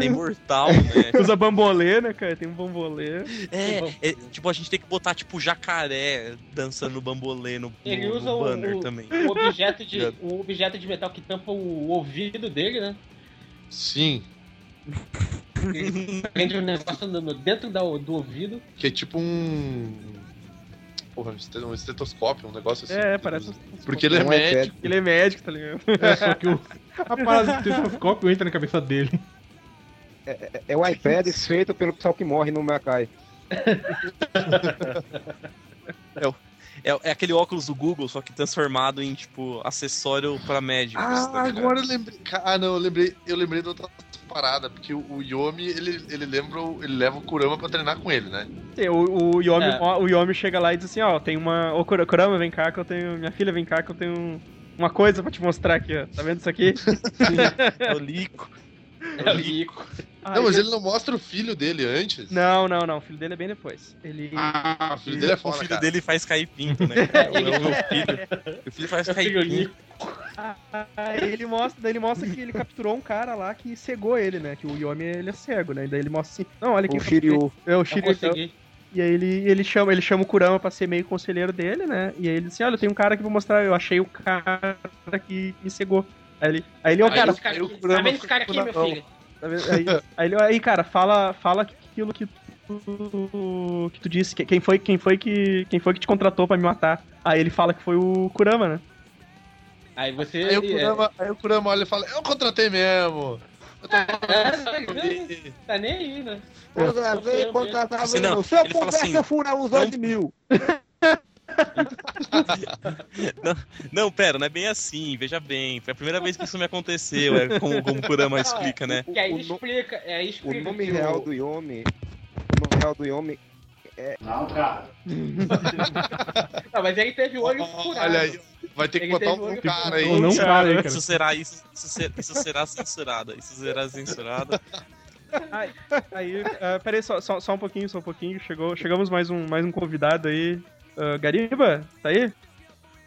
É imortal, né? Usa bambolê, né, cara? Tem um bambolê. É, é, tipo, a gente tem que botar, tipo, jacaré dançando bambolê no, Ele no- usa no o- banner o- também. Um objeto, de, um objeto de metal que tampa o ouvido dele, né? Sim, Ele prende um negócio dentro da- do ouvido. que é tipo um. Porra, um estet- estetoscópio, um negócio assim. É, parece. Porque ele é Um médico. Ele é médico, tá ligado? É, só que o, a parada do tetoscópio entra na cabeça dele. É o iPad feito pelo pessoal que morre no Makai. É, é aquele óculos do Google, só que transformado em, tipo, acessório pra médicos. Ah, tá agora eu lembrei. Ah, não, eu lembrei, eu lembrei de outra parada, porque o, o Yomi, ele, ele lembra, ele leva o Kurama pra treinar com ele, né? Sim, o, o, Yomi, É. o Yomi chega lá e diz assim, ó, tem uma. Ô Kur- Kurama, vem cá que eu tenho. Minha filha, vem cá que eu tenho uma coisa pra te mostrar aqui, ó. Tá vendo isso aqui? É o Lico. É o Rico. Não, mas ele não mostra o filho dele antes. Não, não, não. O filho dele é bem depois. Ele. Ah, o filho dele é O foda, filho cara. dele faz cair pinto, né? cara? É o meu filho. O filho faz É o cair pinto. Aí ele mostra, daí ele mostra que ele capturou um cara lá que cegou ele, né? Que o Yomi ele é cego, né? E daí ele mostra assim, não, olha aqui. O Shiryu. É o Eu Shiryu. consegui. E aí ele, ele, chama, ele chama o Kurama pra ser meio conselheiro dele, né? E aí ele diz assim, olha, tem um cara aqui pra mostrar, eu achei o cara que me cegou. Aí ele, aí ele, ô Aí cara, cara aí o Kurama tá vendo esse cara aqui, meu filho? Tá? Aí, aí ele, aí, cara, fala, fala aquilo que tu, que tu disse, que- quem foi, quem foi que, quem foi que te contratou pra me matar? Aí ele fala que foi o Kurama, né? Aí você. Aí o, Kurama, aí o Kurama olha e fala, eu contratei mesmo. Eu tô É, é, tá nem aí, né? Contratei, contratava Assim, não, não. Se eu ele fala pudesse, assim, eu fura uns 8 mil. Não, pera, não é bem assim, veja bem. Foi a primeira vez que isso me aconteceu, é como, como o Kurama explica, né? Que aí O explica, é, aí O explica nome que real o- do Yomi. O nome real do Yomi Não, mas ele teve o olho furado. Olha aí, vai ter que Ele botar um olho cara aí. Não para aí, cara. Isso será, isso, isso, ser- isso será censurado. Isso será censurado. Aí, ah, peraí, só, só, só um pouquinho, só um pouquinho. Chegou, chegamos mais um, mais um convidado aí. Ah, Gariba, tá aí?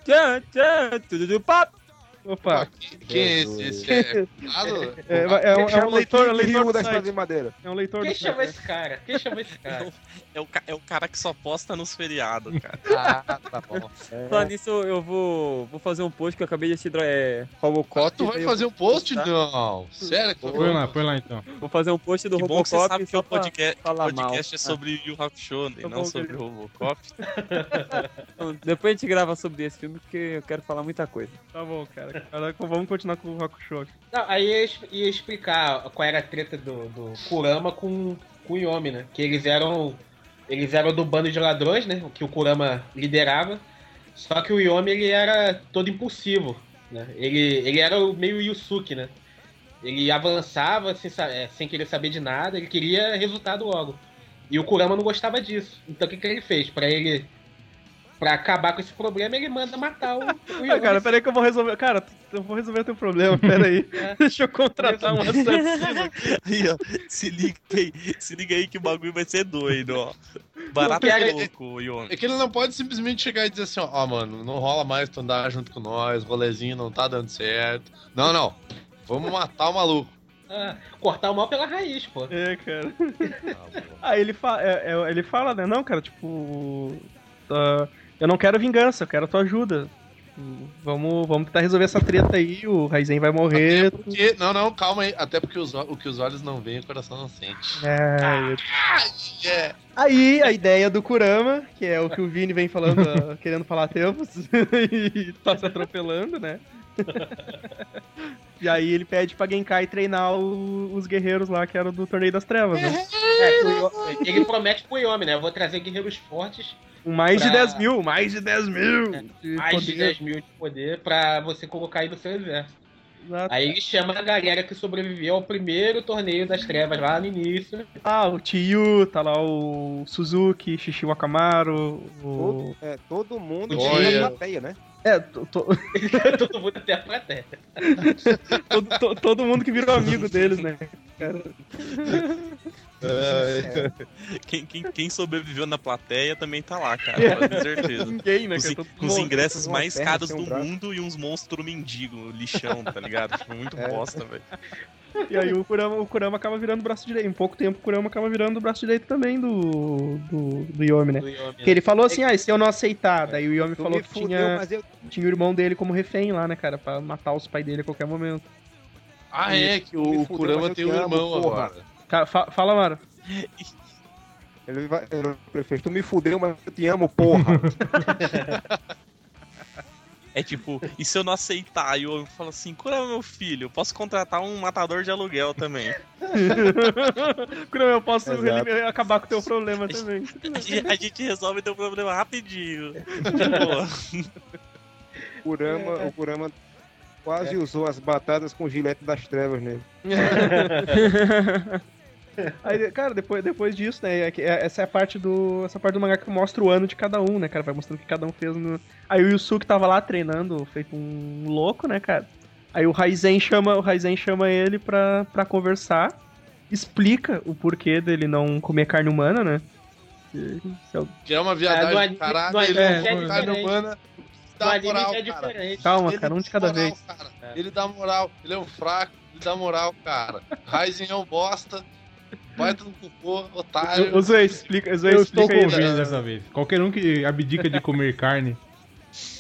Tchan, tchan, tudo do papo. Opa. Quem, quem é esse? Esse é. É, é, é um, é um leitor, é um leitor do da site. de Madeira. É um leitor Quem site. esse cara? Quem chama esse cara? É o, é o cara que só posta nos feriados, cara. Ah, tá bom. Falar nisso, eu vou, vou fazer um post que eu acabei de assistir é, Robocop. Tu vai fazer um post? postar. Não. Sério? Põe lá, põe lá então. Vou fazer um post do Que bom que você Robocop sabe que o podcast, podcast mal. é sobre Yu Hakusho, e Tá não sobre beleza. Robocop. Então, Depois a gente grava sobre esse filme, porque eu quero falar muita coisa. Tá bom, cara. Agora vamos continuar com o Hakusho. aqui. Não, aí ia, ia explicar qual era a treta do, do Kurama com, com o Yomi, né? Que eles eram. Eles eram do bando de ladrões, né? Que o Kurama liderava. Só que o Yomi ele era todo impulsivo. Né? Ele, ele era meio Yusuke, né? Ele avançava sem, é, sem querer saber de nada, ele queria resultado logo. E o Kurama não gostava disso. Então o que, que ele fez? Pra ele. Pra acabar com esse problema, ele manda matar o, o. Ah, cara, peraí que eu vou resolver. Cara, eu vou resolver teu problema, peraí. É. Deixa eu contratar um assassino. Aí, ó, se liga aí, se liga aí que o bagulho vai ser doido, ó. Barato é louco, Yomi. É que ele não pode simplesmente chegar e dizer assim, ó, ó, mano, não rola mais tu andar junto com nós, rolezinho não tá dando certo. Não, não. Vamos matar o maluco. Ah, cortar o mal pela raiz, pô. É, cara. Ah. Aí ele, fa é, é, ele fala, né? Não, cara, tipo. ah, eu não quero vingança, eu quero tua ajuda. Vamos, vamos tentar resolver essa treta aí, o Raizen vai morrer. Porque, não, não, calma aí. Até porque os, o- que os olhos não veem, o coração não sente. É, É. Aí a ideia do Kurama, que é o que o Vini vem falando, ah, querendo falar há tempos, e tá se atropelando, né? e aí ele pede pra Genkai treinar o- os guerreiros lá que eram do Torneio das Trevas, né? É, o Yo- ele promete pro Yomi, né? Eu vou trazer guerreiros fortes, Com mais de Pra- 10 mil, mais de 10 mil! de mais de poder. 10 mil de poder, pra você colocar aí no seu exército. Exato. Aí ele chama a galera que sobreviveu ao primeiro torneio das trevas lá no início. Ah, o Chiyu, tá lá o Suzuki, Shishi Wakamaru, o... Todo, é, todo mundo tinha plateia, né? É, to- to- Todo mundo até a plateia. todo, to- todo mundo que virou amigo deles, né? Cara, Quem, quem, quem sobreviveu na plateia também tá lá, cara, É. com certeza. ninguém, né? Com os, cara? in- Todo com os mundo- ingressos mais caros um do braço. mundo e uns monstros mendigo, lixão, tá ligado? Tipo, muito É. bosta, velho. E aí o Kurama, o Kurama acaba virando o braço direito. Em pouco tempo o Kurama acaba virando o braço direito também do, do, do Yomi, né? Do Yomi, Que ele falou assim, ah, e se eu não aceitar? Daí o Yomi falou que fudeu, tinha, eu tinha o irmão dele como refém lá, né, cara? Pra matar os pais dele a qualquer momento. Ah, é, que o, fudeu, Kurama tem te um irmão agora. Fala, Mara. Ele vai. Ele prefere, tu me fudeu, mas eu te amo, porra. É tipo, e se eu não aceitar? E eu falo assim, cura meu filho, eu posso contratar um matador de aluguel também. Kurama, eu posso Exato. acabar com o teu problema também. A gente, a gente resolve teu problema rapidinho. O Kurama, o Kurama quase usou as batatas com gilete das trevas nele. Aí, cara, depois, depois disso, né? é que- é- Essa é a parte do. Essa parte do mangá que mostra o ano de cada um, né, cara? Vai mostrando o que cada um fez no. Aí o Yusuke tava lá treinando, feito um louco, né, cara? Aí o Raizen chama, o Raizen chama ele pra, pra conversar, explica o porquê dele não comer carne humana, né? Que- é o- Que é uma É, viadagem do caralho. ele é, é um carne humana. Dá moral, é cara. diferente. Calma, Ele cara, um de cada moral, vez. cara. É. Ele dá moral. Ele é um fraco, ele dá moral, cara. Ryzen é um bosta. Vai no cocô, otário. O Zoe, explica, Zoe, Eu estou convicto dessa vez. Qualquer um que abdica de comer carne,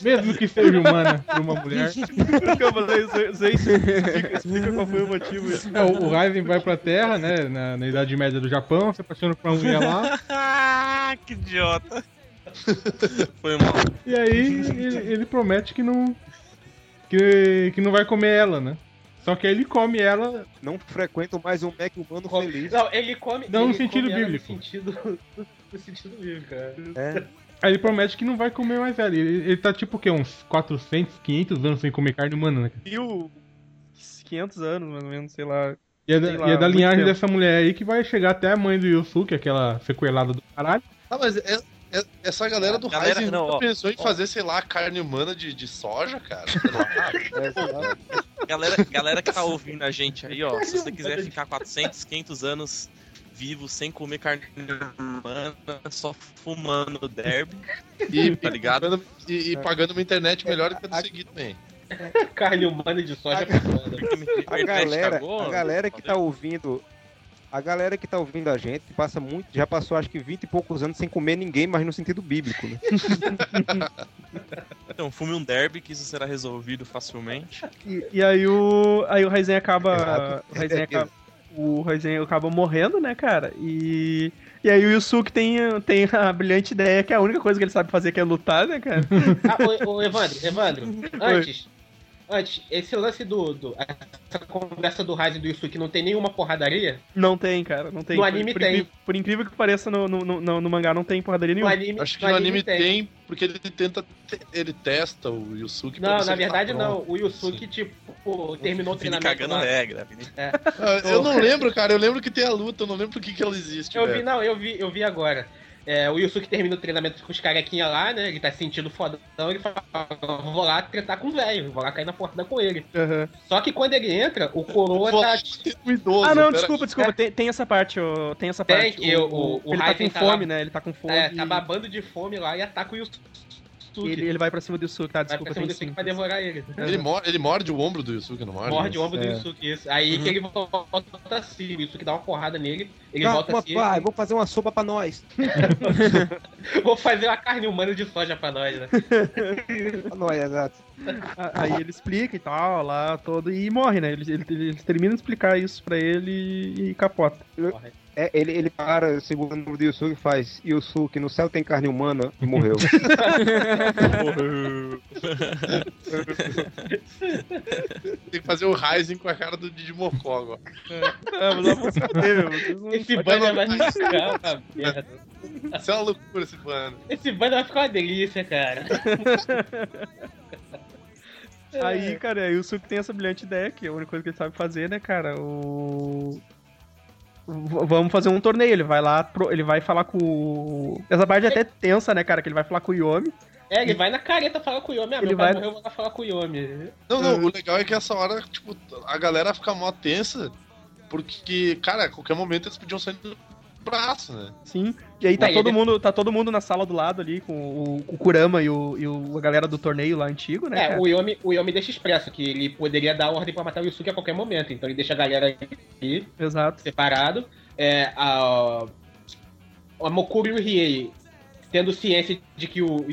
mesmo que seja humana por uma mulher. Zoe, explica, explica qual foi o motivo. É, o, Raiden vai pra Terra, né? Na, na Idade Média do Japão, se apaixona por uma mulher lá. Ah, que idiota. Foi mal. E aí ele, ele promete que não. Que, que não vai comer ela, né? Só que aí ele come ela. Não frequento mais um Mac humano Come- feliz. Não, ele come. Não, no ele sentido come ela bíblico. No sentido, no sentido bíblico, cara. É. Aí ele promete que não vai comer mais ela. Ele, ele tá tipo o quê? Uns 400, 500 anos sem comer carne humana, né? Mil. 500 anos, mais ou menos, sei lá. E é da, lá, e é da linhagem tempo. dessa mulher aí que vai chegar até a mãe do Yusuke, aquela sequelada do caralho. Ah, mas é- essa galera do Galera, Ryzen não, ó, pensou em ó. fazer, sei lá, carne humana de, de soja, cara. É? Galera, galera que tá ouvindo a gente aí, ó, se você quiser ficar 400, 500 anos vivo, sem comer carne humana, só fumando derby. E, Tá ligado? pagando, e, e pagando uma internet melhor que a do seguinte também. Carne humana de soja é foda. A galera, a galera que tá ouvindo. A galera que tá ouvindo a gente passa muito, já passou acho que 20 e poucos anos sem comer ninguém, mas no sentido bíblico, né? Então, fume um derby que isso será resolvido facilmente. E, e aí o. Aí o Raizen acaba. Exato. O Raizen acaba. O Raizen acaba morrendo, né, cara? E. E aí o Yusuke tem, tem a brilhante ideia que é a única coisa que ele sabe fazer que é lutar, né, cara? Ah, ô, ô, Evandro, Evandro, antes. Antes, esse lance do. do essa conversa do Ryzen e do Yusuke não tem nenhuma porradaria? Não tem, cara, não tem. No Por- anime por, tem. incrível- Por incrível que pareça, no, no, no, no mangá não tem porradaria No nenhuma. anime, Acho que no anime tem, porque ele tenta. te- Ele testa o Yusuke pra Não, na tá verdade pronto. não. O Yusuke, tipo, terminou o treinamento. cagando lá. regra. Vini. Ah, Eu não lembro, cara. Eu lembro que tem a luta, eu não lembro por que, que ela existe. Eu vi, velho. não, eu vi, eu vi agora. É, o Yusuke termina o treinamento com os carequinha lá, né? Ele tá se sentindo fodão, ele fala, vou lá tretar com o velho, vou lá cair na porta com ele. Aham. Só que quando ele entra, o coroa tá. um idoso, Ah, não, desculpa, desculpa. Tem, tem essa parte, ó, tem essa Tem, parte. que o- o- o ele tá com tá fome, lá- né? Ele tá com fome. É, tá babando de fome lá e ataca o Yusuke. Ele, ele vai pra cima do Yusuke, tá? Vai Desculpa, pra cima tem do Yusuke pra devorar ele. Ele, mor- ele morde o ombro do Yusuke, não morde? Morde o ombro do É. Yusuke, isso. Aí Uhum. que ele volta assim, o Yusuke dá uma porrada nele, ele volta assim. pai, vou fazer uma sopa pra nós. Vou fazer uma carne humana de soja pra nós, né? Pra nós, exato. Aí ele explica e tal, lá, todo, e morre, né? Ele, ele, ele termina de explicar isso pra ele e capota. É, ele, ele para, segura o número do Yusuke e faz Yusuke, no céu tem carne humana e morreu. Tem que fazer o Ryzen com a cara do Digimocó agora. Ah, mas eu vou fuder, meu. Não- Esse banner vai ficar uma merda. Isso é uma loucura esse bando. Esse banner vai ficar uma delícia, cara. Aí, cara, aí o Suki tem essa brilhante ideia, que é a única coisa que ele sabe fazer, né, cara? O. Vamos fazer um torneio. Ele vai lá, pro- ele vai falar com o. Essa parte é até tensa, né, cara? Que ele vai falar com o Yomi. É, ele vai na careta falar com o Yomi. Ah, Ele meu pai vai- morreu, eu vou lá falar com o Yomi. Não, não, o legal é que essa hora, tipo, a galera fica mó tensa, porque, cara, a qualquer momento eles podiam sair do braço, né? Sim. E aí tá Aí todo ele- mundo, tá todo mundo na sala do lado ali, com o, o Kurama e, o, e o- a galera do torneio lá antigo, né? É, cara? o Yomi, o Yomi deixa expresso que ele poderia dar ordem pra matar o Yusuke a qualquer momento. Então ele deixa a galera aí Exato. separado. É, a, a Mokuro e o Riei tendo ciência de que o.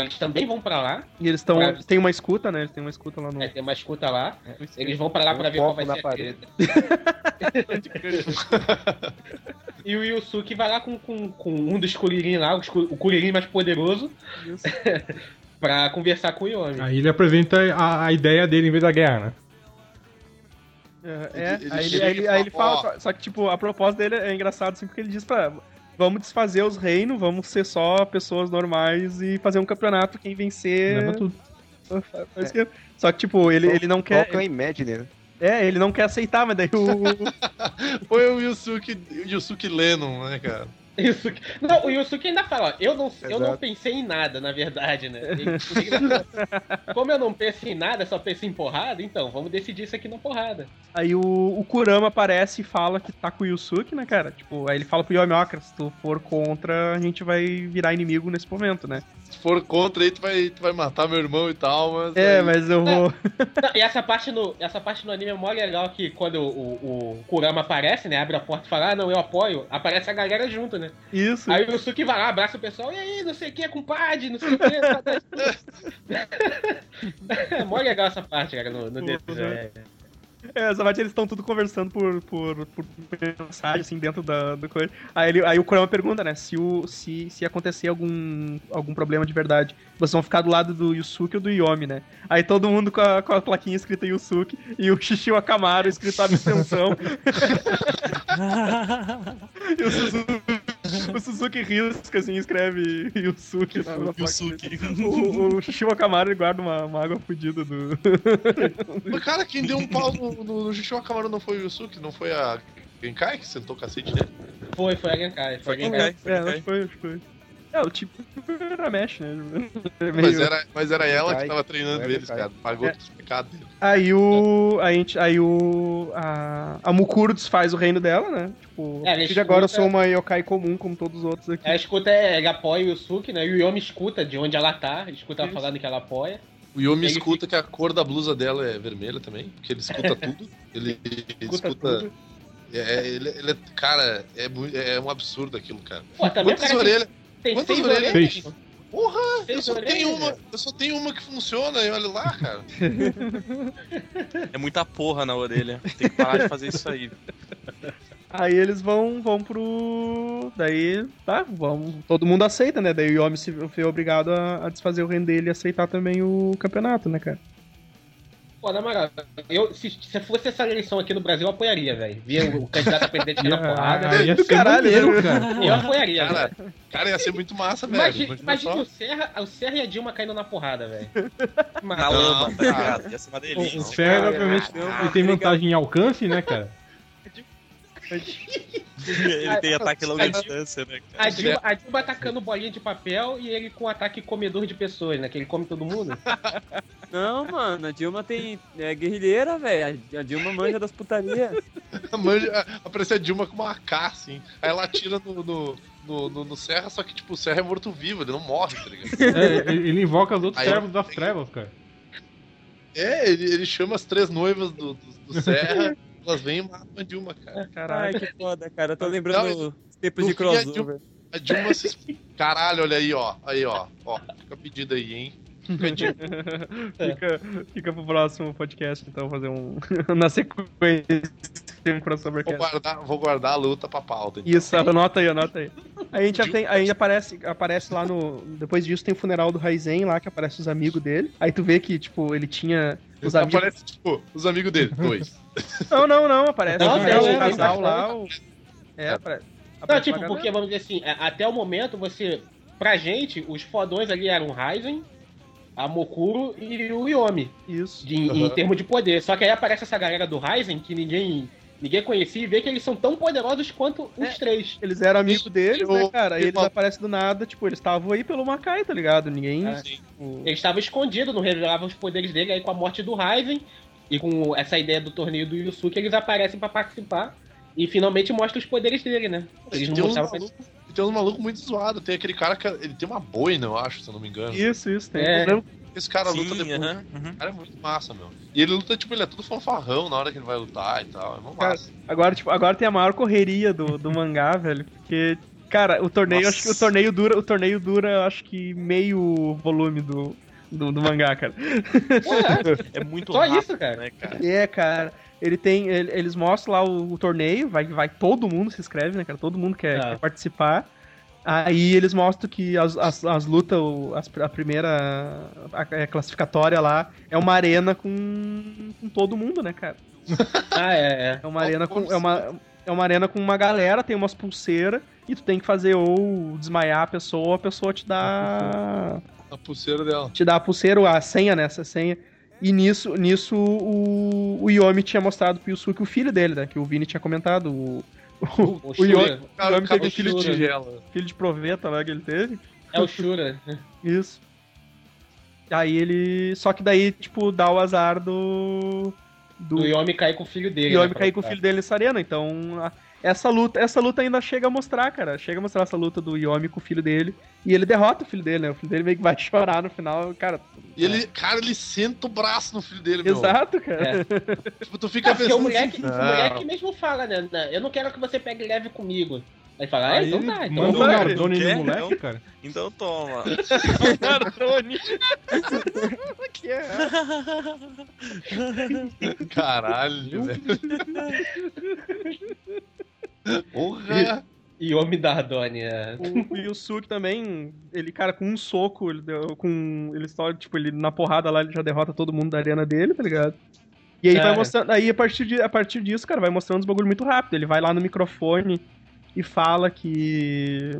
Eles também vão pra lá. E eles estão. Pra- têm uma escuta, né? Eles têm uma escuta lá no. É, tem uma escuta lá. É. Eles vão pra lá Tem um pra ver qual vai na ser a parede. treta. E o Yusuke vai lá com, com, com um dos Kuririn lá, o Kuririn mais poderoso, pra conversar com o Yomi. Aí ele apresenta a, a ideia dele em vez da guerra, né? É, é, Ele- ele aí, ele, aí, ele, fala, aí ele fala, só- só que, tipo, a proposta dele é engraçado, assim, porque ele diz pra. Vamos desfazer os reinos, vamos ser só pessoas normais e fazer um campeonato. Quem vencer. Leva tudo. faz que- Só que, tipo, ele, ele não quer. Qual que é o Imagine, né? É, ele não quer aceitar, mas daí o. Foi o Yusuke, o Yusuke Lennon, né, cara? Yusuke. Não, o Yusuke ainda fala, ó, eu não, eu não pensei em nada, na verdade, né? Ele- ele- Como eu não penso em nada, só penso em porrada, então vamos decidir isso aqui na porrada. Aí o, o Kurama aparece e fala que tá com o Yusuke, né, cara? Tipo, aí ele fala pro Yomi, ó, cara, se tu for contra, a gente vai virar inimigo nesse momento, né? Se for contra aí, tu vai, tu vai matar meu irmão e tal, mas. É, aí- mas eu vou. Não, e essa parte, no, essa parte no anime é mó legal que quando o, o, o Kurama aparece, né? Abre a porta e fala, ah, não, eu apoio, aparece a galera junto, né? Isso. Aí o Yusuke vai lá, abraça o pessoal, e aí, não sei o que, compadre, não sei o que. é mó legal essa parte, cara, no, no Uhum. desenho. É. Essa parte eles estão tudo conversando por, por, por mensagem, assim, dentro da, do coisa. Aí, ele, aí o Kurama pergunta, né, se, o, se, se acontecer algum, algum problema de verdade, vocês vão ficar do lado do Yusuke ou do Yomi, né? Aí todo mundo com a, com a plaquinha escrita Yusuke e o Shishio Akamaru escrito abstenção. e o Suzuki, o Suzuki risca, assim, escreve Yusuke. plaquinha. Yusuke. O, o guarda uma, uma água fodida do... Mas, cara, quem deu um pau no, no, no não foi o Yusuke, não foi a Genkai que sentou o cacete nele? Foi, foi a Genkai. Foi a Foi Genkai. Genkai. É, acho que foi, acho que foi. É, o tipo era mesh, né? É Mas meio- era, mas era ela que tava treinando eles, cara. Pagou É. tudo explicado dele. Aí o. A gente, aí o. A, a Mukuro desfaz o reino dela, né? Tipo, É, a ela partir de agora eu sou uma yokai comum, como todos os outros aqui. Ela escuta, é, ele apoia o Yusuke, né? E o Yomi escuta de onde ela tá, escuta ela Isso. falando que ela apoia. O Yomi Ele escuta que a cor da blusa dela é vermelha também, porque ele escuta tudo. Ele, ele Escuta escuta. tudo. É, ele, ele é, cara, é, é um absurdo aquilo, cara. Pô, também Quantas orelhas? Tem quantas seis orelhas? Seis. Porra! Eu só, tenho uma, eu só tenho uma que funciona e olha lá, cara. É muita porra na orelha. Tem que parar de fazer isso aí. Aí eles vão, vão pro. Daí, tá, vamos. Todo mundo aceita, né? Daí o Yomi se vê obrigado a, a desfazer o reino dele e aceitar também o campeonato, né, cara? Pô, na moral, eu, se, se fosse essa eleição aqui no Brasil, eu apoiaria, velho. Via o candidato a presidente na porrada. Ah, ia do caralho, maneiro, né? cara. Eu apoiaria, Cara, cara, ia ser muito massa, velho. Imagina, Imagina o, Serra, o Serra e a Dilma caindo na porrada, velho. Na lama, tá cara. Ia ser uma delícia. O Serra, obviamente, ele tem vantagem em alcance, né, cara? Ele tem ataque a longa distância, né, A cara? Dilma, a Dilma atacando bolinha de papel e ele com ataque comedor de pessoas, né? Que ele come todo mundo. Não, mano, a Dilma tem. É guerrilheira, velho. A Dilma manja das putarias. Manja, aparece a Dilma com uma AK, assim. Aí ela atira no, no, no, no- no Serra, só que, tipo, o Serra é morto-vivo, ele não morre, tá ligado? É, ele ele invoca os outros Aí- servos das trevas, cara. É, ele, ele chama as três noivas do, do, do Serra, elas vêm e matam a Dilma, cara. Ai, Caralho. que foda, cara. Eu tô lembrando Não, os tempos de a crossover. A Dilma se. Caralho, olha aí, ó. Aí, ó. Ó, fica pedido aí, hein? Fica a fica, fica pro próximo podcast, então, fazer um. Na sequência, um crossover Vou guardar, vou guardar a luta pra pauta. então. Isso, anota aí, anota aí. Aí a gente já tem, aí aparece, aparece lá no. Depois disso tem o funeral do Raizen lá, que aparece os amigos dele. Aí tu vê que, tipo, ele tinha. Os amigos. Aparece, tipo, os amigos dele, dois. Não, não, não, aparece Não, o tem, casal tem casal bastante. lá. o- É, aparece. Não, aparece tipo, porque, vamos dizer assim, até o momento, você. Pra gente, os fodões ali eram o Ryzen, a Mokuro e o Yomi, Isso. de, em termos de poder. Só que aí aparece essa galera do Ryzen que ninguém. Ninguém conhecia e vê que eles são tão poderosos quanto os É. três. Eles eram amigos deles, né, cara? Aí eu- eles aparecem do nada, tipo, eles estavam aí pelo Makai, tá ligado? Ninguém. É. tipo, Eles estavam escondidos, não revelavam os poderes dele, aí com a morte do Ryzen e com essa ideia do torneio do Yusuke, eles aparecem pra participar e finalmente mostram os poderes dele, né? Eles não Tem uns pra malucos tem uns maluco muito zoado. Tem aquele cara que ele tem uma boina, eu acho, se eu não me engano. Isso, isso. Tem É. eu Esse cara luta Sim, depois. aham, uhum. O cara é muito massa, meu. E ele luta, tipo, ele é tudo fanfarrão na hora que ele vai lutar e tal. É muito Cara, massa. Agora, tipo, agora tem a maior correria do, do mangá, velho. Porque, cara, o torneio, Nossa. acho que o torneio dura, o torneio dura, acho que meio volume do, do, do mangá, cara. É muito Só rápido, isso, cara. né, cara? É, cara. Ele tem. ele- eles mostram lá o, o torneio, vai, vai todo mundo se inscreve, né, cara? Todo mundo quer, Ah. quer participar. Aí eles mostram que as, as, as lutas, o- as- a primeira a, a classificatória lá é uma arena com, com todo mundo, né, cara? Ah, é, é. É uma arena com. É uma, é uma arena com uma galera, tem umas pulseiras, e tu tem que fazer ou desmaiar a pessoa, ou a pessoa te dá. A pulseira dela. te dá a pulseira, a senha, né? Essa senha. E nisso, nisso o, o Yomi tinha mostrado pro Yusuke o filho dele, né? Que o Vini tinha comentado. O, o, O o Yomi, o Yomi teve o filho de, tigela. filho de proveta lá que ele teve. É o Shura. Isso. Aí ele. Só que daí, tipo, dá o azar do. Do Do Yomi cair com o filho dele. o né, Yomi cair com o filho dele nessa arena. Então, a- essa luta, essa luta ainda chega a mostrar, cara. Chega a mostrar essa luta do Yomi com o filho dele. E ele derrota o filho dele, né? O filho dele meio que vai chorar no final. Cara, E ele, cara, ele senta o braço no filho dele, meu. exato, cara. Tipo, tu fica É, porque o pensando moleque, assim, o moleque mesmo fala, né? né, Eu não quero que você pegue leve comigo. Aí fala, ah, então tá, então manda um Nardone no moleque, Então- cara. Então toma. Nardone. que é? Caralho, velho. Porra! Yomi Dardone, é. O Yusuke também, ele, cara, com um soco, ele deu, com. Ele só, tipo, ele na porrada lá, ele já derrota todo mundo da arena dele, tá ligado? E aí vai Cara. mostrando. Aí a partir, de, a partir disso, cara, vai mostrando os bagulho muito rápido. Ele vai lá no microfone e fala que.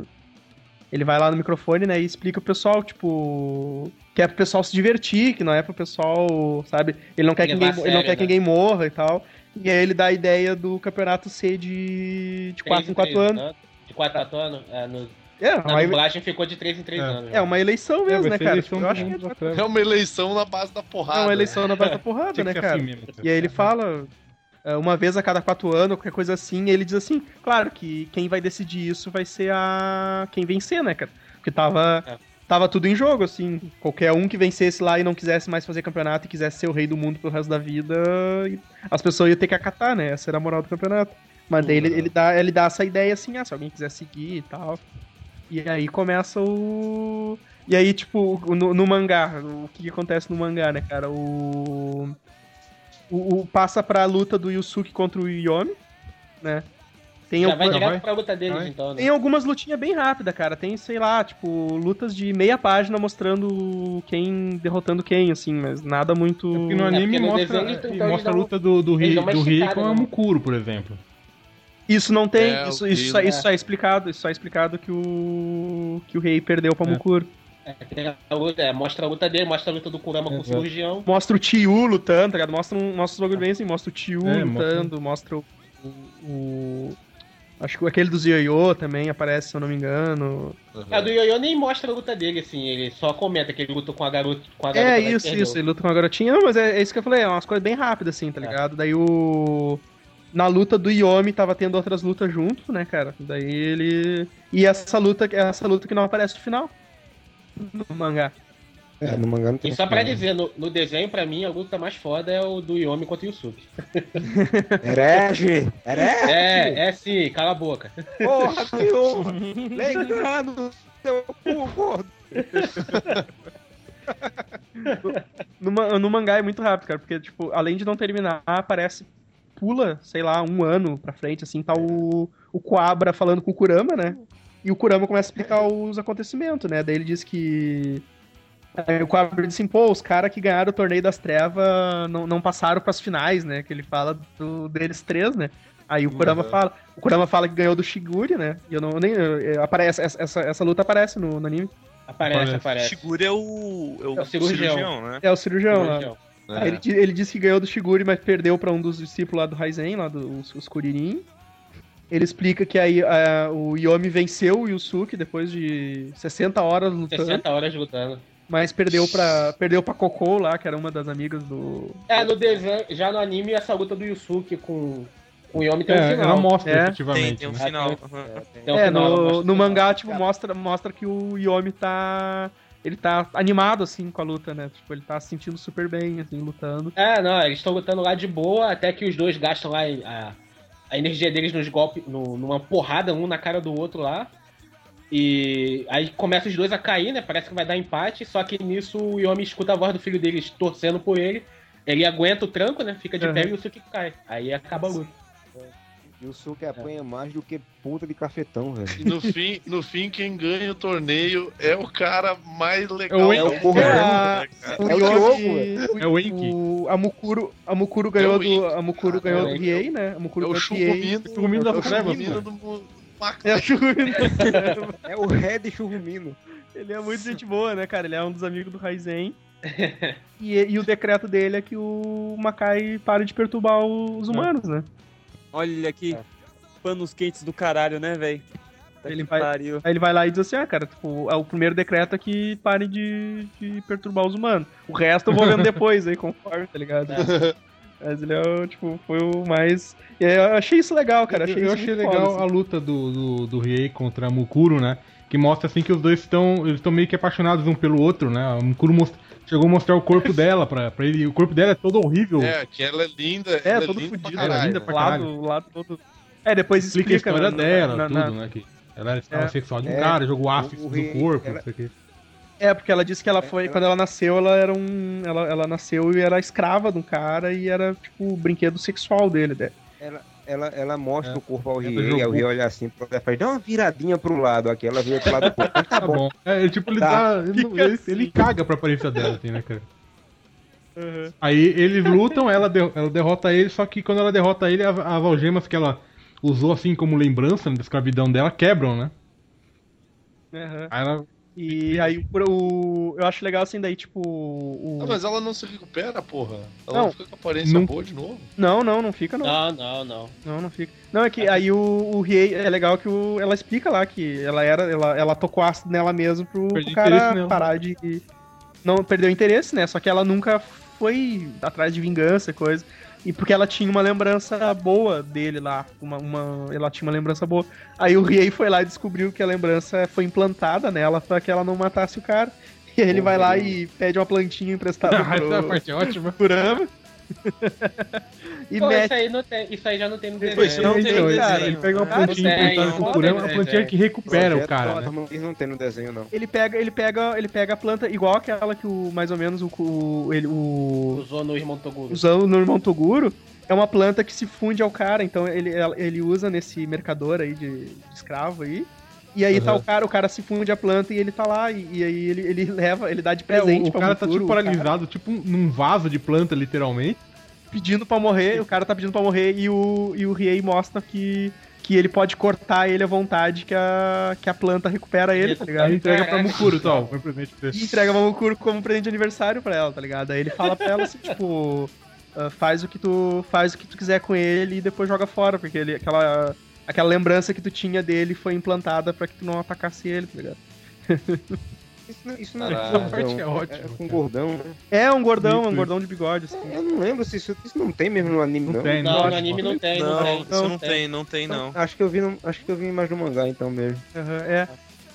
Ele vai lá no microfone, né, e explica pro pessoal, tipo. Que é pro pessoal se divertir, que não é pro pessoal, sabe? Ele não quer, que ninguém, a ele não sério, quer que né? ninguém morra e tal. E aí ele dá a ideia do campeonato ser de, de 4 em 4 Três, anos. né? De 4 em 4 anos. É, no... É, Na uma, dublagem ficou de 3 em 3 É. anos. é uma eleição É, mesmo, vai né, cara? Eu acho que é treva. É uma eleição na base da porrada. uma eleição na base da porrada, né, cara? assim mesmo. E aí ele fala, é, uma vez a cada quatro anos, qualquer coisa assim, e ele diz assim, claro que quem vai decidir isso vai ser a quem vencer, né, cara? Porque tava, É. tava tudo em jogo, assim. Qualquer um que vencesse lá e não quisesse mais fazer campeonato e quisesse ser o rei do mundo pro resto da vida, as pessoas iam ter que acatar, né? Essa era a moral do campeonato. Mas daí ele, ele, dá, ele dá essa ideia assim, ah, se alguém quiser seguir e tal. E aí começa o. E aí, tipo, no, no mangá, o que, que acontece no mangá, né, cara? O. O, o- passa pra luta do Yusuke contra o Yomi, né? Tem, Já alguma- vai direto pra luta deles, Vai? então, né? tem algumas lutinhas bem rápidas, cara. Tem, sei lá, tipo, lutas de meia página mostrando quem derrotando quem, assim, mas nada muito. É porque no anime porque no mostra, desenho, então, mostra a luta do, do, Ri, do Ri com a né? Mukuro, por exemplo. Isso não tem. É, isso, o isso, só, isso só é explicado. Isso só é explicado que o. que o rei perdeu pra É. Mukuro. É, tem a luta- é, mostra a luta dele, mostra a luta do Kurama com o cirurgião. Mostra o Tio lutando, tá ligado? Mostra, um, mostra os bagulho bem assim, mostra o Tio É, lutando, mostra, o, o, o- Acho que aquele dos Yoyo também aparece, se eu não me engano. A do Yoyo nem mostra a luta dele, assim, ele só comenta que ele lutou com a garota. Com a garota É isso, perdeu. isso, ele luta com a garotinha, não, mas é, é isso que eu falei, é umas coisas bem rápidas, assim, tá É. ligado? Daí o. Na luta do Yomi tava tendo outras lutas junto, né, cara? Daí ele. E essa luta, essa luta que não aparece no final. No mangá. É, no mangá não tem E só pra dizer, no, no desenho, pra mim, a luta mais foda é o do Yomi contra o Yusuke. Herege! Herege! É, é sim, cala a boca. Porra, senhor! Lembrando seu cu, gordo! No, ma- no mangá é muito rápido, cara, porque, tipo, além de não terminar, aparece, pula, sei lá, um ano pra frente, assim, tá o, o Coabra falando com o Kurama, né? E o Kurama começa a explicar os acontecimentos, né? Daí ele diz que. Aí o Coabra diz assim, pô, os caras que ganharam o torneio das trevas não, não passaram pras finais, né? Que ele fala do, deles três, né? Aí o Kurama Uhum. fala. O Kurama fala que ganhou do Shiguri, né? E eu não nem. eu- aparece, essa, essa, essa luta aparece no, no anime. Aparece, Parece. aparece. Shiguri é o, é o, É o cirurgião. cirurgião. né? É o cirurgião lá. Cirurgião. Aí Ele, di- ele disse que ganhou do Shiguri, mas perdeu pra um dos discípulos lá do Raizen, lá dos os Kuririn. Ele explica que aí ah, o Yomi venceu o Yusuke depois de 60 horas lutando, 60 horas lutando. Mas perdeu pra, perdeu pra Coco lá, que era uma das amigas do. É, no desenho, já no anime, essa luta do Yusuke com, com o Yomi tem um É, final. ela mostra É. efetivamente. Tem, tem um né? final. tem- aham. Tem um é, final, no, no mangá, tipo, mostra, mostra que o Yomi tá. Ele tá animado, assim, com a luta, né? Tipo, ele tá se sentindo super bem, assim, lutando. É, não, eles estão lutando lá de boa, até que os dois gastam lá a, a energia deles nos golpes, no- numa porrada, um na cara do outro lá. E aí começa os dois a cair, né? Parece que vai dar empate, só que nisso o Yomi escuta a voz do filho deles torcendo por ele. Ele aguenta o tranco, né? Fica de Uhum. pé e o Suki cai. Aí acaba a luta. E o Suki apanha mais do que ponta de cafetão, velho. E no fim, no fim, quem ganha o torneio é o cara mais legal. É o do Enki. É, né, o É Yomi- Diogo, É o Enki. o- a Mukuro, a Mukuro ganhou É o do, Enki. a Mukuro Ah, ganhou é do. Riei, né? A Mukuro É o ganhou do Riei. Churrumino. Churrumino É o do. É o Churrumino. É o Red Churrumino. ele é muito gente boa, né, cara? Ele é um dos amigos do Raizen. e, e o decreto dele é que o Makai pare de perturbar os humanos, né? Olha aqui, É. panos quentes do caralho, né, velho? Ele que vai- pariu. Aí ele vai lá e diz assim, ah, cara, tipo, é o primeiro decreto é que pare de, de perturbar os humanos. O resto eu vou vendo depois aí, conforme, tá ligado? Mas ele é, o, tipo, foi o mais... E aí eu achei isso legal, cara. Achei eu achei legal foda, a assim. luta do, do, do Riei contra a Mukuro, né? Que mostra assim que os dois estão eles estão meio que apaixonados um pelo outro, né? A Mukuro most- chegou a mostrar o corpo dela pra, pra ele. O corpo dela é todo horrível. É, que ela é linda. É, ela todo linda pra fudido, ela é linda né? pra O lado, caralho. o lado todo... É, depois Explica a explica, história né, dela, na- tudo, na- né? Que ela estava É. sexual de um É. cara, jogou ácido O- o no corpo, ela- não sei o quê. É, porque ela disse que ela É, foi, ela- quando ela nasceu, ela era um. Ela, ela nasceu e era escrava de um cara e era, tipo, o brinquedo sexual dele. né? Ela, ela mostra É. o corpo ao Ela Riei, jogou. aí o Riei olha assim, ela faz, dá uma viradinha pro lado aqui, ela vira pro lado do corpo. Tá Tá bom. bom. É, tipo, ele Tá. tá. ele, ele, assim. ele caga pra aparência dela, assim, né, cara? Aí eles lutam, ela, de- ela derrota ele, só que quando ela derrota ele, as algemas que ela usou assim como lembrança né, da escravidão dela quebram, né? Aham. Aí ela E aí o, eu acho legal assim, daí, tipo. O... Ah, mas ela não se recupera, porra. Ela Não. não fica com aparência Não. boa de novo. Não, não, não fica, não. Não, não, não. Não, não fica. Não, é que aí o, o Riei, é legal que o, ela explica lá que ela era, ela, ela tocou ácido nela mesmo pro, pro cara parar de. Não, perdeu interesse, né? Só que ela nunca foi atrás de vingança e coisa. E porque ela tinha uma lembrança boa dele lá. Uma, uma, ela tinha uma lembrança boa. Aí o Riei foi lá e descobriu que a lembrança foi implantada nela pra que ela não matasse o cara. E aí ele vai lá e pede uma plantinha emprestada Ah, essa pro, parte é ótima. pro. e Pô, mete isso aí, não tem, isso aí já não tem no Pô, isso desenho. não tem ele- desenho. Ele pega uma Ah, plantinha não tem, não com tem Kurama, uma desenho. plantinha que recupera o cara, né? Não tem no desenho, não. Ele pega, ele pega, ele pega a planta igual aquela que o mais ou menos o o, ele, o Usou no irmão Toguro. usou no irmão Toguro. É uma planta que se funde ao cara, então ele, ele usa nesse mercador aí de, de escravo aí. E aí tá Uhum. o cara, o cara se funde a planta e ele tá lá, e, e aí ele, ele leva, ele dá de É, presente o, o pra cara tá Mukuro, tipo o cara paralisado, tipo um- num vaso de planta, literalmente. pedindo pra morrer, o cara tá pedindo pra morrer e o, e o Riei mostra que, que ele pode cortar ele à vontade, que a, que a planta recupera ele, tá ligado? Aí entrega pra Caraca. Mukuro, tal. Foi um presente pra E entrega a Mamukuro como presente de aniversário pra ela, tá ligado? Aí ele fala pra ela assim, tipo, ah, faz o que tu faz o que tu quiser com ele e depois joga fora, porque ele aquela aquela lembrança que tu tinha dele foi implantada pra que tu não atacasse ele, tá ligado? Isso não, isso não é parte é é, ótima, é com gordão, né? É um gordão, Isso, um gordão de bigode, assim. Eu não lembro se isso, isso não tem mesmo no anime, não. Não tem, Não, não. no anime não tem, não, Não, tem. isso não tem, não tem, não. Acho que eu vi, no- acho que eu vi mais no mangá então mesmo. Aham, é.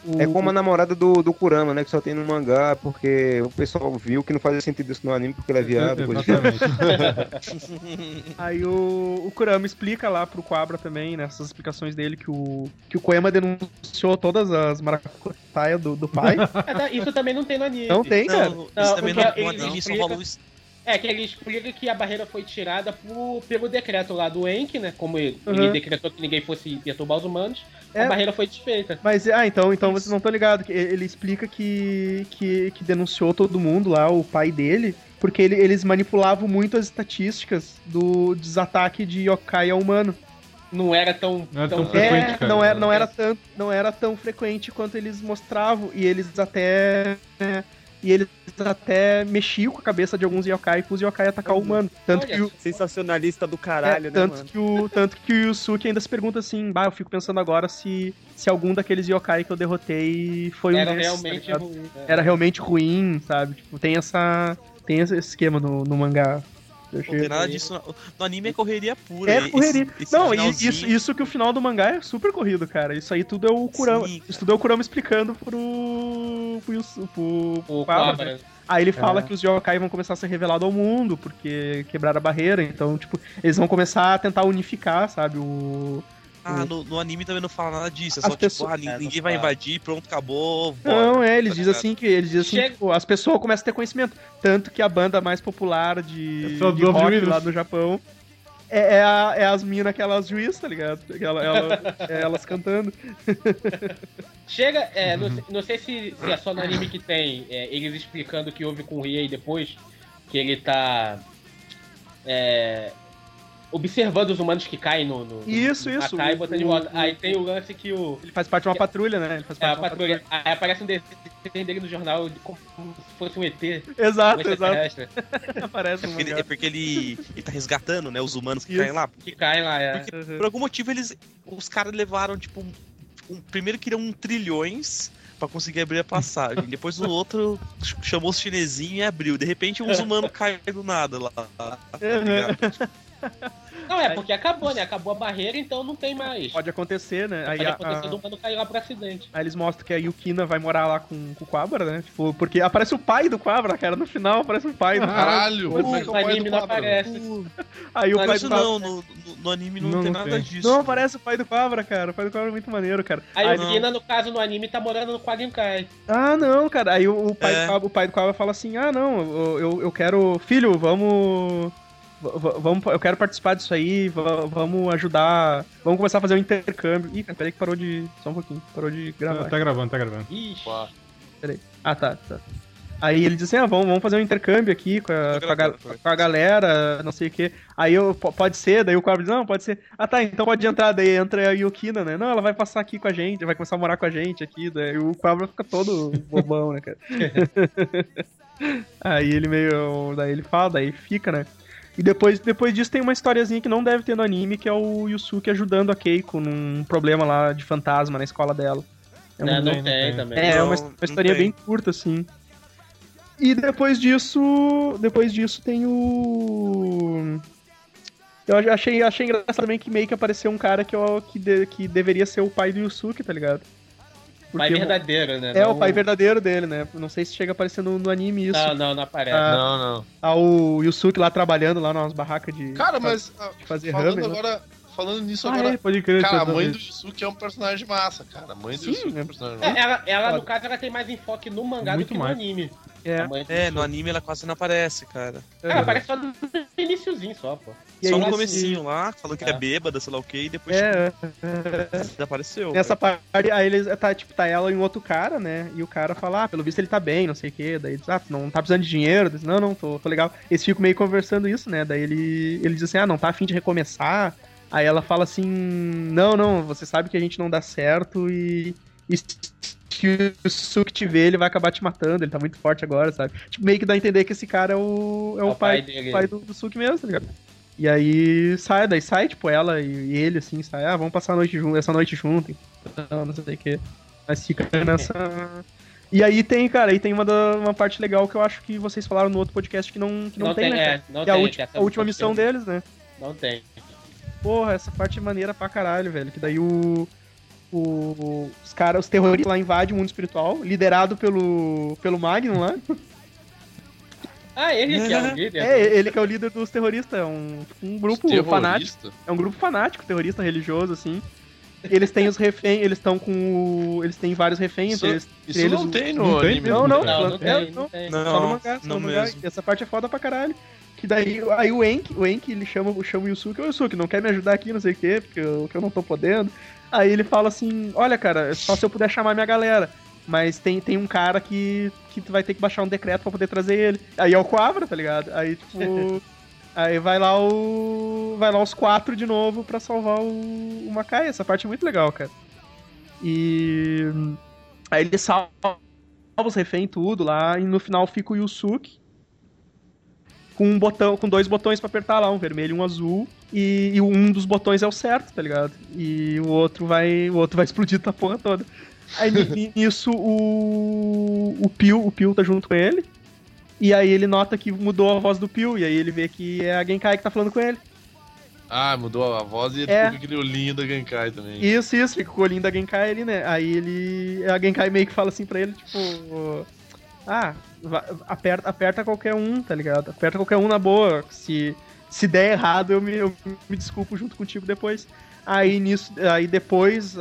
O- É como a namorada do, do Kurama, né? Que só tem no mangá, porque o pessoal viu que não fazia sentido isso no anime, porque ele é viado. Aí o, o Kurama explica lá pro Quabra também, nessas explicações dele, que o, que o Koema denunciou todas as maracutaias do, do pai. Ah, tá, Isso também não tem no anime. Não tem, cara. Não, isso Não, também porque não, no ele anime só rolou isso. É que ele explica que a barreira foi tirada por, pelo decreto lá do Enki, né? Como ele, Uhum. ele decretou que ninguém fosse perturbar os humanos, É. a barreira foi desfeita. Mas, ah, então, então vocês não estão ligados. Ele explica que, que, que denunciou todo mundo lá, o pai dele, porque ele- eles manipulavam muito as estatísticas do desataque de yokai ao humano. Não era tão. Não era tão tão frequente, É, cara. não era, não, era tanto, não era tão frequente quanto eles mostravam. E eles até. é, e eles até mexiam com a cabeça de alguns yokai pros yokai atacar o humano. Tanto Olha que o, Sensacionalista do caralho, é, né, tanto mano? que o tanto que o Yusuke ainda se pergunta assim, bah, eu fico pensando agora se se algum daqueles yokai que eu derrotei foi um Era desses, realmente tá ruim. né? era realmente ruim, sabe? Tipo, tem essa tem esse esquema no, no mangá. Não tem nada disso. No, no anime é correria pura. É esse- correria. esse Não, e finalzinho- isso, isso que o final do mangá é super corrido, cara. Isso aí tudo é o Kurama. Sim, Isso tudo é o Kurama explicando pro. pro, pro, O Quabra, Quabra. né? Aí ele fala É. que os yokai vão começar a ser revelados ao mundo, porque quebraram a barreira. Então, tipo, eles vão começar a tentar unificar, sabe? O. Ah, no, no anime também não fala nada disso. É As só pessoas- tipo, ah, É, ninguém não vai fala. invadir, pronto, acabou. bora. Não, é, eles tá dizem assim que eles dizem assim, Chega- tipo, as pessoas começam a ter conhecimento. Tanto que a banda mais popular de, É de rock lá no Japão é, é, a- é as minas aquelas juízes, tá ligado? Ela, ela- é elas cantando. Chega, é, não, sei, não sei se, se é só no anime que tem é, eles explicando o que houve com o Riei depois, que ele tá é, observando os humanos que caem no, no Isso, no isso. E botando de O- volta. o- Aí tem o lance que o Ele faz parte de uma patrulha, né? Ele faz é, parte a de uma patrulha, aí aparece um desenho dele no jornal de como se fosse um ET, um Exato, exato. extraterrestre, Aparece É porque, ele, é porque ele, ele tá resgatando, né, os humanos que Isso. caem lá. que cai lá. É. Porque Uhum. por algum motivo eles. Os caras levaram, tipo. Um, um- primeiro queriam um trilhões pra conseguir abrir a passagem. Depois o outro ch- chamou os chinesinhos e abriu. De repente uns humanos caem do nada lá. tá ligado? Não, é porque acabou, né? Acabou a barreira, então não tem mais. Pode acontecer, né? Aí, Pode a- acontecer a- do humano cair lá por acidente. aí eles mostram que a Yukina vai morar lá com, com o Quabra, né? Tipo, porque aparece o pai do Quabra, cara. No final aparece o pai do Quabra. Caralho, como é que é o anime não aparece. Aí o pai Isso do Quabra... não, no, anime não, Não, tem não nada tem. disso. Não aparece o pai do Quabra, cara. O pai do Quabra é muito maneiro, cara. Aí Aí- o Kina, no caso, no anime, tá morando no Quadrinkai. Ah, não, cara. Aí o, o pai, É. do Quabra, o pai do Quabra fala assim: Ah, não, eu, eu, eu quero. Filho, vamos. Vamos, eu quero participar disso aí, va- vamos ajudar, vamos começar a fazer um intercâmbio. Ih, peraí que parou de. Só um pouquinho, parou de gravar. Tá, tá gravando, tá gravando. Ixi. Pá. Ah, tá, tá. Aí ele disse assim, ah, vamos, vamos fazer um intercâmbio aqui com a, com a, com a galera, não sei o quê. Aí eu, "P- pode ser, daí o Cobra diz, não, pode ser. Ah tá, então pode entrar, daí entra a Yukina, né? Não, ela vai passar aqui com a gente, vai começar a morar com a gente aqui, daí o Cobra fica todo bobão, né, cara? Aí ele meio. Daí ele fala, daí fica, né? E depois, depois disso tem uma historiazinha que não deve ter no anime, que é o Yusuke ajudando a Keiko num problema lá de fantasma na escola dela. É, Não, um- não tem, tem não também. é, Não, uma, uma historinha tem. bem curta, assim. E depois disso. Depois disso tem o. Eu achei, achei engraçado também que meio que apareceu um cara que, eu, que, de- que deveria ser o pai do Yusuke, tá ligado? Pai Porque verdadeiro, né? É, Não o pai verdadeiro dele, né? Não sei se chega aparecendo no, anime isso. Não, não, não aparece. Ah, Não, não. Ah, o Yusuke lá trabalhando lá nas barracas de. Cara, mas ah, de fazer falando ramen, né? agora, falando nisso Ah, agora, é, pode crer. cara, a mãe do Yusuke é um personagem massa, cara. A mãe do Sim, Yusuke é é. um personagem É, massa. ela, ela, no caso, ela tem mais enfoque no mangá Muito do que mais. no anime. É. É, no anime ela quase não aparece, cara. Ela aparece só no iniciozinho só, pô. E Só aí, no nesse- comecinho lá, falando que É. é bêbada, sei lá o que, e depois É, desapareceu. Nessa parte, aí eles tá, tipo, tá ela e um outro cara, né? E o cara fala, ah, pelo visto ele tá bem, não sei o quê. Daí diz, ah, não tá precisando de dinheiro? Diz, não, não, tô, tô legal. Eles ficam meio conversando isso, né? Daí ele, ele diz assim, ah, não tá afim de recomeçar. Aí ela fala assim, não, não, você sabe que a gente não dá certo e. e se o Suki te vê, ele vai acabar te matando, ele tá muito forte agora, sabe? Tipo, meio que dá a entender que esse cara é o, é o, pai, dele. pai do, do Suki mesmo, tá ligado? E aí sai, daí sai, tipo, ela e, ele, assim, sai, ah, vamos passar a noite junto, essa noite junto, então, não sei o que. Mas fica nessa. E aí tem, cara, aí tem uma, da, uma parte legal que eu acho que vocês falaram no outro podcast que não, que não, Não tem, tem, né? é, não que é a, tem, que essa a última missão missão tem. deles, né? Não tem. Porra, essa parte é maneira pra caralho, velho. Que daí o. o os caras, os terroristas lá invadem o mundo espiritual, liderado pelo, pelo Magnum lá. Ah, ele que é o líder. É, ele que é o líder dos terroristas. É um, um grupo Terrorista? fanático. É um grupo fanático, terrorista religioso, assim. Eles têm os reféns, eles estão com o. Eles têm vários reféns, Isso- eles. Isso eles- não tem no não tem anime. Não, não, Não, não, não tem, não. não tem. Não, Só no mangá, só não no mangá. mesmo. Essa parte é foda pra caralho. Que daí aí o Enki, o Enki, ele chama, chama o Yusuke, ô Yusuke, não quer me ajudar aqui, não sei o quê, porque eu, que eu não tô podendo. Aí ele fala assim, olha, cara, só se eu puder chamar minha galera. Mas tem, tem um cara que, que tu vai ter que baixar um decreto pra poder trazer ele. Aí é o Quabra, tá ligado? Aí, tipo. aí vai lá o. Vai lá os quatro de novo pra salvar o, o Makai. Essa parte é muito legal, cara. E. Aí ele salva os refém tudo lá, e no final fica o Yusuke com um botão, com dois botões pra apertar lá, um vermelho e um azul, e, e um dos botões é o certo, tá ligado? E o outro vai, o outro vai explodir a porra toda. Aí ni- nisso o o Pio, o Pio tá junto com ele. E aí ele nota que mudou a voz do Pio, e aí ele vê que é a Genkai que tá falando com ele. Ah, mudou a voz e ele É. com aquele olhinho da Genkai também. Isso, isso, fica com o olhinho da Genkai ali, né? Aí ele. A Genkai meio que fala assim pra ele, tipo. Ah, aperta, aperta qualquer um, tá ligado? Aperta qualquer um na boa. Se, se der errado, eu me, eu me desculpo junto contigo depois. Aí nisso. Aí depois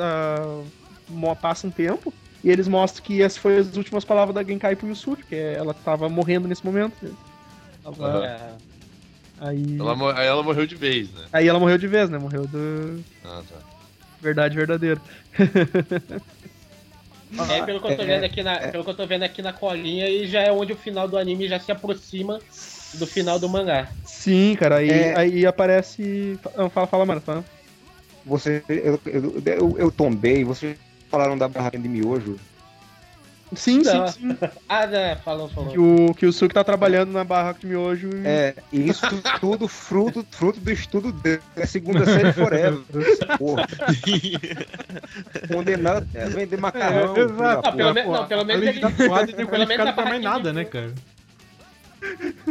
mo- passa um tempo. E eles mostram que essas foram as últimas palavras da Genkai pro Yusuke, que é- ela tava morrendo nesse momento. Tava- Aham. É. aí, Ela, aí ela morreu de vez, né? aí ela morreu de vez, né? Morreu do. Ah, tá. Verdade verdadeira. É, pelo que eu tô É, vendo aqui na, pelo que eu tô vendo aqui na colinha, e já é onde o final do anime já se aproxima do final do mangá. Sim, cara, aí, É. aí aparece. Não, fala, fala, mano. Fala. Você, eu, eu, eu, eu tombei, vocês falaram da barraca de miojo. Sim, Não. sim, sim. Ah, né, falou, falou. Que o, que o Suki tá trabalhando na barraca de miojo. e- É, isso tudo fruto, fruto do estudo dele. É a segunda série forever. Porra. Condenado a vender macarrão. É, exato. Não, pelo porra. me- não, pelo menos ele- tem pelo menos qualificado a pra mais nada, né, cara?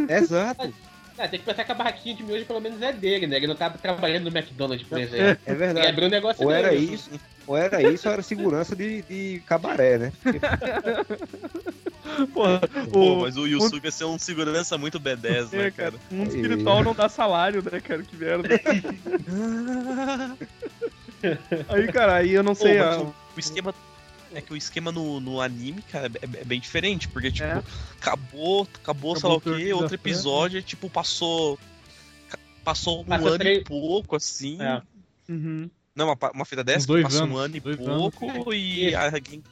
Exato, Ah, tem que pensar que a barraquinha de miojo pelo menos é dele, né? Ele não tá trabalhando no McDonald's, por exemplo. é Ele verdade. abriu um negócio Ou era dele. isso, ou era isso, ou era segurança de, de cabaré, né? Porra, Pô, o, mas o Yusuke ia ser um segurança muito B10, é, né, cara, cara? o mundo espiritual não dá salário, né, cara? Que merda. aí, cara, aí eu não Pô, sei. ah, o, o esquema. É que o esquema no, no anime, cara, é, é bem diferente, porque, tipo, É. acabou, acabou, sei lá Acabou o quê, o outro Time. episódio, tipo, passou. Passou um Passou ano três- e pouco, assim. É. uhum. Não, uma, uma fita dessa dois passa um anos, ano e pouco e Isso. a Gen-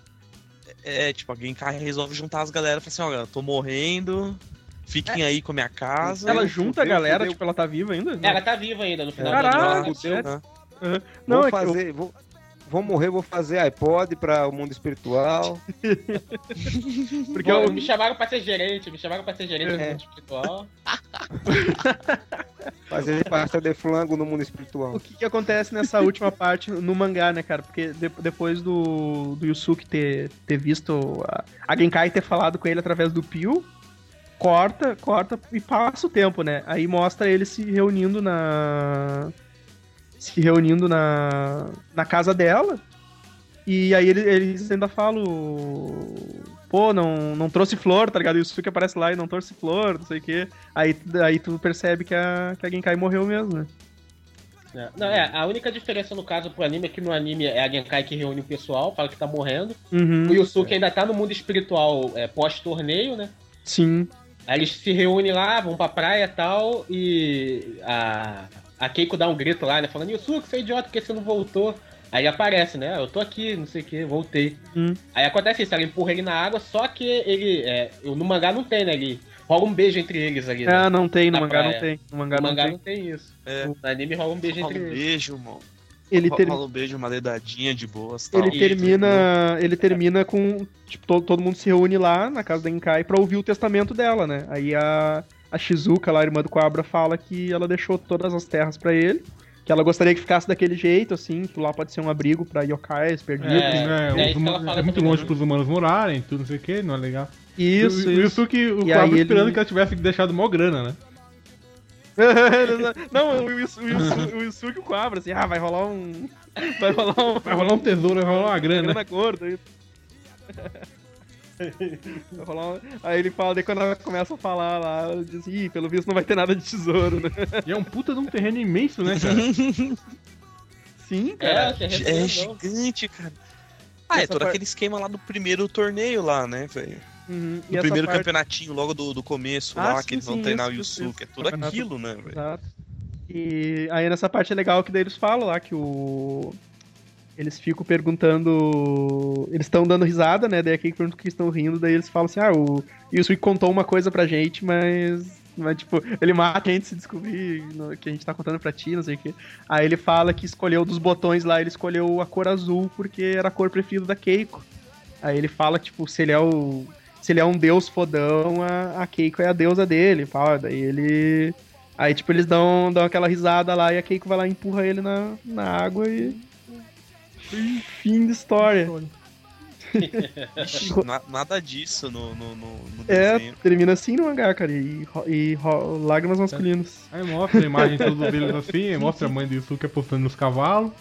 É, tipo, a Genkai resolve juntar as galera e fala assim, olha, eu tô morrendo, fiquem aí com a minha casa. Ela junta a galera, fudeu. tipo, ela tá viva ainda? Ela tá viva ainda no final Caralho, do episódio. Ah, Não, vou é que eu- fazer, vou, vou morrer, vou fazer iPod para o mundo espiritual. porque Pô, eu, Me chamaram pra ser gerente, me chamaram pra ser gerente do É. mundo espiritual. Fazer pasta de flango no mundo espiritual. o que, que acontece nessa última parte no mangá, né, cara? Porque de- depois do, do Yusuke ter, ter visto a, a Genkai ter falado com ele através do Pio, corta, corta e passa o tempo, né? Aí mostra ele se reunindo na. Se reunindo na, na casa dela. E aí ele- eles ainda falam. Pô, não, não trouxe flor, tá ligado? E o Yusuke aparece lá e não trouxe flor, não sei o quê. Aí, aí tu percebe que a, que a Genkai morreu mesmo, né? É. Não, é, a única diferença no caso pro anime é que no anime é a Genkai que reúne o pessoal, fala que tá morrendo. Uhum. O Yusuke ainda tá no mundo espiritual é, pós-torneio, né? Sim. Aí eles se reúnem lá, vão pra praia e tal, e a, a Keiko dá um grito lá, né? Falando, Yusuke, você é idiota, por que você não voltou? Aí aparece, né? Eu tô aqui, não sei o que, voltei. Hum. Aí acontece isso, ela empurra ele na água, só que ele. É, no mangá não tem, né? Ele rola um beijo entre eles ali. Né? Ah, não tem, no mangá praia. não tem. No mangá no não mangá tem. não tem isso. É. No anime rola um beijo Rola entre um eles. beijo, mano. Ele, ter- Rola um beijo, uma dedadinha de boas. tal. ele termina. Ele termina com. Tipo, todo, todo mundo se reúne lá na casa da Enkai pra ouvir o testamento dela, né? Aí a, a Shizuka, lá, a irmã do Cobra, fala que ela deixou todas as terras pra ele. Que ela gostaria que ficasse daquele jeito, assim, que lá pode ser um abrigo pra yokais perdidos. É, né, é isso que huma- ela fala é muito longe né? pros humanos morarem, tudo, não sei o que, não é legal. Isso, o, o isso. Yusuke, o E Cobra esperando ele- que ela tivesse deixado mó grana, né? não, o Yusuke, o e Cobra, assim, ah, vai rolar um. Vai rolar um. Vai rolar um tesouro, vai rolar uma grana. grana gorda aí. Vai rolar um- Aí ele fala, daí quando ela começa a falar lá, ela diz, ih, pelo visto não vai ter nada de tesouro, né? E é um puta de um terreno imenso, né, cara? Sim, É, cara. terreno É grandão. gigante, cara. Ah, é todo par- aquele esquema lá do primeiro torneio lá, né, velho? Uhum. Do primeiro parte- campeonatinho, logo do, do começo Ah, lá, sim, que eles vão sim, treinar isso, o Yusuke. É tudo Campeonato. aquilo, né, velho? Exato. E aí nessa parte é legal que daí eles falam lá que o. Eles ficam perguntando. Eles estão dando risada, né? Daí aqui pergunta que estão rindo, daí eles falam assim: ah, o Yusuke contou uma coisa pra gente, mas. Mas, tipo, ele mata a gente se descobrir que a gente tá contando pra ti, não sei o quê. Aí ele fala que escolheu dos botões lá, ele escolheu a cor azul porque era a cor preferida da Keiko. Aí ele fala, tipo, se ele é o. Se ele é um deus fodão, a, a Keiko é a deusa dele, fala. Daí ele. Aí, tipo, eles dão, dão aquela risada lá e a Keiko vai lá e empurra ele na, na água e. fim de história. Ixi, na- nada disso no, no, no, no É, desenho. termina assim no mangá, cara. E, e lágrimas masculinas. Aí mostra a imagem todos deles assim, mostra a mãe do Yusuke apostando nos cavalos.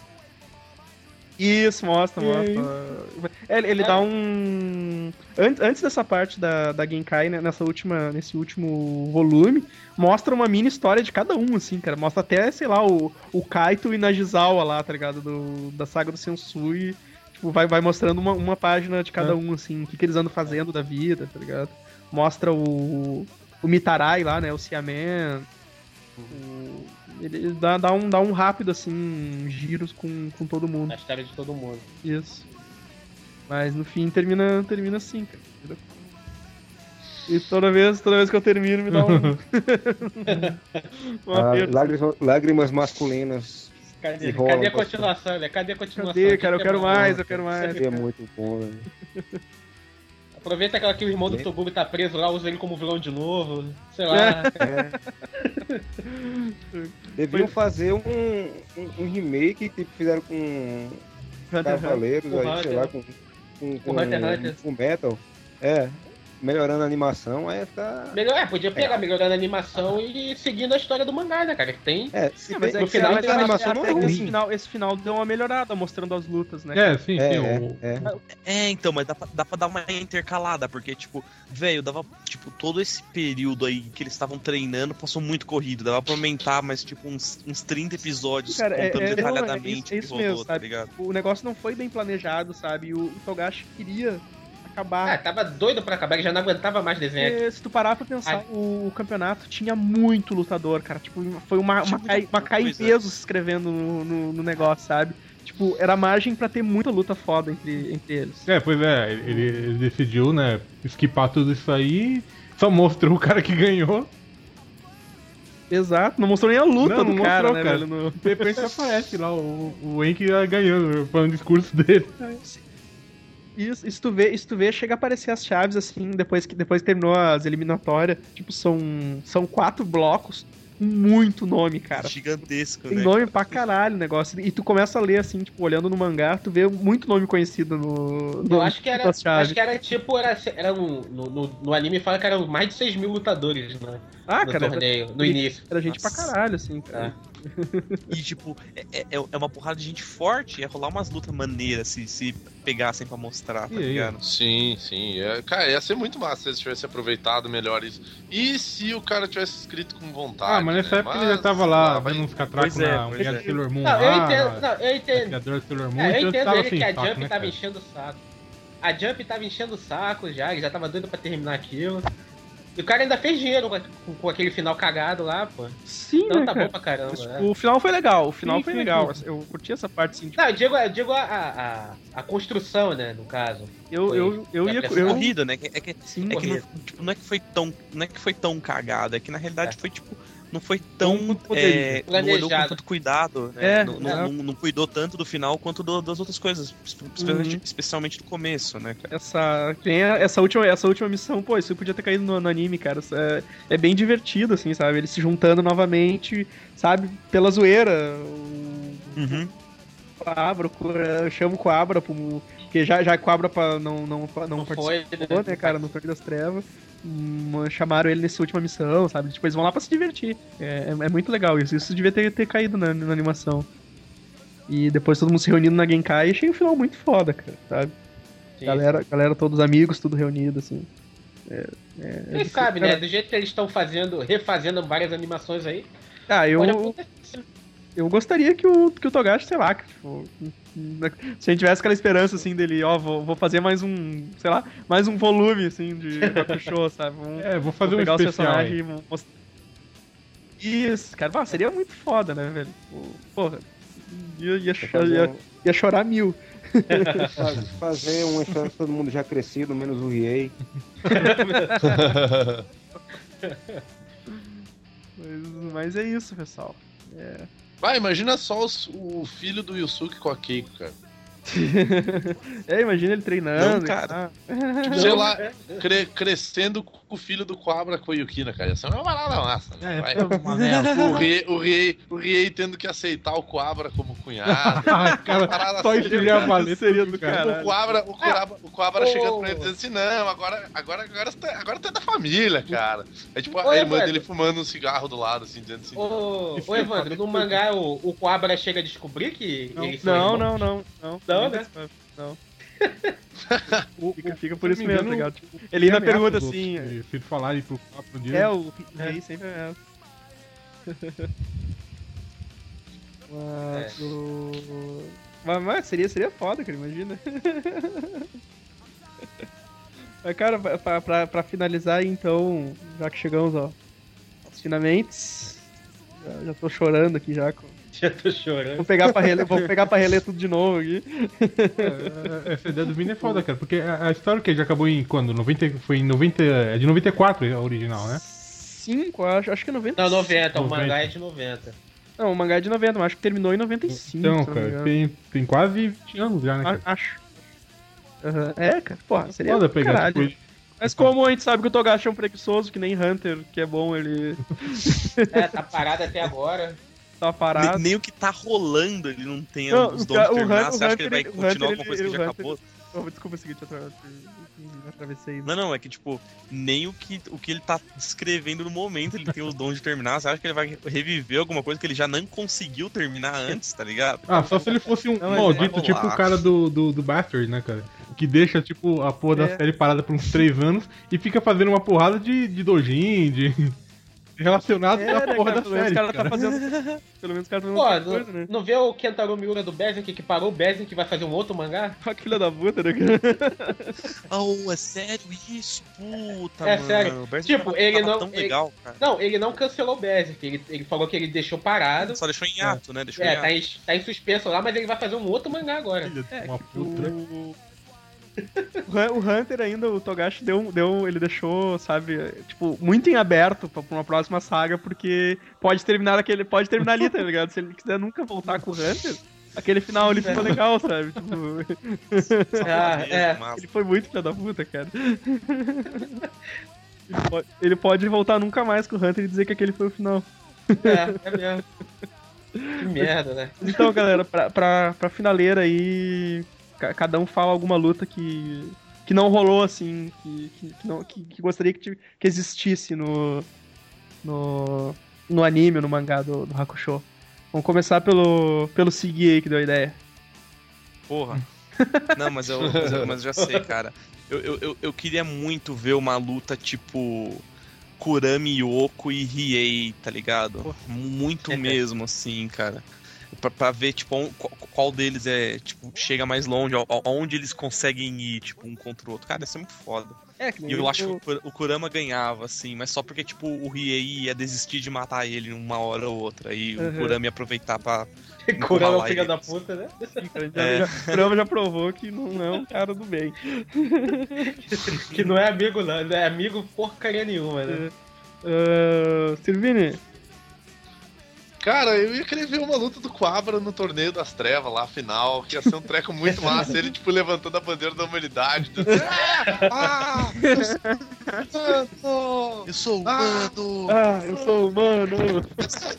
Isso, mostra, mostra. É, ele dá um. Antes, dessa parte da, da Genkai, né, nessa última, nesse último volume, mostra uma mini história de cada um, assim, cara. Mostra até, sei lá, o, o Kaito e Nagizawa lá, tá ligado? Do, da saga do Sensui. Tipo, vai, vai mostrando uma, uma página de cada É. um, assim, o que, que eles andam fazendo da vida, tá ligado? Mostra o. O Mitarai lá, né? O Siaman. O, ele dá, dá, um, dá um rápido, assim, giros com, com todo mundo. A história de todo mundo. Isso. Mas no fim termina, termina assim, cara. E toda vez, toda vez que eu termino, me dá um. um Ah, lágrimas, lágrimas masculinas. Cadê, E rola cadê a continuação, né? Cadê a continuação? Cadê, cara? Eu Que quero é mais, eu quero mais. É muito bom, né? Aproveita aquela que o irmão do Toguro tá preso lá, usa ele como vilão de novo. Sei lá. Deviam fazer um, um, um remake que fizeram com. Cavaleiros Com aí, sei lá, com, com, com, com Metal. É, melhorando a animação, aí fica. Melhor, é, podia pegar, melhorando a animação e seguindo a história do mangá, né, cara? Que tem. É, se É, mas é no que final tem uma- animação não é que esse ruim. final, esse final deu uma melhorada mostrando as lutas, né? É, sim, É, sim. é, é. É, então, mas dá pra, dá pra dar uma intercalada, porque, tipo, velho, dava, tipo, todo esse período aí que eles estavam treinando passou muito corrido. Dava pra aumentar mais, tipo, uns, uns 30 episódios Cara, é- contando é- não, é detalhadamente isso- é que rolou, mesmo, tá ligado? O negócio não foi bem planejado, sabe? O, o Togashi queria Ah, acabar. tava doido pra acabar, ele já não aguentava mais desenhar. Porque se tu parar pra pensar, Ai. o, campeonato tinha muito lutador, cara. Tipo, foi uma, uma, cai, uma cai em peso se escrevendo no, no, no negócio, sabe? Tipo, era margem pra ter muita luta foda entre, entre eles. É, pois é, ele, ele decidiu, né, esquipar tudo isso aí, só mostrou o cara que ganhou. Exato, não mostrou nem a luta Não, do não cara, mostrou, né, cara. velho? no- De repente aparece lá o, o Enki ganhando, falando o discurso dele. Isso, isso tu vê, isso tu vê, chega a aparecer as chaves assim, depois que depois que terminou as eliminatórias. Tipo, são, são quatro blocos com muito nome, cara. Gigantesco, Tem né? nome pra caralho o negócio. E tu começa a ler assim, tipo, olhando no mangá, tu vê muito nome conhecido no. no Eu acho que era, acho que era tipo, era, era um, no, no, no anime fala que eram mais de 6 mil lutadores né, Ah, no cara, torneio, no era- início. Era gente pra Nossa. caralho, assim, cara. E, tipo, é, é, é uma porrada de gente forte, ia rolar umas lutas maneiras se, se pegassem pra mostrar, tá E aí? ligado? Sim, sim. É, cara, ia ser muito massa se eles tivessem aproveitado melhor isso. E se o cara tivesse escrito com vontade. Ah, mas nessa né? época ele já tava lá, vai- dando uns catracos Pois é, na Unidade é. Sailor Moon Não, eu entendo, não, eu entendo. Sailor Moon, É, eu entendo tava ele sem que a Jump né, tava cara? enchendo o saco. A Jump tava enchendo o saco já, ele já tava doido pra terminar aquilo. E o cara ainda fez dinheiro com, com- aquele final cagado lá, pô. Sim, Então né, tá cara? bom pra caramba, Mas, né? o final foi legal, o final Sim, foi sim, legal. sim. Eu curti essa parte, assim, tipo, Não, eu digo, eu digo a, a, a, a construção, né, no caso. eu, foi- eu, eu ia. Eu, Corrida, né? É que, sim, é que não, corrida. tipo, não é que foi tão. Não é que foi tão cagado, é que na realidade É. foi tipo. Não foi tão. Não. É, não olhou com tanto cuidado. Né? É, não, é. não, não- não cuidou tanto do final quanto do- das outras coisas. Especialmente, Uhum. especialmente do começo, né? essa, tem a- essa, última, essa última missão, pô, isso podia ter caído no, no anime, cara. É, é bem divertido, assim, sabe? Eles se juntando novamente, sabe? Pela zoeira. O Uhum. O Co- eu chamo o Coabra, pro- porque já, já Coabra pra não, não, não, Não participou, foi, né, cara, no Torneio das Trevas. Chamaram ele nessa última missão, sabe? Tipo, eles vão lá pra se divertir. É, é, é muito legal isso. Isso devia ter, ter caído na, na animação. E depois todo mundo se reunindo na Genkai, achei um final muito foda, cara, sabe? Sim. Galera, galera, todos amigos, tudo reunido, assim. É, é, Quem é- sabe, cara, né? Do jeito que eles estão fazendo, refazendo várias animações aí, Ah, eu, eu gostaria que o, que o Togashi, sei lá, que, tipo, se a gente tivesse aquela esperança, assim, dele, ó, vou, vou fazer mais um, sei lá, mais um volume, assim, de Hakusho, sabe? Um, É, vou fazer vou um pegar os especial personagens aí. e vou mostrar. Isso, cara, pá, seria muito foda, né, velho? Porra, ia, ia, ia, um- ia chorar mil. Faz- Fazer uma história todo mundo já crescido, menos o Riei. Mas, mas é isso, pessoal. Vai, imagina só os- o filho do Yusuke com a Keiko, cara. é, imagina ele treinando. Não, cara. e sei lá, cre- crescendo com o filho do Cobra com a Yukina, cara. Isso é uma parada massa, né? É, Vai. é uma merda. O Riei, o, Riei, o Riei tendo que aceitar o Cobra como cunhado. Ah, cara, Parada só assim. isso já valeu Seria do cara. O Coabra, o Coabra, o Coabra Ô. chegando pra ele dizendo assim, não, agora, agora, agora, você tá, agora tá da família, cara. É tipo Ô, a irmã Evandro. dele fumando um cigarro do lado, assim, dizendo assim. Ô, ô Evandro, no mangá o, o Coabra chega a descobrir que Não, Não, não, não, não. Não, né? Não. O- Fica, fica por isso não me mesmo, tá ligado? Tipo, ele ainda pergunta os outros, assim. Se se tu falar e pro um dia. É, o É. rei sempre é. Mas, o... mas, mas seria, seria foda, cara, imagina. mas, cara, pra, pra, pra finalizar, então, já que chegamos ó, aos finamentos, já, já tô chorando aqui já. com- Já tô chorando. Vou pegar pra reler, vou pegar pra reler tudo de novo aqui. É, é, Essa ideia do Vini é foda, cara. Porque a, a história que já acabou em quando? 90, foi em 90. É de 94 a original, né? 5, acho, acho que é 90. Não, 90, o 90. mangá é de 90. Não, o mangá é de 90, mas acho que terminou em 95. Então, se não me cara, tem, tem quase 20 anos já, né? Cara? Acho. Aham. É, cara, porra, seria foda pegar, caralho. tipo, Mas como a gente sabe que o Togashi é um preguiçoso, que nem Hunter, que é bom, ele É, tá parado até agora. Tá parado. O que tá rolando ele não tem Não, os dons. Hunter- Você acha que ele vai Hunter- continuar Hunter, alguma coisa que ele- já o acabou? Oh, desculpa, seguinte, eu atra- eu atravessei. Não, não, é que tipo, nem o que, o que ele tá descrevendo no momento ele tem os dons de terminar. Você acha que ele vai reviver alguma coisa que ele já não conseguiu terminar antes, tá ligado? Ah, só se ele fosse um Não, maldito, vai tipo o cara do, do, do Bastard, né, cara? Que deixa, tipo, a porra É. da série parada por uns 3 anos e fica fazendo uma porrada de, de dojin, de. Relacionados É, na né, porra cara, da pelo menos série. o cara tá fazendo. Pelo menos o cara tá fazendo Pô, outra coisa, né? não vê o Kentaro Miura do Berserk que parou o Berserk que vai fazer um outro mangá? Olha que filha da puta, né, cara? Oh, é sério isso? Puta, É mano. sério. Tipo, tava- ele tava não- tão ele- legal, cara. Não, ele não cancelou o Berserk, ele, ele falou que ele deixou parado. Só deixou em hiato, né? Deixou em É, hiato. tá em, tá em suspenso lá, mas ele vai fazer um outro mangá agora. Uma puta, né? O... o Hun- o Hunter ainda, o Togashi deu, deu, ele deixou, sabe, tipo, muito em aberto pra, pra uma próxima saga, porque pode terminar aquele, pode terminar ali, tá ligado? Se ele quiser nunca voltar com o Hunter, aquele final ali ficou legal, sabe? Tipo, Ah, Mesmo, é. ele foi muito filho da puta, cara. Ele pode, ele pode voltar nunca mais com o Hunter e dizer que aquele foi o final. É, é mesmo. Que merda, né? Então, galera, pra, pra, pra finaleira aí, cada um fala alguma luta que, que não rolou, assim, que, que, que não, que, que gostaria que, que existisse no, no, no anime, no mangá do, do Hakusho. Vamos começar pelo, pelo Sigui aí que deu a ideia. Porra. Não, mas eu, mas eu, mas eu já sei, cara. Eu, eu, eu, eu queria muito ver uma luta tipo Kurami Yoko e Riei, tá ligado? Muito mesmo, assim, cara. Pra, pra ver, tipo, um- qual, deles é, tipo, chega mais longe, aonde eles conseguem ir, tipo, um contra o outro. Cara, isso é muito foda. É, que E eu acho que o Kur- o Kurama ganhava, assim, mas só porque, tipo, o Riei ia desistir de matar ele uma hora ou outra. E Uhum. o Kurama ia aproveitar Falar filho isso. da puta, né? É. já, o Kurama já provou que não é um cara do bem. Que não é amigo, não. Não é amigo porcaria nenhuma, né? Uh, Sirvini, Cara, eu ia querer ver uma luta do Quabra no torneio das trevas lá, final, que ia ser um treco muito massa. Ele, tipo, levantando a bandeira da humanidade. do- Ah! Ah! Eu sou Ah! humano! ah, eu sou humano.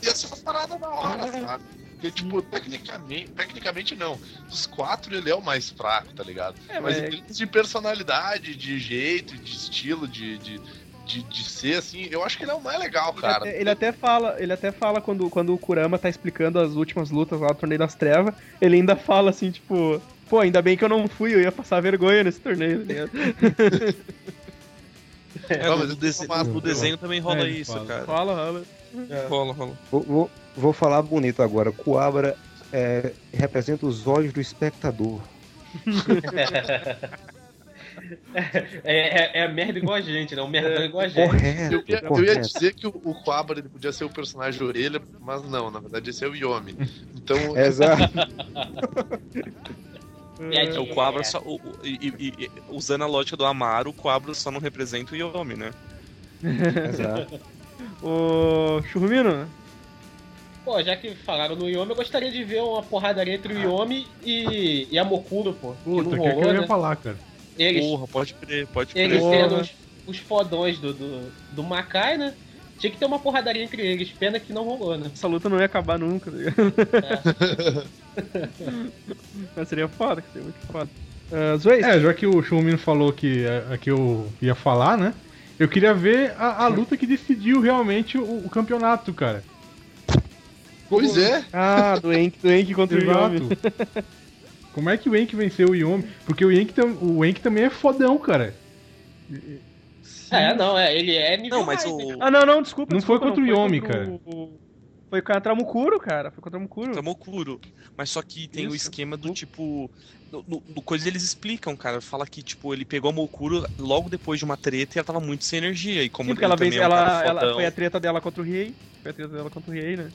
Ia ser uma parada da hora, sabe? Porque, tipo, tecnicamente, tecnicamente não. Dos quatro, ele é o mais fraco, tá ligado? É, mas mas- termos de personalidade, de jeito, de estilo, de, de, de, de ser, assim, eu acho que ele é o mais legal, Ele cara. até, ele até fala, ele até fala quando, quando o Kurama tá explicando as últimas lutas lá do Torneio das Trevas, ele ainda fala assim, tipo, pô, ainda bem que eu não fui, eu ia passar vergonha nesse torneio, tá ligado? É, no, dese- é no desenho também rola É, ele isso, fala. cara. Rola, rola. Rola, rola. Vou, vou, vou falar bonito agora. Coabra é, representa os olhos do espectador. É, é, é merda igual a gente, né? Um merdão igual a gente. Correto, Eu ia, eu ia correto. dizer que o, o Quabra podia ser o personagem orelha, mas não, na verdade esse é o Yomi. Então, Exato. É, o Quabra só. o- o- e- e- usando a lógica do Amaro, o Quabra só não representa o Yomi, né? Exato. Ô, Churrumino, Pô, já que falaram no Yomi, eu gostaria de ver uma porradaria entre o Yomi e, e a Mokuro, pô. Que Puta, não que é que rolou, eu ia né? falar, cara. Eles, Porra, pode crer, pode crer. eles Porra. sendo os, os fodões do, do, do Makai, né? Tinha que ter uma porradaria entre eles. Pena que não rolou, né? essa luta não ia acabar nunca, tá ligado? Mas seria foda, seria muito foda. Uh, Zoe, É, já que o Shumino falou que, é, que eu ia falar, né? Eu queria ver a, a luta que decidiu realmente o, o campeonato, cara. pois é. Ah, do Enki, do Enki contra o Yomi. Como é que o Enki venceu o Yomi? Porque o Enki, tam- o Enki também é fodão, cara. É, não, é, ele é nível Não, mas né? o. Ah, não, não, desculpa. Não desculpa, foi contra o Yomi, contra cara. o- Foi contra o Mukuro, cara. Foi contra o Mukuro. Tamokuro. Mas só que tem o Isso. esquema do tipo. No, no- no coisa eles explicam, cara. Fala que, tipo, ele pegou a Mokuro logo depois de uma treta e ela tava muito sem energia. E como Sim, porque ela, vez, é um ela, ela foi a treta dela contra o Riei. Foi a treta dela contra o Riei, né?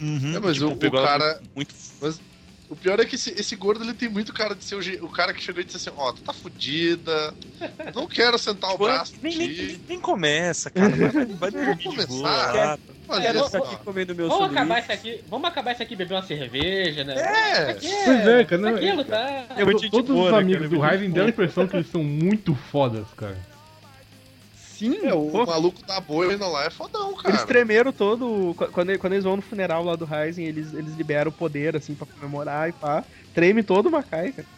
Uhum, É, mas tipo, o- o cara- Muito. O pior é que esse, esse gordo ele tem muito cara de ser o, o cara que chegou e disse assim: Ó, tu tá fudida, não quero sentar o braço nem, em nem, nem começa, cara. Vai, vai, dormir de Começar. boa. Quer- Olha É. Tô aqui comendo meu Vamos acabar isso aqui. Vamos acabar isso aqui, beber uma cerveja, né? É, Aqui Pois é, cara, não- Aquilo, tá? É Todos boa, os né, amigos cara? do gente dão a impressão que eles são muito fodas, cara. Sim, é, o pô, maluco da boina lá é fodão, cara. Eles tremeram todo. qu- Quando, quando eles vão no funeral lá do Ryzen, eles, eles liberam o poder, assim, pra comemorar e pá. Treme todo o Makai, cara.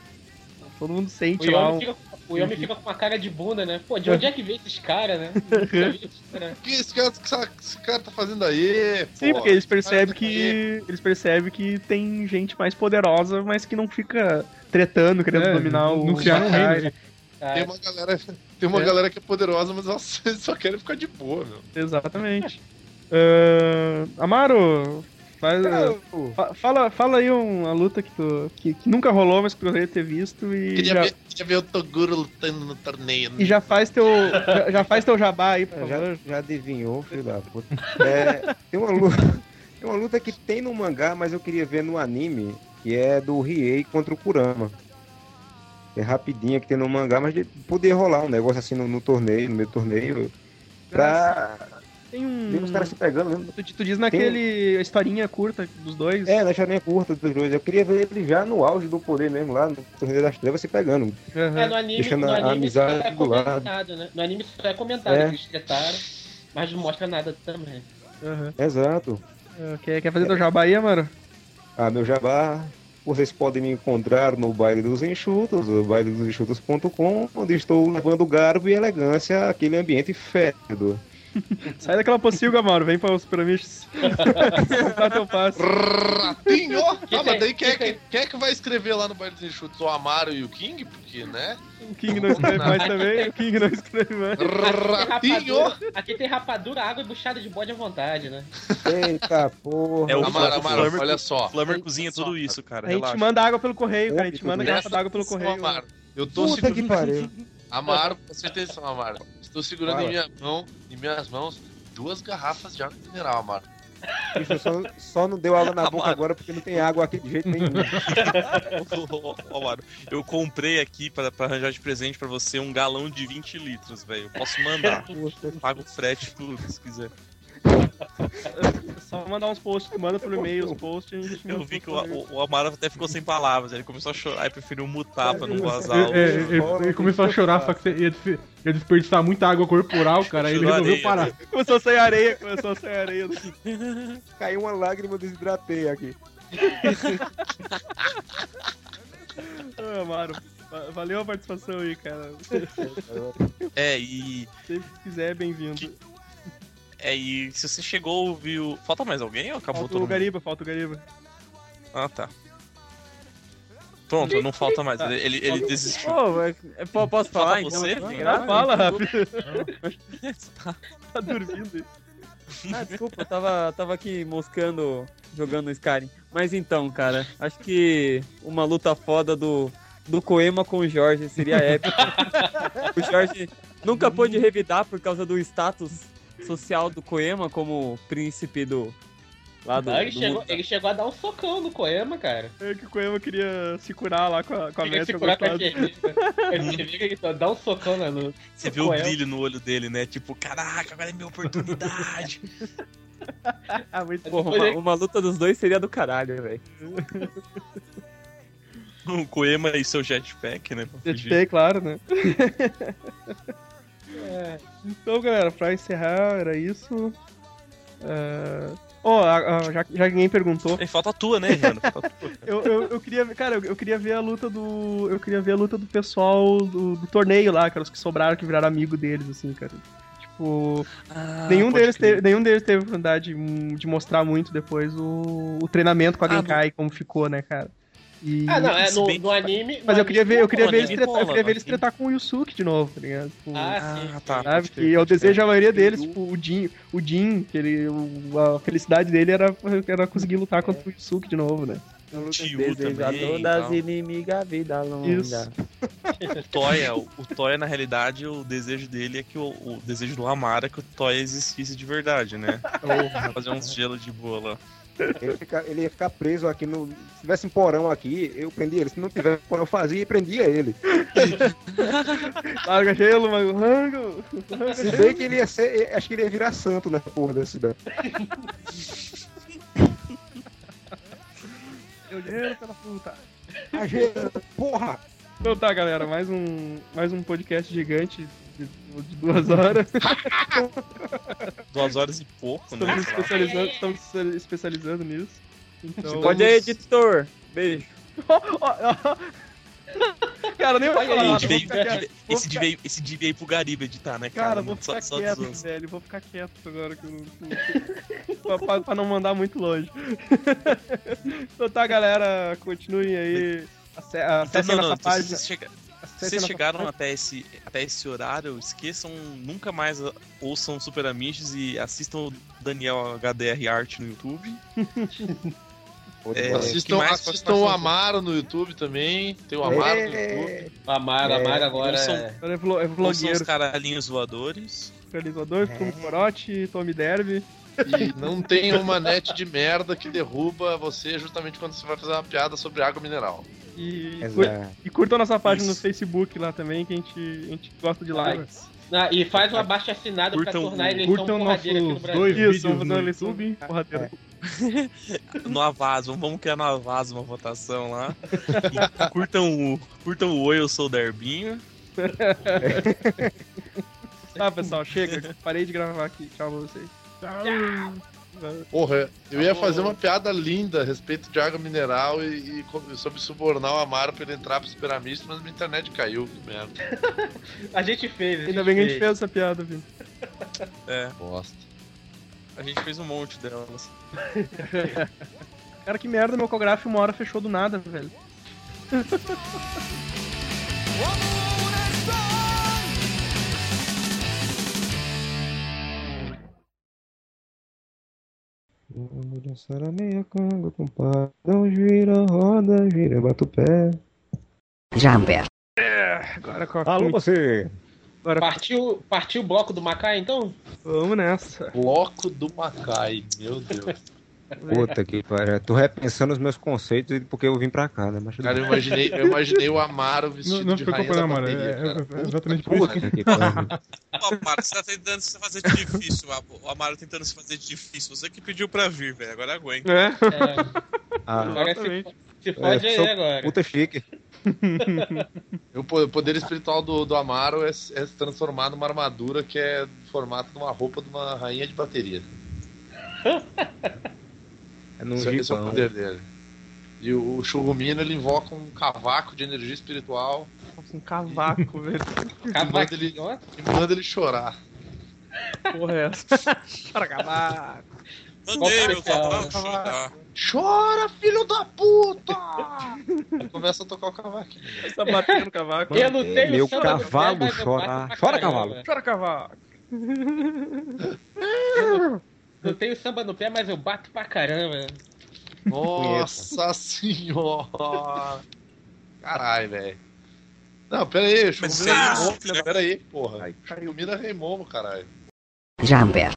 Todo mundo O sente lá Yomi, um. fica, o Yomi fica com uma cara de bunda, né? Pô, de onde é que veio esses caras, né? O que esse cara, esse cara tá fazendo aí? Sim, pô? porque eles percebem Cara, que. Eles percebem que tem gente mais poderosa, mas que não fica tretando, querendo É, dominar o. não criaram um Makai. reino. Ah, Tem uma galera, tem uma É. galera que é poderosa, mas elas só querem ficar de boa, meu. Exatamente. Ah, Amaro, faz, fa- fala, fala aí uma luta que, tu, que, que nunca rolou, mas que tu gostaria de ter visto e Queria, já, ver, queria ver o Toguro lutando no torneio. né? e já faz teu já, já faz teu jabá aí, por É, Já, favor. já adivinhou, filho da puta. É, tem, uma luta, tem uma luta que tem no mangá, mas eu queria ver no anime, que é do Riei contra o Kurama. É rapidinha que tem no mangá, mas de- poderia rolar um negócio assim no, no torneio, no meio do torneio. Pra Tem um ver os caras se pegando mesmo. tu, tu diz naquele historinha curta dos dois. É, na historinha curta dos dois. Eu queria ver ele já no auge do poder mesmo, lá no torneio das trevas se pegando. Aham. É, no anime, Deixando no a anime isso amizade é do lado. comentado, né? No anime isso é comentado É. que eles tretaram, mas não mostra nada também. aham. Exato. Quer, quer fazer teu jabá aí, Amaro? Ah, meu jabá, vocês podem me encontrar no Baile dos Enxutos, o bailedosενxutos.com, onde estou levando garbo e elegância àquele ambiente fétido. Sai daquela pocilga, Amaro. Vem para os piramides. Comprar teu passe. Ratinho! Que ah, tem? mas daí quem é, Que quem é que vai escrever lá no Baile dos Enxutos? O Amaro e o King? Porque, né? O King não escreve mais também. O King não escreve mais. Ratinho! Aqui tem rapadura, água e buchada de bode à vontade, né? Eita porra. É o Amaro, Amaro, Flamer- olha só. Flamer cozinha tudo isso, cara. A gente Relaxa. manda água pelo correio, cara. A gente manda garrafa d'água pelo correio. Amaro. Eu tô Puta segurando. que pariu. Amaro, presta atenção, Amaro. Estou segurando Fala. em, minha mão, em minhas mãos duas garrafas de água mineral. Bicho, só, só não deu água na boca agora porque não tem água aqui de jeito nenhum. Ô, Amaro, eu comprei aqui pra, pra arranjar de presente pra você um galão de 20 litros, velho. Eu Posso mandar. Pago o frete tudo, se quiser. É só mandar uns posts. Manda pelo e-mail os posts. e a gente Eu vi que o, o, o Amaro até ficou sem palavras. Ele começou a chorar e preferiu mutar pra não vazar. É, o- é, ele, ele começou a chorar, só que ia, ia desperdiçar muita água corporal, cara. Aí ele resolveu areia, parar. Começou a sair areia. Começou a sair areia. Caiu uma lágrima, eu desidratei aqui. Ah, Amaro. va- Valeu a participação aí, cara. É, e, que quiser, bem-vindo. É, e se você chegou, ouviu. Falta mais alguém ou acabou Falta todo o mundo? Gariba, falta o Gariba. Ah, tá. Pronto, não falta mais. Ele, ele, ele desistiu. É- é- po- posso falar Fala então? você, graça? Ah, fala, rápido. Tá dormindo. Ah, desculpa, eu tava, tava aqui moscando, jogando Skyrim. Mas então, cara, acho que uma luta foda do, do Koema com o Jorge seria épico. o Jorge nunca pôde revidar por causa do status social do Koema como príncipe do. Lá do. Não, ele, do chegou, mundo. ele chegou a dar um socão no Koema, cara. É que o Koema queria se curar lá com a, com a Queria médica. segurar com a gritou, dá um socão na no. Você viu o Koema. brilho no olho dele, né? Tipo, caraca, agora é minha oportunidade. Ah, muito Porra, uma, ele- uma luta dos dois seria do caralho, velho. o Koema e seu jetpack, né? Jetpack, claro, né? É, Então, galera, pra encerrar, era isso. A- a- já, já ninguém perguntou, E falta a tua, né, Renan? Falta a tua. eu, eu, eu queria ver, cara, eu, eu queria ver a luta do. Eu queria ver a luta do pessoal do, do torneio lá, cara, os que sobraram, que viraram amigo deles, assim, cara. Tipo, Ah, nenhum, deles crer. teve, nenhum deles teve oportunidade de, de mostrar muito depois o, o treinamento com a Ah, Genkai, como ficou, né, cara. E- Ah, não, é no, no anime. Mas no eu queria ver, anime eu queria ver eles tretar, eu queria ver eles tretar com o Yusuke de novo, tá ligado? Tipo, Ah, Ah, sim. tá. Sabe? Que é pode desejo da maioria deles, Eu- tipo, o Jin, o Jin, que ele, o- a felicidade dele era, era conseguir lutar contra o Yusuke de novo, né? Tio Desejador das tal. inimigas, vida longa. Isso. O Toya, o, o Toya, na realidade, o desejo dele é que o, o desejo do Amara é que o Toya existisse de verdade, né? Fazer uns gelo de boa lá. Ele, fica- ele ia ficar preso aqui no. Se tivesse um porão aqui, eu prendia ele. Se não tivesse porão, eu fazia e prendia ele. Larga gelo, mas rango. Se bem que ele ia ser. Acho que ele ia virar santo na porra da cidade. Deu dinheiro pela puta. A gente, porra! Então tá, galera, mais um, mais um podcast gigante de, de duas horas. Duas horas e pouco, né? Estamos especializando, estamos se especializando nisso. Então, Pode aí, editor. Beijo. Cara, nem vou Olha falar aí, nada, Esse vou devia, esse, ficar- ir pro Gariba editar, né, cara? Cara, vou Só- ficar só quieto, zoando. velho. Vou ficar quieto agora que eu não... pra, pra- pra não mandar muito longe. então tá, galera. Continuem aí. Ace- Então, Acessem não, a não, então, página. chega- vocês chegaram até esse, até esse horário, esqueçam, nunca mais ouçam Super Amiches e assistam o Daniel HDR Art no YouTube. É, assistam assistam o Amaro no YouTube também. Tem o Amaro no É. YouTube. Amaro, Amaro agora ouçam- é... É, é Ouçam os vlogueiro, caralhinhos voadores. realizador, Fumo Corote, Tommy Derby. E não tem uma net de merda que derruba você justamente quando você vai fazer uma piada sobre água mineral. E, e curtam nossa página Isso. no Facebook lá também, que a gente, a gente gosta de likes. Ah, e faz um abaixo assinado pra Curtam- tornar a eleição Curtam porradeira aqui no Brasil. dois Isso, vídeos fazer no uma eleição YouTube. porradeira. No Avaz, vamos criar no Avaz uma votação lá. E curtam o, curtam o Oi, eu sou o Derbinho. Tá, pessoal, chega. Parei de gravar aqui. Tchau pra vocês. Porra, eu ia fazer uma piada linda a respeito de água mineral e, e sobre subornar o Amaro pra ele entrar pros piramistas, mas minha internet caiu, que merda. A gente fez, a gente Ainda bem que a gente fez. fez essa piada, viu? É, Bosta. a gente fez um monte delas. Cara, que merda, meu ecográfico uma hora fechou do nada, velho. Vamos dançar a meia canga, compadrão, gira, roda, gira, bata o pé. Jumper. Agora com a Alô, você! Agora Partiu, partiu o bloco do Macai, então? vamos nessa. Bloco do Macai, meu Deus. Puta que pariu. Tô repensando os meus conceitos porque eu vim pra cá, né? Mas Cara, eu imaginei, eu imaginei o Amaro Não, vestido não de se preocupa, rainha não, da bateria, É, é- é exatamente por isso que pariu. Ô, Amaro, você tá tentando se fazer de difícil. O Amaro tentando se fazer de difícil. Você que pediu pra vir, velho. Agora aguenta. É, É, Ah, agora se, Exatamente. se fode É, aí agora. puta chique. O po- o poder espiritual do, do Amaro é, se- é se transformar numa armadura que é do formato de uma roupa de uma rainha de bateria. É num Esse, é- esse é o poder dele. E o, o Churrumino ele invoca um cavaco de energia espiritual um cavaco, velho. manda ele- e manda ele chorar. Porra é essa? Para cavaco. Mandei, meu foi, chorar. Chora, filho da puta! Começa a tocar o cavaquinho. Tá batendo no cavaco. Eu não tenho Meu no cavalo chorar. Chora, cavalo. Chora, cavaco. Não tenho samba no pé, mas eu bato pra caramba. Nossa senhora! Caralho, velho. Não, pera aí, o da- Pera aí, porra. Ai, caiu. Churrumino é Rei Momo, caralho. Jumper.